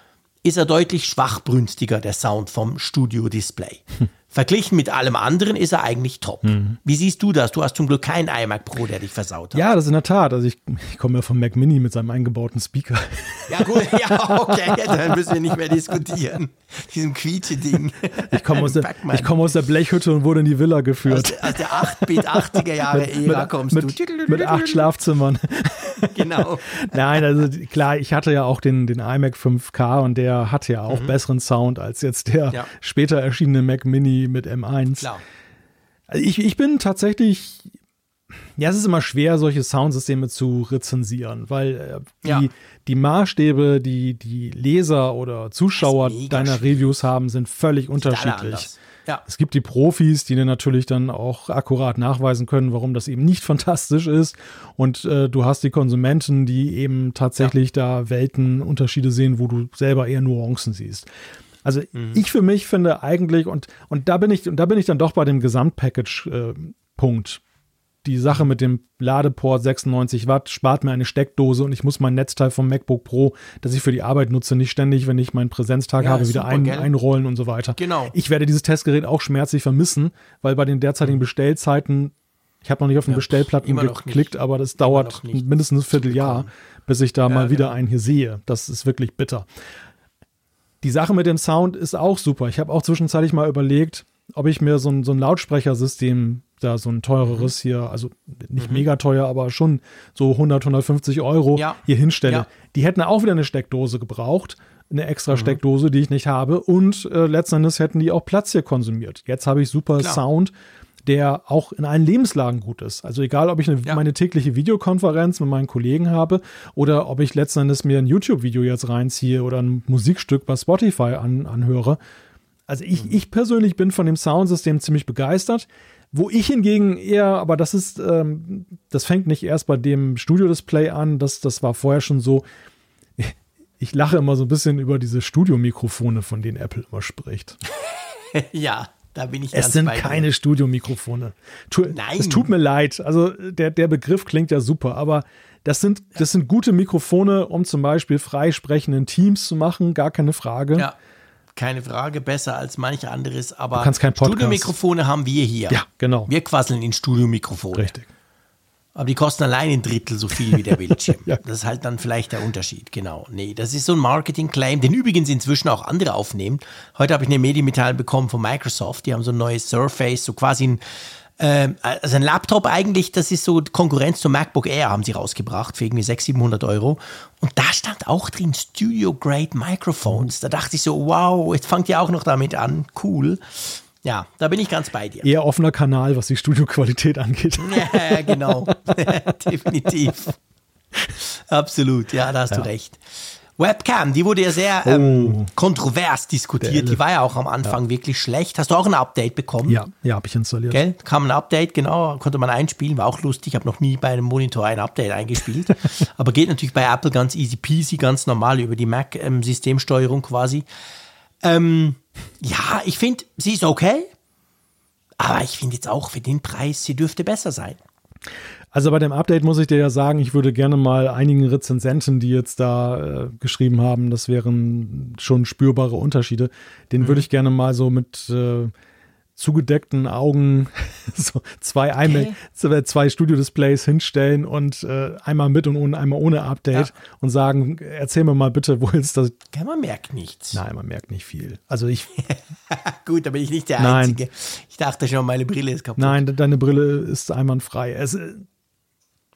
ist er deutlich schwachbrünstiger, der Sound vom Studio-Display. *laughs* Verglichen mit allem anderen ist er eigentlich top. Wie siehst du das? Du hast zum Glück keinen iMac Pro, der dich versaut hat. Ja, das ist in der Tat. Also ich, ich komme ja vom Mac Mini mit seinem eingebauten Speaker. Ja, gut, ja, okay, dann müssen wir nicht mehr diskutieren. Diesem Quietsche-Ding. Ich komme aus, der- ich komme aus der Blechhütte und wurde in die Villa aus geführt. der, aus der 8-Bit, 80er Jahre Ära kommst mit, du. mit acht Schlafzimmern. Genau. Nein, also klar, ich hatte ja auch den, den iMac 5K und der hatte ja auch besseren Sound als jetzt der Mhm. Ja. später erschienene Mac Mini mit M1. Klar. Also ich, ich bin tatsächlich, ja, es ist immer schwer, solche Soundsysteme zu rezensieren, weil äh, die, Ja. die Maßstäbe, die die Leser oder Zuschauer deiner schwierig. Reviews haben, sind völlig Alle unterschiedlich. Ja. Es gibt die Profis, die dir natürlich dann auch akkurat nachweisen können, warum das eben nicht *laughs* fantastisch ist. Und äh, du hast die Konsumenten, die eben tatsächlich da Weltenunterschiede sehen, wo du selber eher Nuancen siehst. Also Mhm. ich für mich finde eigentlich, und, und da bin ich, und da bin ich dann doch bei dem Gesamtpackage-Punkt. die Sache mit dem Ladeport 96 Watt spart mir eine Steckdose und ich muss mein Netzteil vom MacBook Pro, das ich für die Arbeit nutze, nicht ständig, wenn ich meinen Präsenztag Ja, habe, wieder ein, einrollen und so weiter. Genau. Ich werde dieses Testgerät auch schmerzlich vermissen, weil bei den derzeitigen Bestellzeiten, ich habe noch nicht auf den Ja, Bestellplatten geklickt, aber das dauert mindestens ein Vierteljahr, bis ich da mal genau. wieder einen hier sehe. Das ist wirklich bitter. Die Sache mit dem Sound ist auch super. Ich habe auch zwischenzeitlich mal überlegt, ob ich mir so ein, so ein Lautsprechersystem, da so ein teureres Mhm. hier, also nicht mega teuer, aber schon so 100, 150 Euro Ja. hier hinstelle. Ja. Die hätten auch wieder eine Steckdose gebraucht, eine Mhm. extra Steckdose, die ich nicht habe. Und äh, letzten Endes hätten die auch Platz hier konsumiert. Jetzt habe ich super Klar. Sound, der auch in allen Lebenslagen gut ist. Also egal, ob ich eine, Ja. meine tägliche Videokonferenz mit meinen Kollegen habe oder ob ich letzten Endes mir ein YouTube-Video jetzt reinziehe oder ein Musikstück bei Spotify an, anhöre. Also ich, ich persönlich bin von dem Soundsystem ziemlich begeistert. Wo ich hingegen eher, aber das ist, ähm, das fängt nicht erst bei dem Studio-Display an, das, das war vorher schon so. Ich lache immer so ein bisschen über diese Studiomikrofone, von denen Apple immer spricht. *laughs* ja, da bin ich Es sind bei dir. keine Studiomikrofone. Tu, Nein. Es tut mir leid. Also der, der Begriff klingt ja super, aber das sind, das sind gute Mikrofone, um zum Beispiel freisprechenden Teams zu machen, gar keine Frage. Ja, keine Frage, besser als manch anderes, aber Du kannst kein Podcast. Studiomikrofone haben wir hier. Ja, genau. Wir quasseln in Studiomikrofone. Richtig. Aber die kosten allein ein Drittel so viel wie der *laughs* Bildschirm. Ja. Das ist halt dann vielleicht der Unterschied, genau. Nee, das ist so ein Marketing-Claim, den übrigens inzwischen auch andere aufnehmen. Heute habe ich eine Medienmitteilung bekommen von Microsoft, die haben so ein neues Surface, so quasi ein, ähm, also ein Laptop eigentlich, das ist so Konkurrenz zum MacBook Air, haben sie rausgebracht für irgendwie 600, 700 Euro. Und da stand auch drin Studio-Grade Microphones. Da dachte ich so, wow, jetzt fangt ihr auch noch damit an, cool. Ja, da bin ich ganz bei dir. Eher offener Kanal, was die Studioqualität angeht. *laughs* Ja, genau. *laughs* Definitiv. Absolut, ja, da hast du recht. Webcam, die wurde ja sehr ähm, kontrovers diskutiert. Die war ja auch am Anfang wirklich schlecht. Hast du auch ein Update bekommen? Ja, ja, habe ich installiert. Gell? Kam ein Update, genau, konnte man einspielen, war auch lustig. Ich habe noch nie bei einem Monitor ein Update eingespielt. *laughs* Aber geht natürlich bei Apple ganz easy peasy, ganz normal über die Mac-Systemsteuerung quasi. Ähm, ja, ich finde, sie ist okay. Aber ich finde jetzt auch für den Preis, sie dürfte besser sein. Also bei dem Update muss ich dir ja sagen, ich würde gerne mal einigen Rezensenten, die jetzt da äh, geschrieben haben, das wären schon spürbare Unterschiede, den würde ich gerne mal so mit äh, zugedeckten Augen *laughs* so zwei, iMac, zwei- Studio-Displays hinstellen und äh, einmal mit und ohne, einmal ohne Update Ja. und sagen, erzähl mir mal bitte, wo ist das? Ja, man merkt nichts. Nein, man merkt nicht viel. Also ich, *laughs* Gut, da bin ich nicht der Nein. Einzige. Ich dachte schon, meine Brille ist kaputt. Nein, de- deine Brille ist einwandfrei. Es,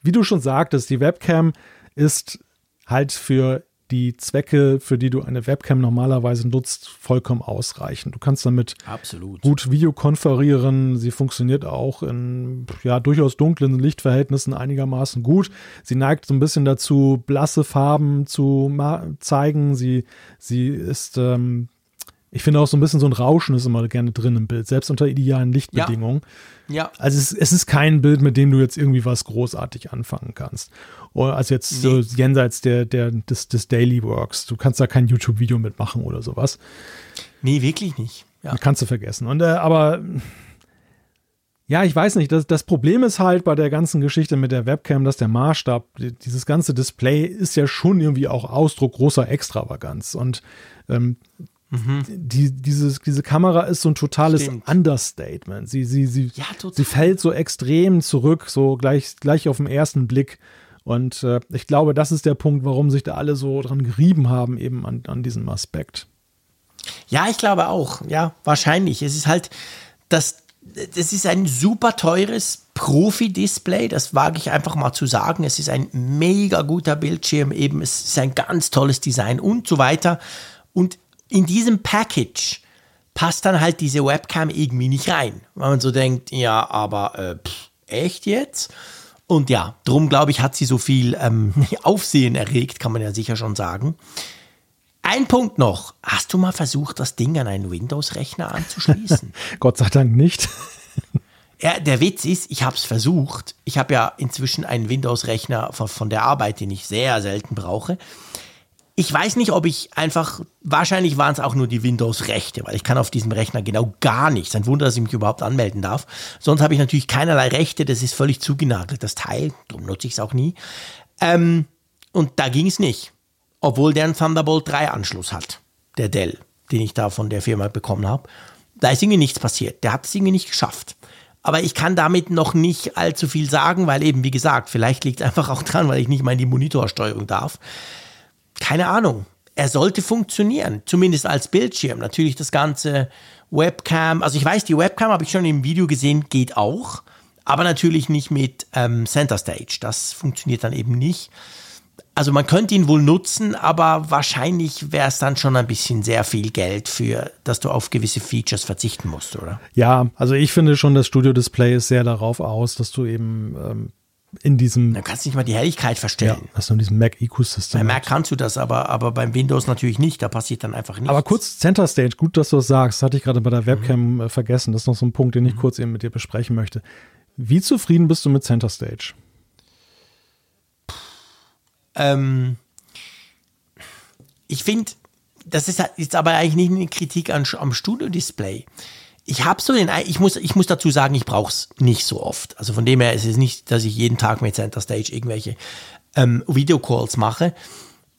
wie du schon sagtest, die Webcam ist halt für die Zwecke, für die du eine Webcam normalerweise nutzt, vollkommen ausreichend. Du kannst damit Absolut. gut Video konferieren. Sie funktioniert auch in ja, durchaus dunklen Lichtverhältnissen einigermaßen gut. Sie neigt so ein bisschen dazu, blasse Farben zu zeigen. Sie, sie ist, ähm, ich finde auch so ein bisschen so ein Rauschen ist immer gerne drin im Bild, selbst unter idealen Lichtbedingungen. Ja, Also es, es ist kein Bild, mit dem du jetzt irgendwie was großartig anfangen kannst. Oder also jetzt so jenseits der, der, des, des Daily Works. Du kannst da kein YouTube-Video mitmachen oder sowas. nee, wirklich nicht. Ja. Kannst du vergessen. Und äh, aber ja, ich weiß nicht. Das, das Problem ist halt bei der ganzen Geschichte mit der Webcam, dass der Maßstab, die- dieses ganze Display ist ja schon irgendwie auch Ausdruck großer Extravaganz. Und ähm, die, dieses, diese Kamera ist so ein totales Stimmt. Understatement. Sie, sie, sie, Ja, total. sie fällt so extrem zurück, so gleich, gleich auf den ersten Blick. Und äh, ich glaube, das ist der Punkt, warum sich da alle so dran gerieben haben, eben an, an diesem Aspekt. Ja, ich glaube auch. Ja, wahrscheinlich. Es ist halt, das, das ist ein super teures Profi-Display, das wage ich einfach mal zu sagen. Es ist ein mega guter Bildschirm, eben, es ist ein ganz tolles Design und so weiter. Und in diesem Package passt dann halt diese Webcam irgendwie nicht rein. Weil man so denkt, ja, aber äh, pff, echt jetzt? Und ja, drum glaube ich, hat sie so viel ähm, *laughs* Aufsehen erregt, kann man ja sicher schon sagen. Ein Punkt noch. Hast du mal versucht, das Ding an einen Windows-Rechner anzuschließen? *laughs* Gott sei Dank nicht. *laughs* ja, der Witz ist, ich habe es versucht. Ich habe ja inzwischen einen Windows-Rechner von, von der Arbeit, den ich sehr selten brauche. Ich weiß nicht, ob ich einfach, wahrscheinlich waren es auch nur die Windows-Rechte, weil ich kann auf diesem Rechner genau gar nichts. Ein Wunder, dass ich mich überhaupt anmelden darf. Sonst habe ich natürlich keinerlei Rechte, das ist völlig zugenagelt, das Teil, darum nutze ich es auch nie. Ähm, und da ging es nicht, obwohl der einen Thunderbolt 3 Anschluss hat, der Dell, den ich da von der Firma bekommen habe. Da ist irgendwie nichts passiert, der hat es irgendwie nicht geschafft. Aber ich kann damit noch nicht allzu viel sagen, weil eben, wie gesagt, vielleicht liegt es *laughs* einfach auch dran, weil ich nicht mal in die Monitorsteuerung darf keine Ahnung. Er sollte funktionieren, zumindest als Bildschirm. Natürlich das ganze Webcam, also ich weiß, die Webcam habe ich schon im Video gesehen, geht auch, aber natürlich nicht mit ähm, Center Stage. Das funktioniert dann eben nicht. Also man könnte ihn wohl nutzen, aber wahrscheinlich wäre es dann schon ein bisschen sehr viel Geld für, dass du auf gewisse Features verzichten musst, oder? Ja, also ich finde schon, das Studio Display ist sehr darauf aus, dass du eben ähm, in diesem. Dann kannst du nicht mal die Helligkeit verstellen. Ja, du in diesem Mac-Ecosystem. Bei Mac kannst du das, aber, aber beim Windows natürlich nicht. Da passiert dann einfach nichts. Aber kurz Center Stage, gut, dass du das sagst. Das hatte ich gerade bei der Webcam mhm. vergessen. Das ist noch so ein Punkt, den ich mhm. kurz eben mit dir besprechen möchte. Wie zufrieden bist du mit Center Stage? Ähm, ich finde, das ist jetzt aber eigentlich nicht eine Kritik an, am Studio-Display ich habe so den, ich muss, ich muss dazu sagen, ich brauche es nicht so oft. Also von dem her ist es nicht, dass ich jeden Tag mit Center Stage irgendwelche ähm, Videocalls mache.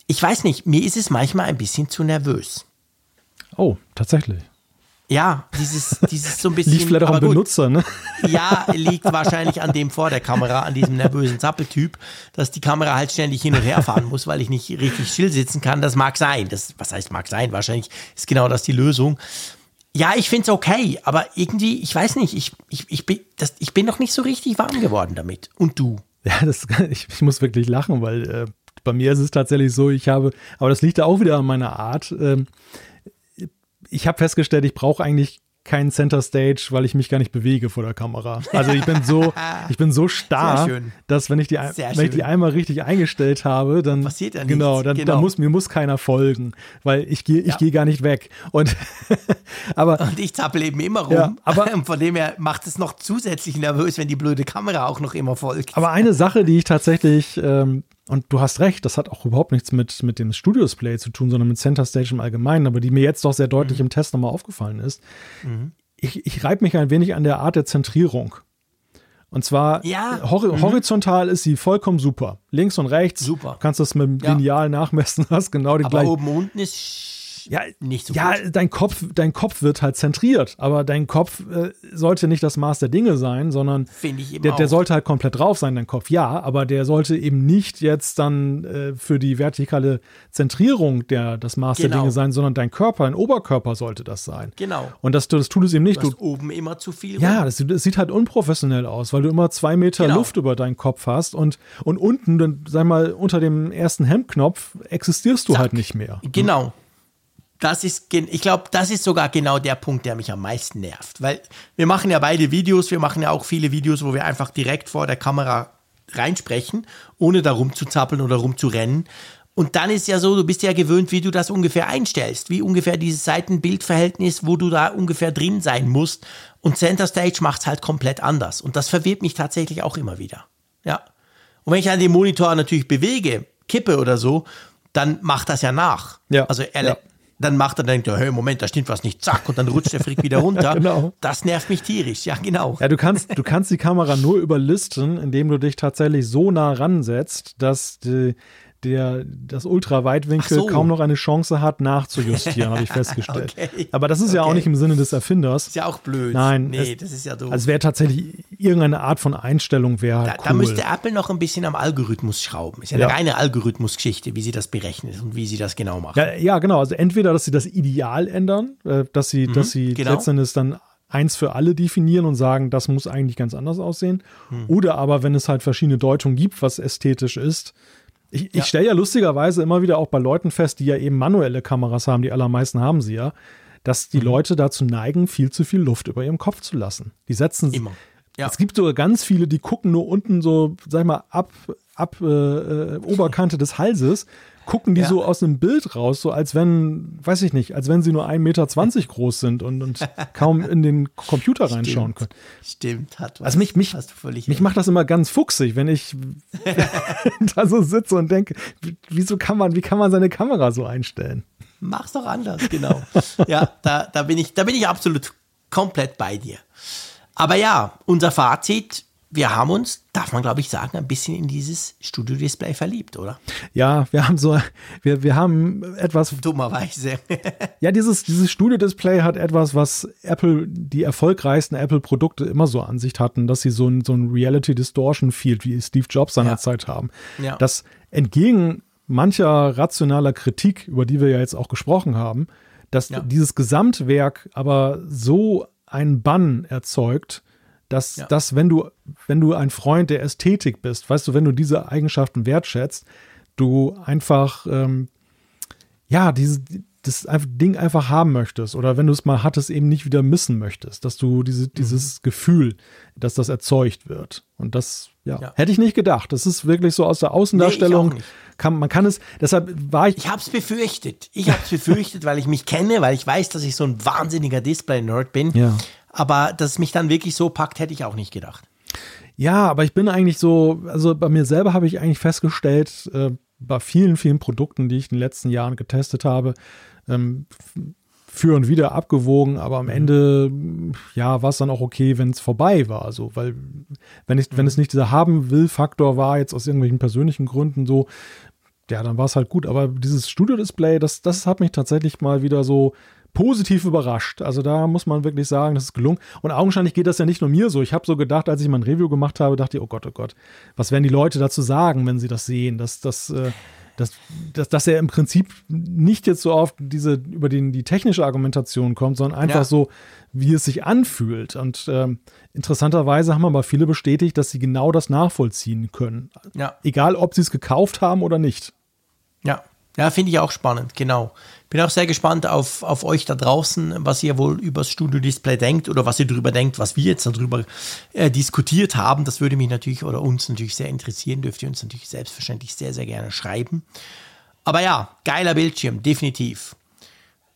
Ich weiß nicht, mir ist es manchmal ein bisschen zu nervös. Oh, tatsächlich. Ja, dieses, dieses so ein *laughs* bisschen. Liegt vielleicht auch am Benutzer, ne? *laughs* Ja, liegt wahrscheinlich an dem vor der Kamera, an diesem nervösen Zappeltyp, dass die Kamera halt ständig hin und her fahren muss, weil ich nicht richtig still sitzen kann. Das mag sein. Das, was heißt mag sein? Wahrscheinlich ist genau das die Lösung. Ja, ich finde es okay, aber irgendwie, ich weiß nicht, ich, ich, ich, bin, das, ich bin noch nicht so richtig warm geworden damit. Und du? Ja, das, *laughs* ich, ich muss wirklich lachen, weil äh, bei mir ist es tatsächlich so, ich habe, aber das liegt da auch wieder an meiner Art. Ähm, ich habe festgestellt, ich brauche eigentlich kein Center Stage, weil ich mich gar nicht bewege vor der Kamera. Also ich bin so, *laughs* ich bin so starr, dass wenn ich die, wenn ich die einmal richtig eingestellt habe, dann passiert ja genau, dann, genau. dann muss mir muss keiner folgen, weil ich gehe ich ja. gehe gar nicht weg. Und *laughs* aber und ich zappel eben immer rum. Ja, aber *laughs* von dem her macht es noch zusätzlich nervös, wenn die blöde Kamera auch noch immer folgt. Aber eine Sache, die ich tatsächlich ähm, und du hast recht, das hat auch überhaupt nichts mit, mit dem Studio-Display zu tun, sondern mit Center Stage im Allgemeinen, aber die mir jetzt doch sehr deutlich mhm. im Test nochmal aufgefallen ist. Mhm. Ich, ich reibe mich ein wenig an der Art der Zentrierung. Und zwar ja. hor mhm. horizontal ist sie vollkommen super. Links und rechts. Super. Du kannst das mit dem Lineal nachmessen, *laughs* hast genau die Aber gleiche. oben unten ist ja, nicht so ja, gut. dein Kopf, dein Kopf wird halt zentriert, aber dein Kopf äh, sollte nicht das Maß der Dinge sein, sondern der, der, sollte halt komplett drauf sein, dein Kopf, ja, aber der sollte eben nicht jetzt dann äh, für die vertikale Zentrierung der, das Maß genau. der Dinge sein, sondern dein Körper, dein Oberkörper sollte das sein. Genau. Und das, das tut es eben nicht. Du, hast du oben immer zu viel. Ja, das, das, sieht halt unprofessionell aus, weil du immer zwei Meter genau. Luft über deinen Kopf hast und, und unten, dann, sag mal, unter dem ersten Hemdknopf existierst du Zack. halt nicht mehr. Genau das ist, ich glaube, das ist sogar genau der Punkt, der mich am meisten nervt. Weil wir machen ja beide Videos, wir machen ja auch viele Videos, wo wir einfach direkt vor der Kamera reinsprechen, ohne da rumzuzappeln oder rumzurennen. Und dann ist ja so, du bist ja gewöhnt, wie du das ungefähr einstellst, wie ungefähr dieses Seitenbildverhältnis, wo du da ungefähr drin sein musst. Und Center Stage macht es halt komplett anders. Und das verwirrt mich tatsächlich auch immer wieder. Ja. Und wenn ich an dem Monitor natürlich bewege, kippe oder so, dann macht das ja nach. Ja. Also er, ja dann macht er, denkt er, hey, Moment, da stimmt was nicht, zack, und dann rutscht der Frick wieder runter. *laughs* genau. Das nervt mich tierisch, ja, genau. Ja, du kannst, du kannst die Kamera nur überlisten, indem du dich tatsächlich so nah ransetzt, dass die, der das Ultraweitwinkel so. kaum noch eine Chance hat, nachzujustieren, habe ich *laughs* festgestellt. okay. Aber das ist okay. ja auch nicht im Sinne des Erfinders. Ist ja auch blöd. Nein. Nee, es, das ist ja doof. Also wäre tatsächlich irgendeine Art von Einstellung wäre da, cool. da müsste Apple noch ein bisschen am Algorithmus schrauben. Ist ja, ja. eine reine Algorithmusgeschichte, wie sie das berechnet und wie sie das genau machen. Ja, ja, genau. Also entweder, dass sie das Ideal ändern, äh, dass sie, mhm, dass sie genau. letztendlich dann eins für alle definieren und sagen, das muss eigentlich ganz anders aussehen. Hm. Oder aber, wenn es halt verschiedene Deutungen gibt, was ästhetisch ist, ich, ja. ich stelle ja lustigerweise immer wieder auch bei Leuten fest, die ja eben manuelle Kameras haben, die allermeisten haben sie ja, dass die mhm. Leute dazu neigen, viel zu viel Luft über ihrem Kopf zu lassen. Die setzen immer. Ja. Es gibt sogar ganz viele, die gucken nur unten so, sag ich mal, ab ab äh, äh, *laughs* Oberkante des Halses gucken die Ja. so aus einem Bild raus, so als wenn, weiß ich nicht, als wenn sie nur 1,20 Meter groß sind und, und kaum in den Computer *laughs* reinschauen können. Stimmt, hat was. Also mich, mich, mich recht. macht das immer ganz fuchsig, wenn ich *laughs* *laughs* da so sitze und denke, wie- wieso kann man, wie kann man seine Kamera so einstellen? Mach's doch anders, genau. ja, da, da, bin ich, da bin ich absolut komplett bei dir. Aber ja, unser Fazit, wir haben uns, darf man glaube ich sagen, ein bisschen in dieses Studio-Display verliebt, oder? Ja, wir haben so, wir, wir haben etwas, Dummerweise. *laughs* ja, dieses, dieses Studio-Display hat etwas, was Apple, die erfolgreichsten Apple-Produkte immer so an sich hatten, dass sie so ein, so ein Reality-Distortion-Field wie Steve Jobs seinerzeit haben. Ja. Das entgegen mancher rationaler Kritik, über die wir ja jetzt auch gesprochen haben, dass Ja. dieses Gesamtwerk aber so einen Bann erzeugt, dass, Ja. dass wenn du, wenn du ein Freund der Ästhetik bist, weißt du, wenn du diese Eigenschaften wertschätzt, du einfach, ähm, ja, dieses, das Ding einfach haben möchtest oder wenn du es mal hattest, eben nicht wieder missen möchtest, dass du diese, dieses Gefühl, dass das erzeugt wird. Und das, ja, Ja. hätte ich nicht gedacht. Das ist wirklich so aus der Außendarstellung. Nee, kann, man kann es, deshalb war ich, Ich hab's befürchtet. Ich hab's befürchtet, *laughs* weil ich mich kenne, weil ich weiß, dass ich so ein wahnsinniger Display-Nerd bin. Ja. Aber dass es mich dann wirklich so packt, hätte ich auch nicht gedacht. Ja, aber ich bin eigentlich so, also bei mir selber habe ich eigentlich festgestellt, äh, bei vielen, vielen Produkten, die ich in den letzten Jahren getestet habe, ähm, für und wieder abgewogen, aber am Ende, ja, war es dann auch okay, wenn es vorbei war. So, weil, wenn ich, wenn es nicht dieser Haben-Will-Faktor war, jetzt aus irgendwelchen persönlichen Gründen so, ja, dann war es halt gut. Aber dieses Studio-Display, das, das hat mich tatsächlich mal wieder so positiv überrascht. Also da muss man wirklich sagen, das ist gelungen. Und augenscheinlich geht das ja nicht nur mir so. Ich habe so gedacht, als ich mein Review gemacht habe, dachte ich, oh Gott, oh Gott, was werden die Leute dazu sagen, wenn sie das sehen? Dass, dass, äh, dass, dass, dass er im Prinzip nicht jetzt so oft diese, über den, die technische Argumentation kommt, sondern einfach Ja. so, wie es sich anfühlt. Und ähm, interessanterweise haben aber viele bestätigt, dass sie genau das nachvollziehen können. Ja. Egal, ob sie es gekauft haben oder nicht. Ja, ja finde ich auch spannend, genau. Bin auch sehr gespannt auf, auf euch da draußen, was ihr wohl über das Studio-Display denkt oder was ihr darüber denkt, was wir jetzt darüber äh, diskutiert haben. Das würde mich natürlich oder uns natürlich sehr interessieren. Dürft ihr uns natürlich selbstverständlich sehr, sehr gerne schreiben. Aber ja, geiler Bildschirm, definitiv.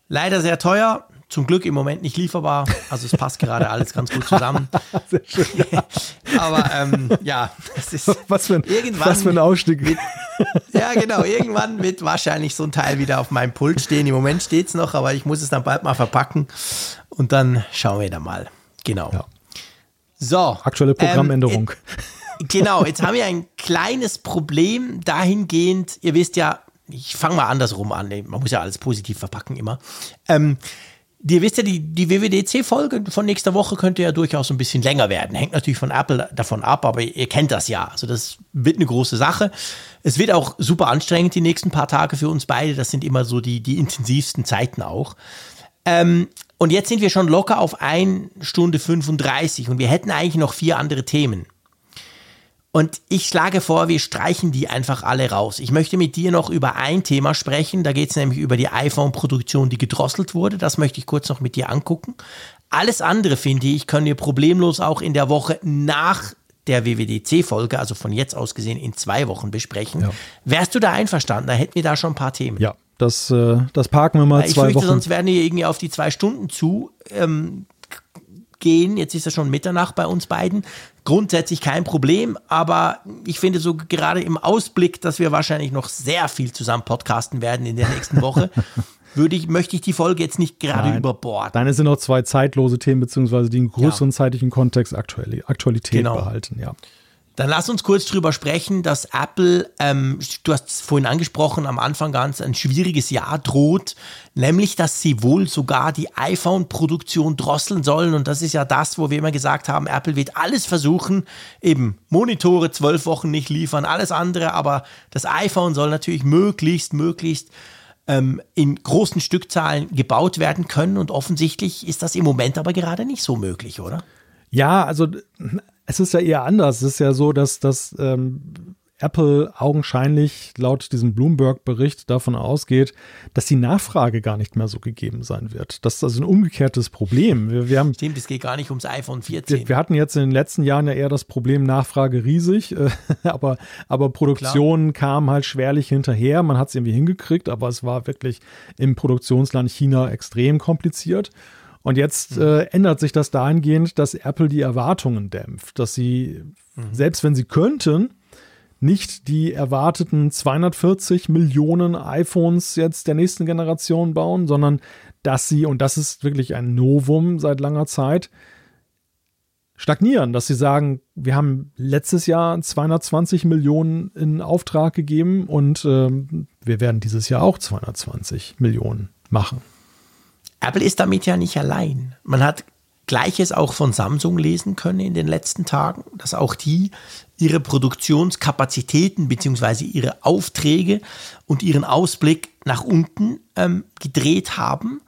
Leider sehr teuer, zum Glück im Moment nicht lieferbar. Also es passt gerade alles ganz gut zusammen. *laughs* Sehr schön. *laughs* Aber ähm, ja, es ist *laughs* Was für ein, Irgendwann was für ein Ausstieg. ja, genau. Irgendwann wird wahrscheinlich so ein Teil wieder auf meinem Pult stehen. Im Moment steht es noch, aber ich muss es dann bald mal verpacken. Und dann schauen wir da mal. Genau. Ja. So. Aktuelle Programmänderung. Ähm, genau, jetzt haben wir ein kleines Problem dahingehend. Ihr wisst ja, ich fange mal andersrum an. Man muss ja alles positiv verpacken immer. Ähm, Ihr wisst ja, die, die WWDC-Folge von nächster Woche könnte ja durchaus ein bisschen länger werden. Hängt natürlich von Apple davon ab, aber ihr kennt das ja. Also das wird eine große Sache. Es wird auch super anstrengend die nächsten paar Tage für uns beide. Das sind immer so die, die intensivsten Zeiten auch. Ähm, und jetzt sind wir schon locker auf 1 Stunde 35 und wir hätten eigentlich noch vier andere Themen. Und ich schlage vor, wir streichen die einfach alle raus. Ich möchte mit dir noch über ein Thema sprechen. Da geht es nämlich über die iPhone-Produktion, die gedrosselt wurde. Das möchte ich kurz noch mit dir angucken. Alles andere, finde ich, können wir problemlos auch in der Woche nach der WWDC-Folge, also von jetzt aus gesehen in zwei Wochen besprechen. Ja. Wärst du da einverstanden? Da hätten wir da schon ein paar Themen. Ja, das, äh, das parken wir mal Ich zwei fürchte, Wochen. sonst werden wir irgendwie auf die zwei Stunden zu ähm, gehen. Jetzt ist ja schon Mitternacht bei uns beiden. Grundsätzlich kein Problem, aber ich finde so gerade im Ausblick, dass wir wahrscheinlich noch sehr viel zusammen podcasten werden in der nächsten Woche, *laughs* würde ich, möchte ich die Folge jetzt nicht gerade Nein. überborden. Dann sind noch zwei zeitlose Themen, beziehungsweise die einen größeren zeitlichen Kontext Aktuali- Aktualität Genau. behalten, ja. Dann lass uns kurz drüber sprechen, dass Apple, ähm, du hast es vorhin angesprochen, am Anfang ganz ein schwieriges Jahr droht, nämlich, dass sie wohl sogar die iPhone-Produktion drosseln sollen. Und das ist ja das, wo wir immer gesagt haben, Apple wird alles versuchen, eben Monitore zwölf Wochen nicht liefern, alles andere, aber das iPhone soll natürlich möglichst, möglichst ähm, in großen Stückzahlen gebaut werden können. Und offensichtlich ist das im Moment aber gerade nicht so möglich, oder? Ja, also es ist ja eher anders. Es ist ja so, dass, dass ähm, Apple augenscheinlich laut diesem Bloomberg-Bericht davon ausgeht, dass die Nachfrage gar nicht mehr so gegeben sein wird. Das ist also ein umgekehrtes Problem. Wir, wir haben, Stimmt, es geht gar nicht ums iPhone 14. Wir, hatten jetzt in den letzten Jahren ja eher das Problem Nachfrage riesig, äh, *laughs* aber, aber Produktion Klar. kam halt schwerlich hinterher. Man hat es irgendwie hingekriegt, aber es war wirklich im Produktionsland China extrem kompliziert. Und jetzt mhm. äh, ändert sich das dahingehend, dass Apple die Erwartungen dämpft, dass sie, mhm. selbst wenn sie könnten, nicht die erwarteten 240 Millionen iPhones jetzt der nächsten Generation bauen, sondern dass sie, und das ist wirklich ein Novum seit langer Zeit, stagnieren, dass sie sagen, wir haben letztes Jahr 220 Millionen in Auftrag gegeben und ähm, wir werden dieses Jahr auch 220 Millionen machen. Apple ist damit ja nicht allein. Man hat Gleiches auch von Samsung lesen können in den letzten Tagen, dass auch die ihre Produktionskapazitäten bzw. ihre Aufträge und ihren Ausblick nach unten ähm, gedreht haben.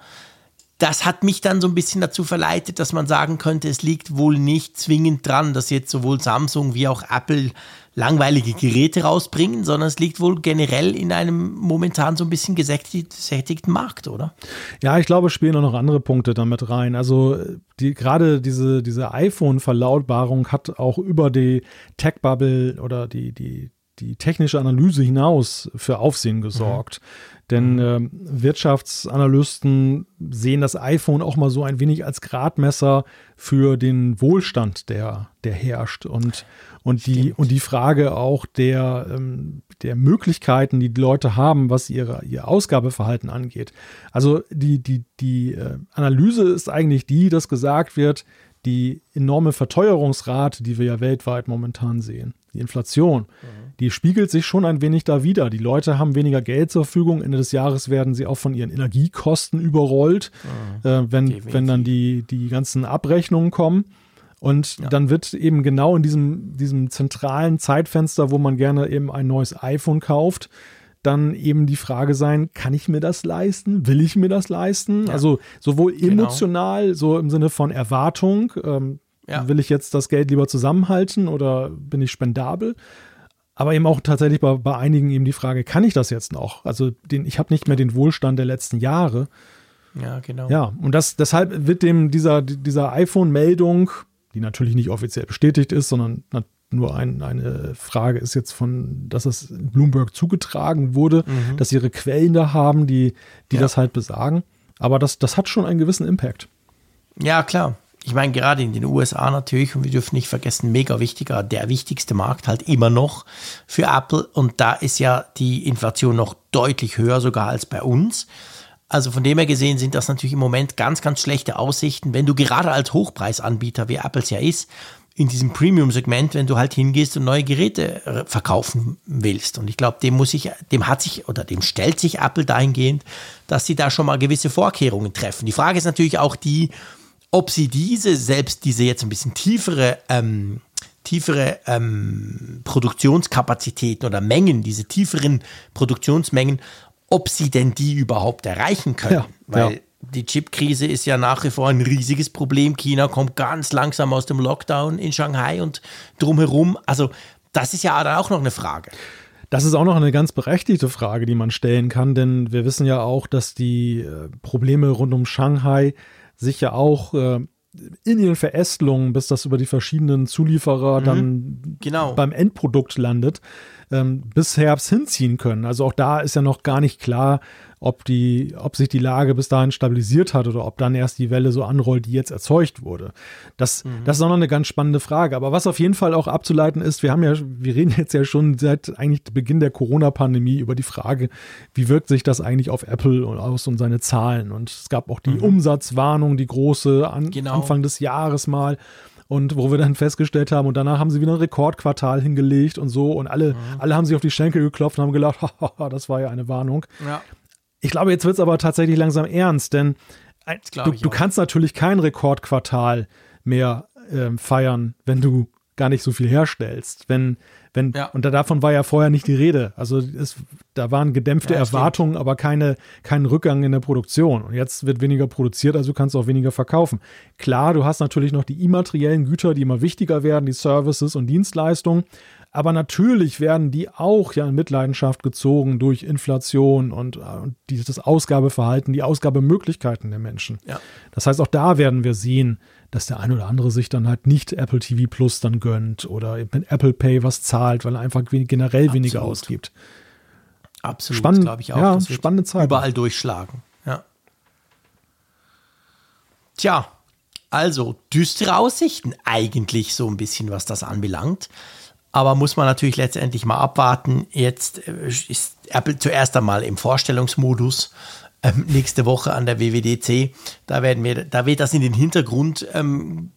Das hat mich dann so ein bisschen dazu verleitet, dass man sagen könnte, es liegt wohl nicht zwingend dran, dass jetzt sowohl Samsung wie auch Apple langweilige Geräte rausbringen, sondern es liegt wohl generell in einem momentan so ein bisschen gesättigten Markt, oder? Ja, ich glaube, spielen auch noch andere Punkte damit rein. Also die, gerade diese, diese iPhone-Verlautbarung hat auch über die Tech-Bubble oder die, die, die technische Analyse hinaus für Aufsehen gesorgt. Mhm. Denn äh, Wirtschaftsanalysten sehen das iPhone auch mal so ein wenig als Gradmesser für den Wohlstand, der, der herrscht. Und, und, die, und die Frage auch der, ähm, der Möglichkeiten, die die Leute haben, was ihre, ihr Ausgabeverhalten angeht. Also die, die, die äh, Analyse ist eigentlich die, dass gesagt wird, die enorme Verteuerungsrate, die wir ja weltweit momentan sehen, die Inflation, mhm. die spiegelt sich schon ein wenig da wieder. Die Leute haben weniger Geld zur Verfügung. Ende des Jahres werden sie auch von ihren Energiekosten überrollt, mhm. äh, wenn, wenn dann die, die ganzen Abrechnungen kommen. Und ja. dann wird eben genau in diesem, diesem zentralen Zeitfenster, wo man gerne eben ein neues iPhone kauft, dann eben die Frage sein, kann ich mir das leisten? Will ich mir das leisten? Ja. Also sowohl genau. emotional, genau. so im Sinne von Erwartung, ähm, ja. will ich jetzt das Geld lieber zusammenhalten oder bin ich spendabel? Aber eben auch tatsächlich bei, bei einigen eben die Frage, kann ich das jetzt noch? Also den, ich habe nicht mehr den Wohlstand der letzten Jahre. Ja, genau. Ja, und das, deshalb wird dem dieser, dieser iPhone-Meldung, die natürlich nicht offiziell bestätigt ist, sondern nur ein, eine Frage ist jetzt von, dass es Bloomberg zugetragen wurde, mhm. dass ihre Quellen da haben, die, die ja. das halt besagen. Aber das, das hat schon einen gewissen Impact. Ja, klar. Ich meine, gerade in den USA natürlich, und wir dürfen nicht vergessen, mega wichtiger, der wichtigste Markt halt immer noch für Apple. Und da ist ja die Inflation noch deutlich höher sogar als bei uns. Also von dem her gesehen sind das natürlich im Moment ganz, ganz schlechte Aussichten, wenn du gerade als Hochpreisanbieter, wie Apples ja ist, in diesem Premium-Segment, wenn du halt hingehst und neue Geräte äh, verkaufen willst. Und ich glaube, dem muss ich, dem hat sich oder dem stellt sich Apple dahingehend, dass sie da schon mal gewisse Vorkehrungen treffen. Die Frage ist natürlich auch die, ob sie diese, selbst diese jetzt ein bisschen tiefere, ähm, tiefere ähm, Produktionskapazitäten oder Mengen, diese tieferen Produktionsmengen, ob sie denn die überhaupt erreichen können. Ja, Weil ja die Chip-Krise ist ja nach wie vor ein riesiges Problem. China kommt ganz langsam aus dem Lockdown in Shanghai und drumherum. Also das ist ja dann auch noch eine Frage. Das ist auch noch eine ganz berechtigte Frage, die man stellen kann, denn wir wissen ja auch, dass die äh, Probleme rund um Shanghai sich ja auch äh, in ihren Verästelungen, bis das über die verschiedenen Zulieferer mhm, dann genau. beim Endprodukt landet, ähm, bis Herbst hinziehen können. Also auch da ist ja noch gar nicht klar, ob, die, ob sich die Lage bis dahin stabilisiert hat oder ob dann erst die Welle so anrollt, die jetzt erzeugt wurde. Das, mhm. das ist auch noch eine ganz spannende Frage. Aber was auf jeden Fall auch abzuleiten ist, wir haben ja, wir reden jetzt ja schon seit eigentlich Beginn der Corona-Pandemie über die Frage, wie wirkt sich das eigentlich auf Apple aus und seine Zahlen. Und es gab auch die mhm. Umsatzwarnung, die große an, genau. Anfang des Jahres mal und wo wir dann festgestellt haben, und danach haben sie wieder ein Rekordquartal hingelegt und so und alle, mhm. alle haben sich auf die Schenkel geklopft und haben gedacht, *laughs* das war ja eine Warnung. Ja. Ich glaube, jetzt wird es aber tatsächlich langsam ernst, denn du, du kannst natürlich kein Rekordquartal mehr äh, feiern, wenn du gar nicht so viel herstellst. Wenn, wenn, ja. und davon war ja vorher nicht die Rede. Also es, da waren gedämpfte ja, Erwartungen, stimmt. aber keine, kein Rückgang in der Produktion. Und jetzt wird weniger produziert, also kannst du auch weniger verkaufen. Klar, du hast natürlich noch die immateriellen Güter, die immer wichtiger werden, die Services und Dienstleistungen. Aber natürlich werden die auch ja in Mitleidenschaft gezogen durch Inflation und, und dieses Ausgabeverhalten, die Ausgabemöglichkeiten der Menschen. Ja. Das heißt, auch da werden wir sehen, dass der ein oder andere sich dann halt nicht Apple TV Plus dann gönnt oder mit Apple Pay was zahlt, weil er einfach generell Absolut. weniger ausgibt. Absolut, Spannend, glaube ich auch. Ja, das spannende Zeit. Überall durchschlagen. Ja. Tja, also düstere Aussichten eigentlich so ein bisschen, was das anbelangt. Aber muss man natürlich letztendlich mal abwarten. Jetzt äh, ist Apple zuerst einmal im Vorstellungsmodus. Ähm, nächste Woche an der WWDC. Da werden wir, da wird das in den Hintergrund ähm,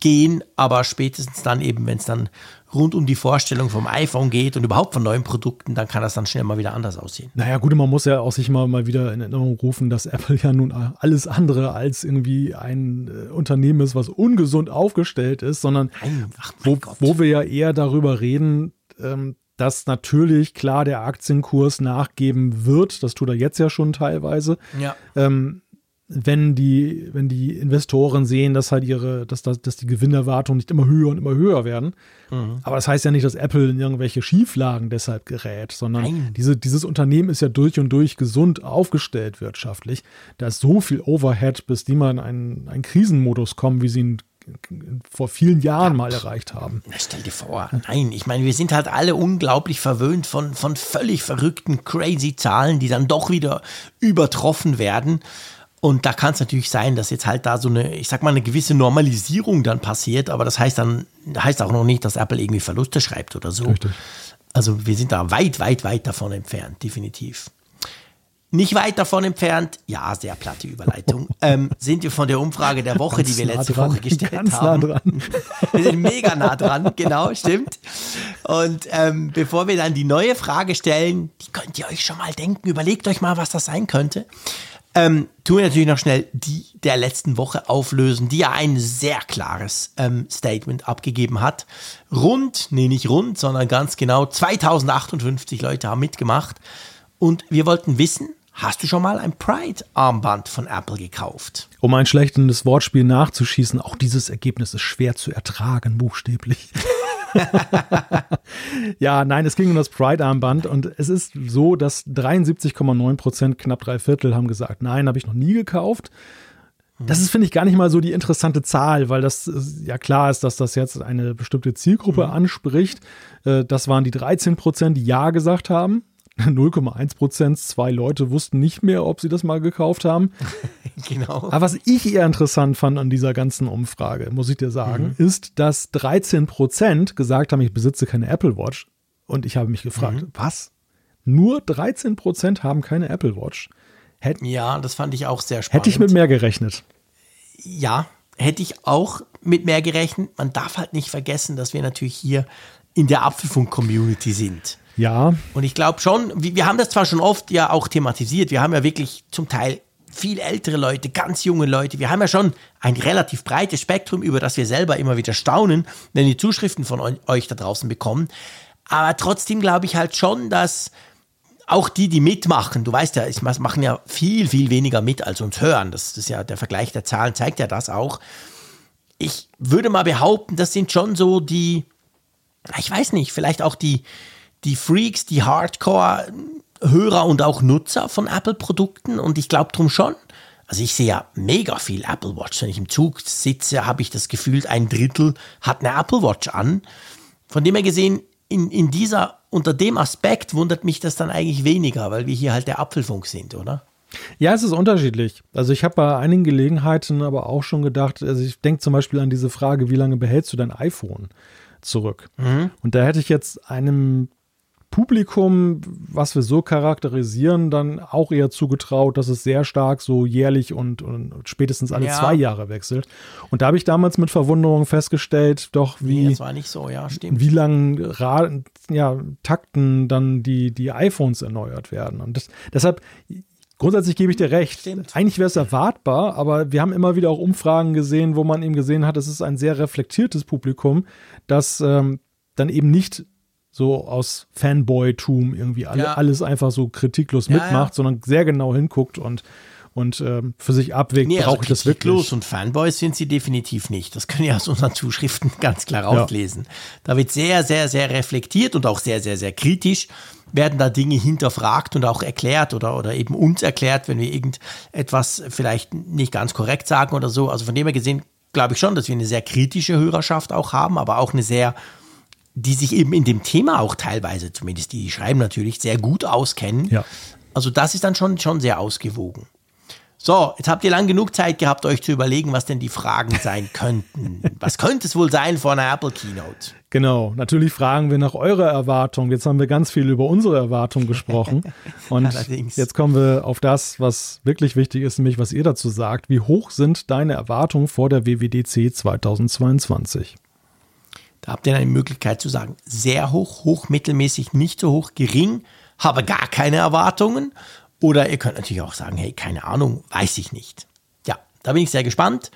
gehen, aber spätestens dann eben, wenn es dann rund um die Vorstellung vom iPhone geht und überhaupt von neuen Produkten, dann kann das dann schnell mal wieder anders aussehen. Naja, gut, man muss ja auch sich mal, mal wieder in Erinnerung rufen, dass Apple ja nun alles andere als irgendwie ein äh, Unternehmen ist, was ungesund aufgestellt ist, sondern Nein, ach, wo, Gott. wo wir ja eher darüber reden, ähm, dass natürlich klar der Aktienkurs nachgeben wird. Das tut er jetzt ja schon teilweise. Ja. Ähm, wenn die, wenn die Investoren sehen, dass halt ihre, dass, dass, dass die Gewinnerwartungen nicht immer höher und immer höher werden. Mhm. Aber das heißt ja nicht, dass Apple in irgendwelche Schieflagen deshalb gerät, sondern Nein. diese, dieses Unternehmen ist ja durch und durch gesund aufgestellt wirtschaftlich. Da ist so viel Overhead, bis die mal in einen, einen Krisenmodus kommen, wie sie ihn vor vielen Jahren mal erreicht haben. Na, stell dir vor, nein, ich meine, wir sind halt alle unglaublich verwöhnt von, von völlig verrückten, crazy Zahlen, die dann doch wieder übertroffen werden. Und da kann es natürlich sein, dass jetzt halt da so eine, ich sag mal, eine gewisse Normalisierung dann passiert, aber das heißt dann, heißt auch noch nicht, dass Apple irgendwie Verluste schreibt oder so. Richtig. Also wir sind da weit, weit, weit davon entfernt, definitiv. Nicht weit davon entfernt, ja, sehr platte Überleitung, *laughs* ähm, sind wir von der Umfrage der Woche, die wir nah letzte dran, Woche gestellt ganz haben. nah dran. *laughs* Wir sind mega nah dran, genau, stimmt. Und ähm, bevor wir dann die neue Frage stellen, die könnt ihr euch schon mal denken, überlegt euch mal, was das sein könnte. Ähm, tun wir natürlich noch schnell die der letzten Woche auflösen, die ja ein sehr klares ähm, Statement abgegeben hat. Rund, nee, nicht rund, sondern ganz genau 2058 Leute haben mitgemacht. Und wir wollten wissen, hast du schon mal ein Pride-Armband von Apple gekauft? Um ein schlechtes Wortspiel nachzuschießen, auch dieses Ergebnis ist schwer zu ertragen, buchstäblich. *laughs* ja, nein, es ging um das Pride-Armband und es ist so, dass 73,9 Prozent, knapp drei Viertel, haben gesagt, nein, habe ich noch nie gekauft. Das ist, finde ich, gar nicht mal so die interessante Zahl, weil das ist, ja klar ist, dass das jetzt eine bestimmte Zielgruppe anspricht. Äh, Das waren die 13 Prozent, die Ja gesagt haben. 0,1 Prozent, zwei Leute wussten nicht mehr, ob sie das mal gekauft haben. *laughs* Genau. Aber was ich eher interessant fand an dieser ganzen Umfrage, muss ich dir sagen, ist, dass 13 Prozent gesagt haben, ich besitze keine Apple Watch. Und ich habe mich gefragt, was? Nur 13 Prozent haben keine Apple Watch. Hätt, Ja, das fand ich auch sehr spannend. hätte ich mit mehr gerechnet. Ja, hätte ich auch mit mehr gerechnet. Man darf halt nicht vergessen, dass wir natürlich hier in der Apfelfunk-Community sind. Ja, Und ich glaube schon, wir haben das zwar schon oft ja auch thematisiert, wir haben ja wirklich zum Teil viel ältere Leute, ganz junge Leute, wir haben ja schon ein relativ breites Spektrum, über das wir selber immer wieder staunen, wenn wir Zuschriften von eu- euch da draußen bekommen. Aber trotzdem glaube ich halt schon, dass auch die, die mitmachen, du weißt ja, es machen ja viel, viel weniger mit, als uns hören. Das ist ja der Vergleich der Zahlen, zeigt ja das auch. Ich würde mal behaupten, das sind schon so die, ich weiß nicht, vielleicht auch die, die Freaks, die Hardcore-Hörer und auch Nutzer von Apple-Produkten und ich glaube drum schon. Also ich sehe ja mega viel Apple Watch. Wenn ich im Zug sitze, habe ich das Gefühl, ein Drittel hat eine Apple Watch an. Von dem her gesehen, in, in dieser, unter dem Aspekt wundert mich das dann eigentlich weniger, weil wir hier halt der Apfelfunk sind, oder? Ja, es ist unterschiedlich. Also ich habe bei einigen Gelegenheiten aber auch schon gedacht, also ich denke zum Beispiel an diese Frage, wie lange behältst du dein iPhone zurück? Und da hätte ich jetzt einem Publikum, was wir so charakterisieren, dann auch eher zugetraut, dass es sehr stark so jährlich und, und spätestens alle Ja. zwei Jahre wechselt. Und da habe ich damals mit Verwunderung festgestellt, doch wie, Nee, war nicht so, ja, stimmt. wie lang Ra ja, Takten dann die, die iPhones erneuert werden. Und das, deshalb, grundsätzlich gebe ich dir recht. Stimmt. Eigentlich wäre es erwartbar, aber wir haben immer wieder auch Umfragen gesehen, wo man eben gesehen hat, es ist ein sehr reflektiertes Publikum, das ähm, dann eben nicht so aus Fanboy-Tum irgendwie alle, Ja. alles einfach so kritiklos Ja, mitmacht, ja. sondern sehr genau hinguckt und, und ähm, für sich abwägt, nee, brauche also ich das wirklich. Los und Fanboys sind sie definitiv nicht. Das können ja aus unseren Zuschriften *laughs* ganz klar rauslesen. Ja. Da wird sehr, sehr, sehr reflektiert und auch sehr, sehr, sehr kritisch werden da Dinge hinterfragt und auch erklärt oder, oder eben uns erklärt, wenn wir irgendetwas vielleicht nicht ganz korrekt sagen oder so. Also von dem her gesehen glaube ich schon, dass wir eine sehr kritische Hörerschaft auch haben, aber auch eine sehr, die sich eben in dem Thema auch teilweise, zumindest die, die schreiben natürlich, sehr gut auskennen. Ja. Also das ist dann schon, schon sehr ausgewogen. So, jetzt habt ihr lang genug Zeit gehabt, euch zu überlegen, was denn die Fragen sein *laughs* könnten. was könnte es wohl sein vor einer Apple Keynote? Genau, natürlich fragen wir nach eurer Erwartung. Jetzt haben wir ganz viel über unsere Erwartung gesprochen. *laughs* Und Allerdings. jetzt kommen wir auf das, was wirklich wichtig ist, nämlich was ihr dazu sagt. Wie hoch sind deine Erwartungen vor der WWDC 2022? Da habt ihr eine Möglichkeit zu sagen, sehr hoch, hoch, mittelmäßig, nicht so hoch, gering, habe gar keine Erwartungen oder ihr könnt natürlich auch sagen, hey, keine Ahnung, weiß ich nicht. Ja, da bin ich sehr gespannt.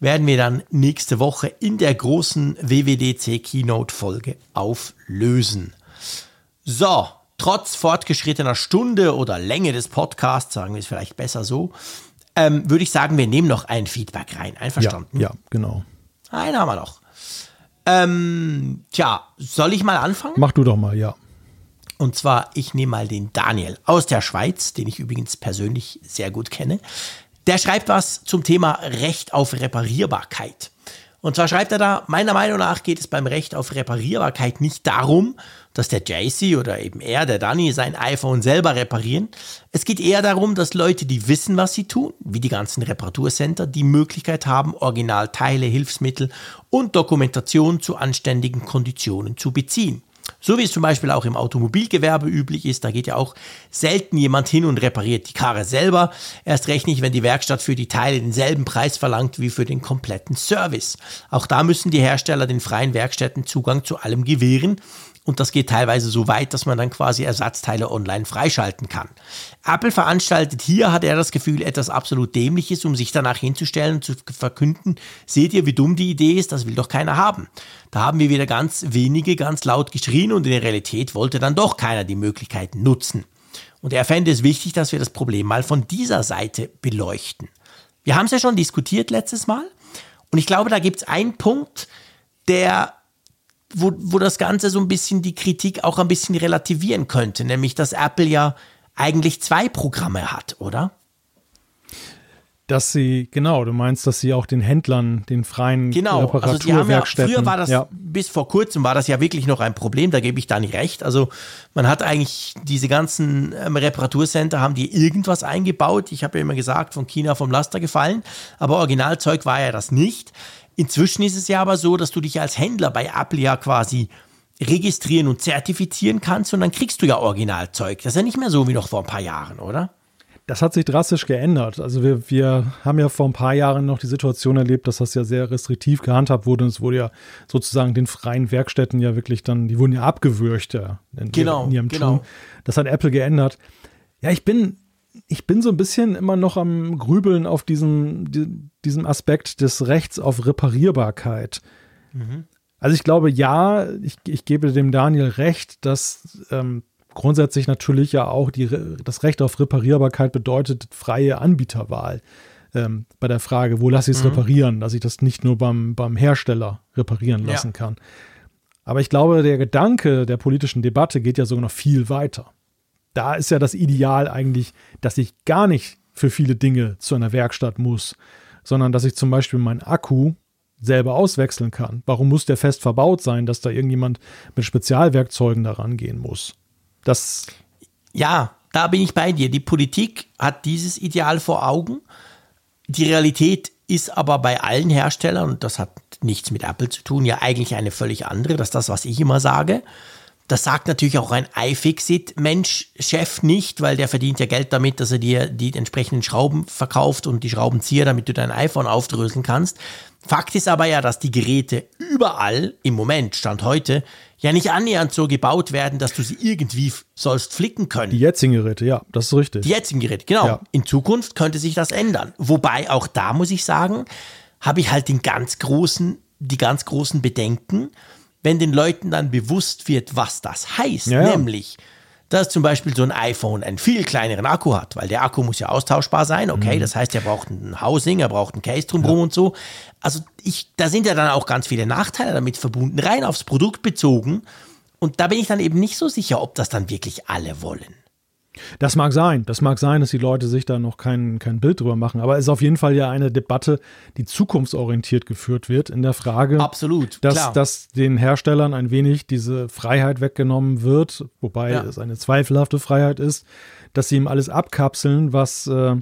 Werden wir dann nächste Woche in der großen WWDC Keynote Folge auflösen. So, trotz fortgeschrittener Stunde oder Länge des Podcasts, sagen wir es vielleicht besser so, ähm, würde ich sagen, wir nehmen noch ein Feedback rein. Einverstanden? Ja, ja genau. Einen haben wir noch. Ähm, tja, soll ich mal anfangen? Mach du doch mal, ja. Und zwar, ich nehme mal den Daniel aus der Schweiz, den ich übrigens persönlich sehr gut kenne. Der schreibt was zum Thema Recht auf Reparierbarkeit. Und zwar schreibt er da, meiner Meinung nach geht es beim Recht auf Reparierbarkeit nicht darum, dass der JC oder eben er, der Danny, sein iPhone selber reparieren. Es geht eher darum, dass Leute, die wissen, was sie tun, wie die ganzen Reparaturcenter, die Möglichkeit haben, Originalteile, Hilfsmittel und Dokumentation zu anständigen Konditionen zu beziehen. So wie es zum Beispiel auch im Automobilgewerbe üblich ist, da geht ja auch selten jemand hin und repariert die Karre selber. Erst recht nicht, wenn die Werkstatt für die Teile denselben Preis verlangt wie für den kompletten Service. Auch da müssen die Hersteller den freien Werkstätten Zugang zu allem gewähren. Und das geht teilweise so weit, dass man dann quasi Ersatzteile online freischalten kann. Apple veranstaltet hier, hat er das Gefühl, etwas absolut Dämliches, um sich danach hinzustellen und zu verkünden, seht ihr, wie dumm die Idee ist, das will doch keiner haben. Da haben wir wieder ganz wenige ganz laut geschrien und in der Realität wollte dann doch keiner die Möglichkeiten nutzen. Und er fände es wichtig, dass wir das Problem mal von dieser Seite beleuchten. Wir haben es ja schon diskutiert letztes Mal und ich glaube, da gibt es einen Punkt, der wo, wo das Ganze so ein bisschen die Kritik auch ein bisschen relativieren könnte, nämlich dass Apple ja eigentlich zwei Programme hat, oder? Dass sie, genau, du meinst, dass sie auch den Händlern, den freien genau, Reparaturwerkstätten. Also ja, früher war das, ja. bis vor kurzem war das ja wirklich noch ein Problem, da gebe ich da nicht recht. Also man hat eigentlich diese ganzen ähm, Reparaturcenter, haben die irgendwas eingebaut. Ich habe ja immer gesagt, von China vom Laster gefallen, aber Originalzeug war ja das nicht. Inzwischen ist es ja aber so, dass du dich als Händler bei Apple ja quasi registrieren und zertifizieren kannst und dann kriegst du ja Originalzeug. Das ist ja nicht mehr so wie noch vor ein paar Jahren, oder? Das hat sich drastisch geändert. Also wir, wir haben ja vor ein paar Jahren noch die Situation erlebt, dass das ja sehr restriktiv gehandhabt wurde. Und es wurde ja sozusagen den freien Werkstätten ja wirklich dann, die wurden ja abgewürgt ja, in, genau, in ihrem genau. Tun. Das hat Apple geändert. Ja, ich bin ich bin so ein bisschen immer noch am Grübeln auf diesem, diesem Aspekt des Rechts auf Reparierbarkeit. Mhm. Also ich glaube, ja, ich, ich gebe dem Daniel recht, dass ähm, grundsätzlich natürlich ja auch die, das Recht auf Reparierbarkeit bedeutet freie Anbieterwahl. Ähm, bei der Frage, wo lasse ich es mhm. reparieren, dass ich das nicht nur beim, beim Hersteller reparieren lassen ja. kann. Aber ich glaube, der Gedanke der politischen Debatte geht ja sogar noch viel weiter da ist ja das Ideal eigentlich, dass ich gar nicht für viele Dinge zu einer Werkstatt muss, sondern dass ich zum Beispiel meinen Akku selber auswechseln kann. Warum muss der fest verbaut sein, dass da irgendjemand mit Spezialwerkzeugen daran gehen muss? Das. Ja, da bin ich bei dir. Die Politik hat dieses Ideal vor Augen. Die Realität ist aber bei allen Herstellern, und das hat nichts mit Apple zu tun, ja eigentlich eine völlig andere. Das ist das, was ich immer sage. Das sagt natürlich auch ein iFixit-Mensch, Chef nicht, weil der verdient ja Geld damit, dass er dir die entsprechenden Schrauben verkauft und die Schraubenzieher, damit du dein iPhone aufdröseln kannst. Fakt ist aber ja, dass die Geräte überall im Moment, Stand heute, ja nicht annähernd so gebaut werden, dass du sie irgendwie sollst flicken können. Die jetzigen Geräte, ja, das ist richtig. Die jetzigen Geräte, genau. Ja. In Zukunft könnte sich das ändern. Wobei auch da muss ich sagen, habe ich halt den ganz großen, die ganz großen Bedenken, wenn den Leuten dann bewusst wird, was das heißt, ja, nämlich, dass zum Beispiel so ein iPhone einen viel kleineren Akku hat, weil der Akku muss ja austauschbar sein, okay, mhm. das heißt, er braucht ein Housing, er braucht ein Case drumherum ja. und so. Also ich, da sind ja dann auch ganz viele Nachteile damit verbunden, rein aufs Produkt bezogen. Und da bin ich dann eben nicht so sicher, ob das dann wirklich alle wollen. Das mag sein. Das mag sein, dass die Leute sich da noch kein, kein Bild drüber machen. Aber es ist auf jeden Fall ja eine Debatte, die zukunftsorientiert geführt wird in der Frage, Absolut, dass, klar. dass den Herstellern ein wenig diese Freiheit weggenommen wird, wobei ja. es eine zweifelhafte Freiheit ist, dass sie ihm alles abkapseln, was, äh,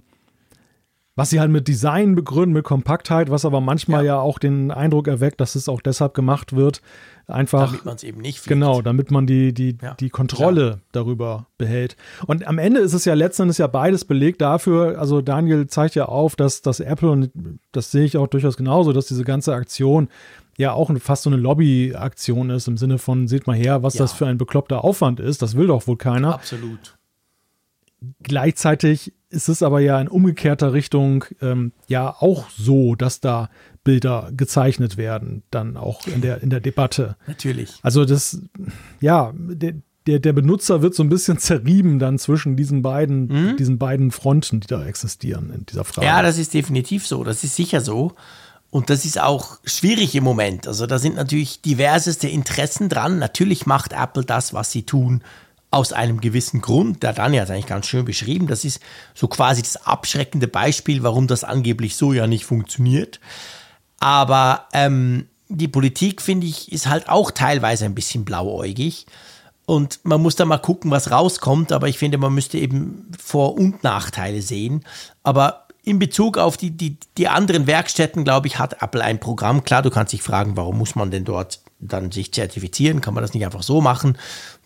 was sie halt mit Design begründen, mit Kompaktheit, was aber manchmal ja. ja auch den Eindruck erweckt, dass es auch deshalb gemacht wird, Einfach. Damit man es eben nicht fliegt. Genau, damit man die, die, ja, die Kontrolle klar. darüber behält. Und am Ende ist es ja letztendlich ja beides belegt dafür. Also Daniel zeigt ja auf, dass, dass Apple, und das sehe ich auch durchaus genauso, dass diese ganze Aktion ja auch fast so eine Lobbyaktion ist, im Sinne von, seht mal her, was ja. das für ein bekloppter Aufwand ist. Das will doch wohl keiner. Absolut. Gleichzeitig ist es aber ja in umgekehrter Richtung ähm, ja auch so, dass da Bilder gezeichnet werden, dann auch in der, in der Debatte. Natürlich. Also das, ja, der, der, der Benutzer wird so ein bisschen zerrieben dann zwischen diesen beiden, mhm. diesen beiden Fronten, die da existieren in dieser Frage. Ja, das ist definitiv so. Das ist sicher so. Und das ist auch schwierig im Moment. Also da sind natürlich diverseste Interessen dran. Natürlich macht Apple das, was sie tun, aus einem gewissen Grund. Der Daniel hat es eigentlich ganz schön beschrieben. Das ist so quasi das abschreckende Beispiel, warum das angeblich so ja nicht funktioniert. Aber ähm, die Politik, finde ich, ist halt auch teilweise ein bisschen blauäugig. Und man muss da mal gucken, was rauskommt. Aber ich finde, man müsste eben Vor- und Nachteile sehen. Aber in Bezug auf die, die, die anderen Werkstätten, glaube ich, hat Apple ein Programm. Klar, du kannst dich fragen, warum muss man denn dort dann sich zertifizieren? Kann man das nicht einfach so machen?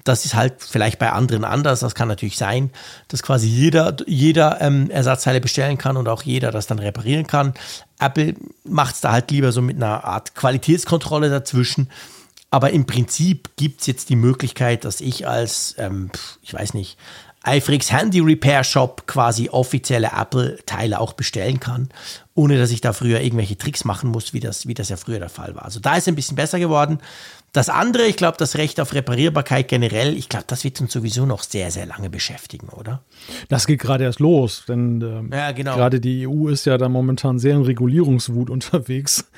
Das ist halt vielleicht bei anderen anders. Das kann natürlich sein, dass quasi jeder, jeder ähm, Ersatzteile bestellen kann und auch jeder das dann reparieren kann. Apple macht es da halt lieber so mit einer Art Qualitätskontrolle dazwischen. Aber im Prinzip gibt es jetzt die Möglichkeit, dass ich als, ähm, ich weiß nicht, iFreaks Handy Repair Shop quasi offizielle Apple-Teile auch bestellen kann, ohne dass ich da früher irgendwelche Tricks machen muss, wie das, wie das ja früher der Fall war. Also da ist es ein bisschen besser geworden. Das andere, ich glaube, das Recht auf Reparierbarkeit generell, ich glaube, das wird uns sowieso noch sehr, sehr lange beschäftigen, oder? Das geht gerade erst los, denn ähm, ja, genau. gerade die EU ist ja da momentan sehr in Regulierungswut *laughs* unterwegs.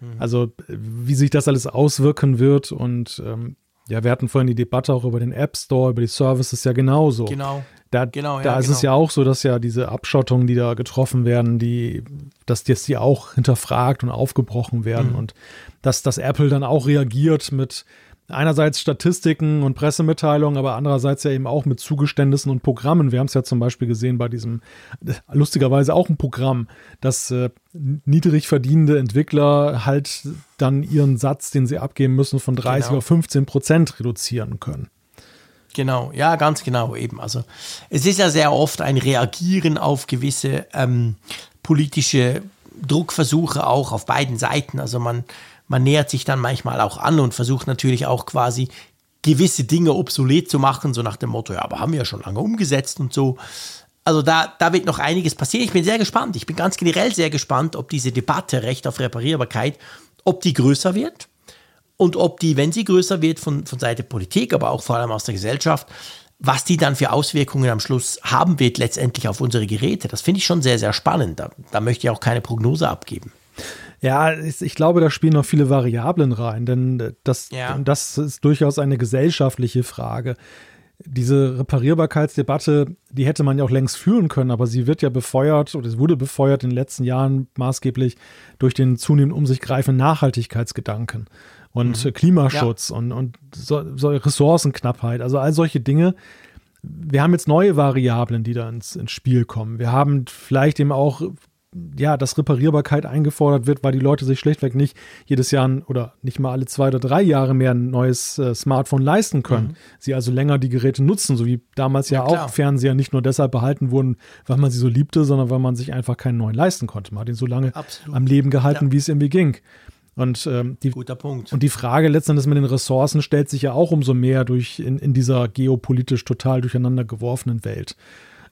Mhm. Also wie sich das alles auswirken wird und ähm, ja, wir hatten vorhin die Debatte auch über den App Store, über die Services ja genauso. Genau. Da, genau, ja, da ist genau. es ja auch so, dass ja diese Abschottungen, die da getroffen werden, die, dass jetzt die auch hinterfragt und aufgebrochen werden mhm. und dass, dass Apple dann auch reagiert mit einerseits Statistiken und Pressemitteilungen, aber andererseits ja eben auch mit Zugeständnissen und Programmen. Wir haben es ja zum Beispiel gesehen bei diesem, lustigerweise auch ein Programm, dass äh, niedrig verdienende Entwickler halt dann ihren Satz, den sie abgeben müssen, von 30 genau. auf 15 Prozent reduzieren können. Genau, ja, ganz genau eben. Also es ist ja sehr oft ein Reagieren auf gewisse ähm, politische Druckversuche auch auf beiden Seiten. Also man, man nähert sich dann manchmal auch an und versucht natürlich auch quasi gewisse Dinge obsolet zu machen, so nach dem Motto, ja, aber haben wir ja schon lange umgesetzt und so. Also da, da wird noch einiges passieren. Ich bin sehr gespannt. Ich bin ganz generell sehr gespannt, ob diese Debatte Recht auf Reparierbarkeit, ob die größer wird und ob die, wenn sie größer wird von, von Seite Politik, aber auch vor allem aus der Gesellschaft, was die dann für Auswirkungen am Schluss haben wird letztendlich auf unsere Geräte. Das finde ich schon sehr, sehr spannend. Da, da möchte ich auch keine Prognose abgeben. Ja, ich glaube, da spielen noch viele Variablen rein, denn das, ja. das ist durchaus eine gesellschaftliche Frage. Diese Reparierbarkeitsdebatte, die hätte man ja auch längst führen können, aber sie wird ja befeuert oder es wurde befeuert in den letzten Jahren maßgeblich durch den zunehmend um sich greifenden Nachhaltigkeitsgedanken und mhm. Klimaschutz ja. und, und so, so Ressourcenknappheit, also all solche Dinge. Wir haben jetzt neue Variablen, die da ins, ins Spiel kommen. Wir haben vielleicht eben auch ja, dass Reparierbarkeit eingefordert wird, weil die Leute sich schlichtweg nicht jedes Jahr oder nicht mal alle zwei oder drei Jahre mehr ein neues äh, Smartphone leisten können. Mhm. Sie also länger die Geräte nutzen, so wie damals ja, ja auch Fernseher nicht nur deshalb behalten wurden, weil man sie so liebte, sondern weil man sich einfach keinen neuen leisten konnte. Man hat ihn so lange Absolut. am Leben gehalten, ja. wie es irgendwie ging. Und, ähm, die, Guter Punkt. Und die Frage letztendlich mit den Ressourcen stellt sich ja auch umso mehr durch in, in dieser geopolitisch total durcheinander geworfenen Welt.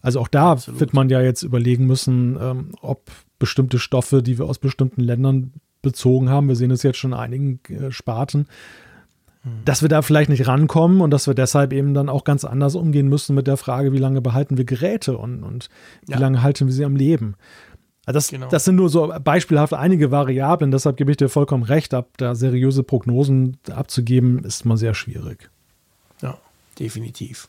Also auch da Absolut. wird man ja jetzt überlegen müssen, ähm, ob bestimmte Stoffe, die wir aus bestimmten Ländern bezogen haben, wir sehen es jetzt schon in einigen äh, Sparten, dass wir da vielleicht nicht rankommen und dass wir deshalb eben dann auch ganz anders umgehen müssen mit der Frage, wie lange behalten wir Geräte und, und wie Ja. lange halten wir sie am Leben. Also Das, Genau. das sind nur so beispielhaft einige Variablen, deshalb gebe ich dir vollkommen recht, ab da seriöse Prognosen abzugeben, ist mal sehr schwierig. Ja, definitiv.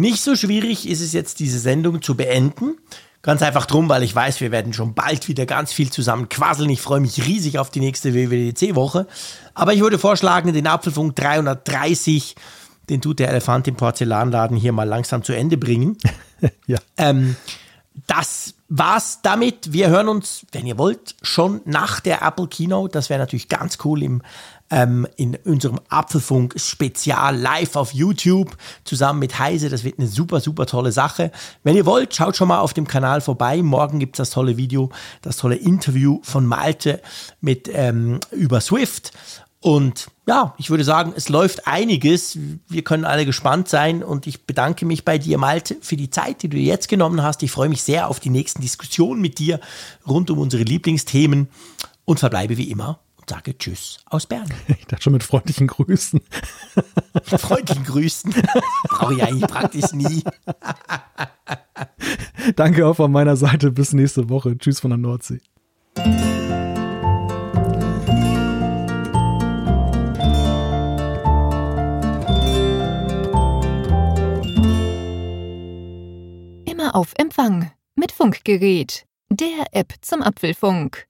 Nicht so schwierig ist es jetzt, diese Sendung zu beenden. Ganz einfach drum, weil ich weiß, wir werden schon bald wieder ganz viel zusammen quasseln. Ich freue mich riesig auf die nächste WWDC-Woche. Aber ich würde vorschlagen, den Apfelfunk 330, den tut der Elefant im Porzellanladen hier mal langsam zu Ende bringen. *laughs* Ja. Ähm, das war's damit. Wir hören uns, wenn ihr wollt, schon nach der Apple Keynote. Das wäre natürlich ganz cool im, ähm, in unserem Apfelfunk Spezial live auf YouTube zusammen mit Heise. Das wird eine super, super tolle Sache. Wenn ihr wollt, schaut schon mal auf dem Kanal vorbei. Morgen gibt's das tolle Video, das tolle Interview von Malte mit ähm, über Swift. Und ja, ich würde sagen, es läuft einiges. Wir können alle gespannt sein und ich bedanke mich bei dir, Malte, für die Zeit, die du jetzt genommen hast. Ich freue mich sehr auf die nächsten Diskussionen mit dir rund um unsere Lieblingsthemen und verbleibe wie immer sage Tschüss aus Bern. *laughs* Ich dachte schon mit freundlichen Grüßen. Mit freundlichen Grüßen. Brauche ich eigentlich praktisch nie. *laughs* Danke auch von meiner Seite. Bis nächste Woche. Tschüss von der Nordsee. Immer auf Empfang mit Funkgerät, der App zum Apfelfunk.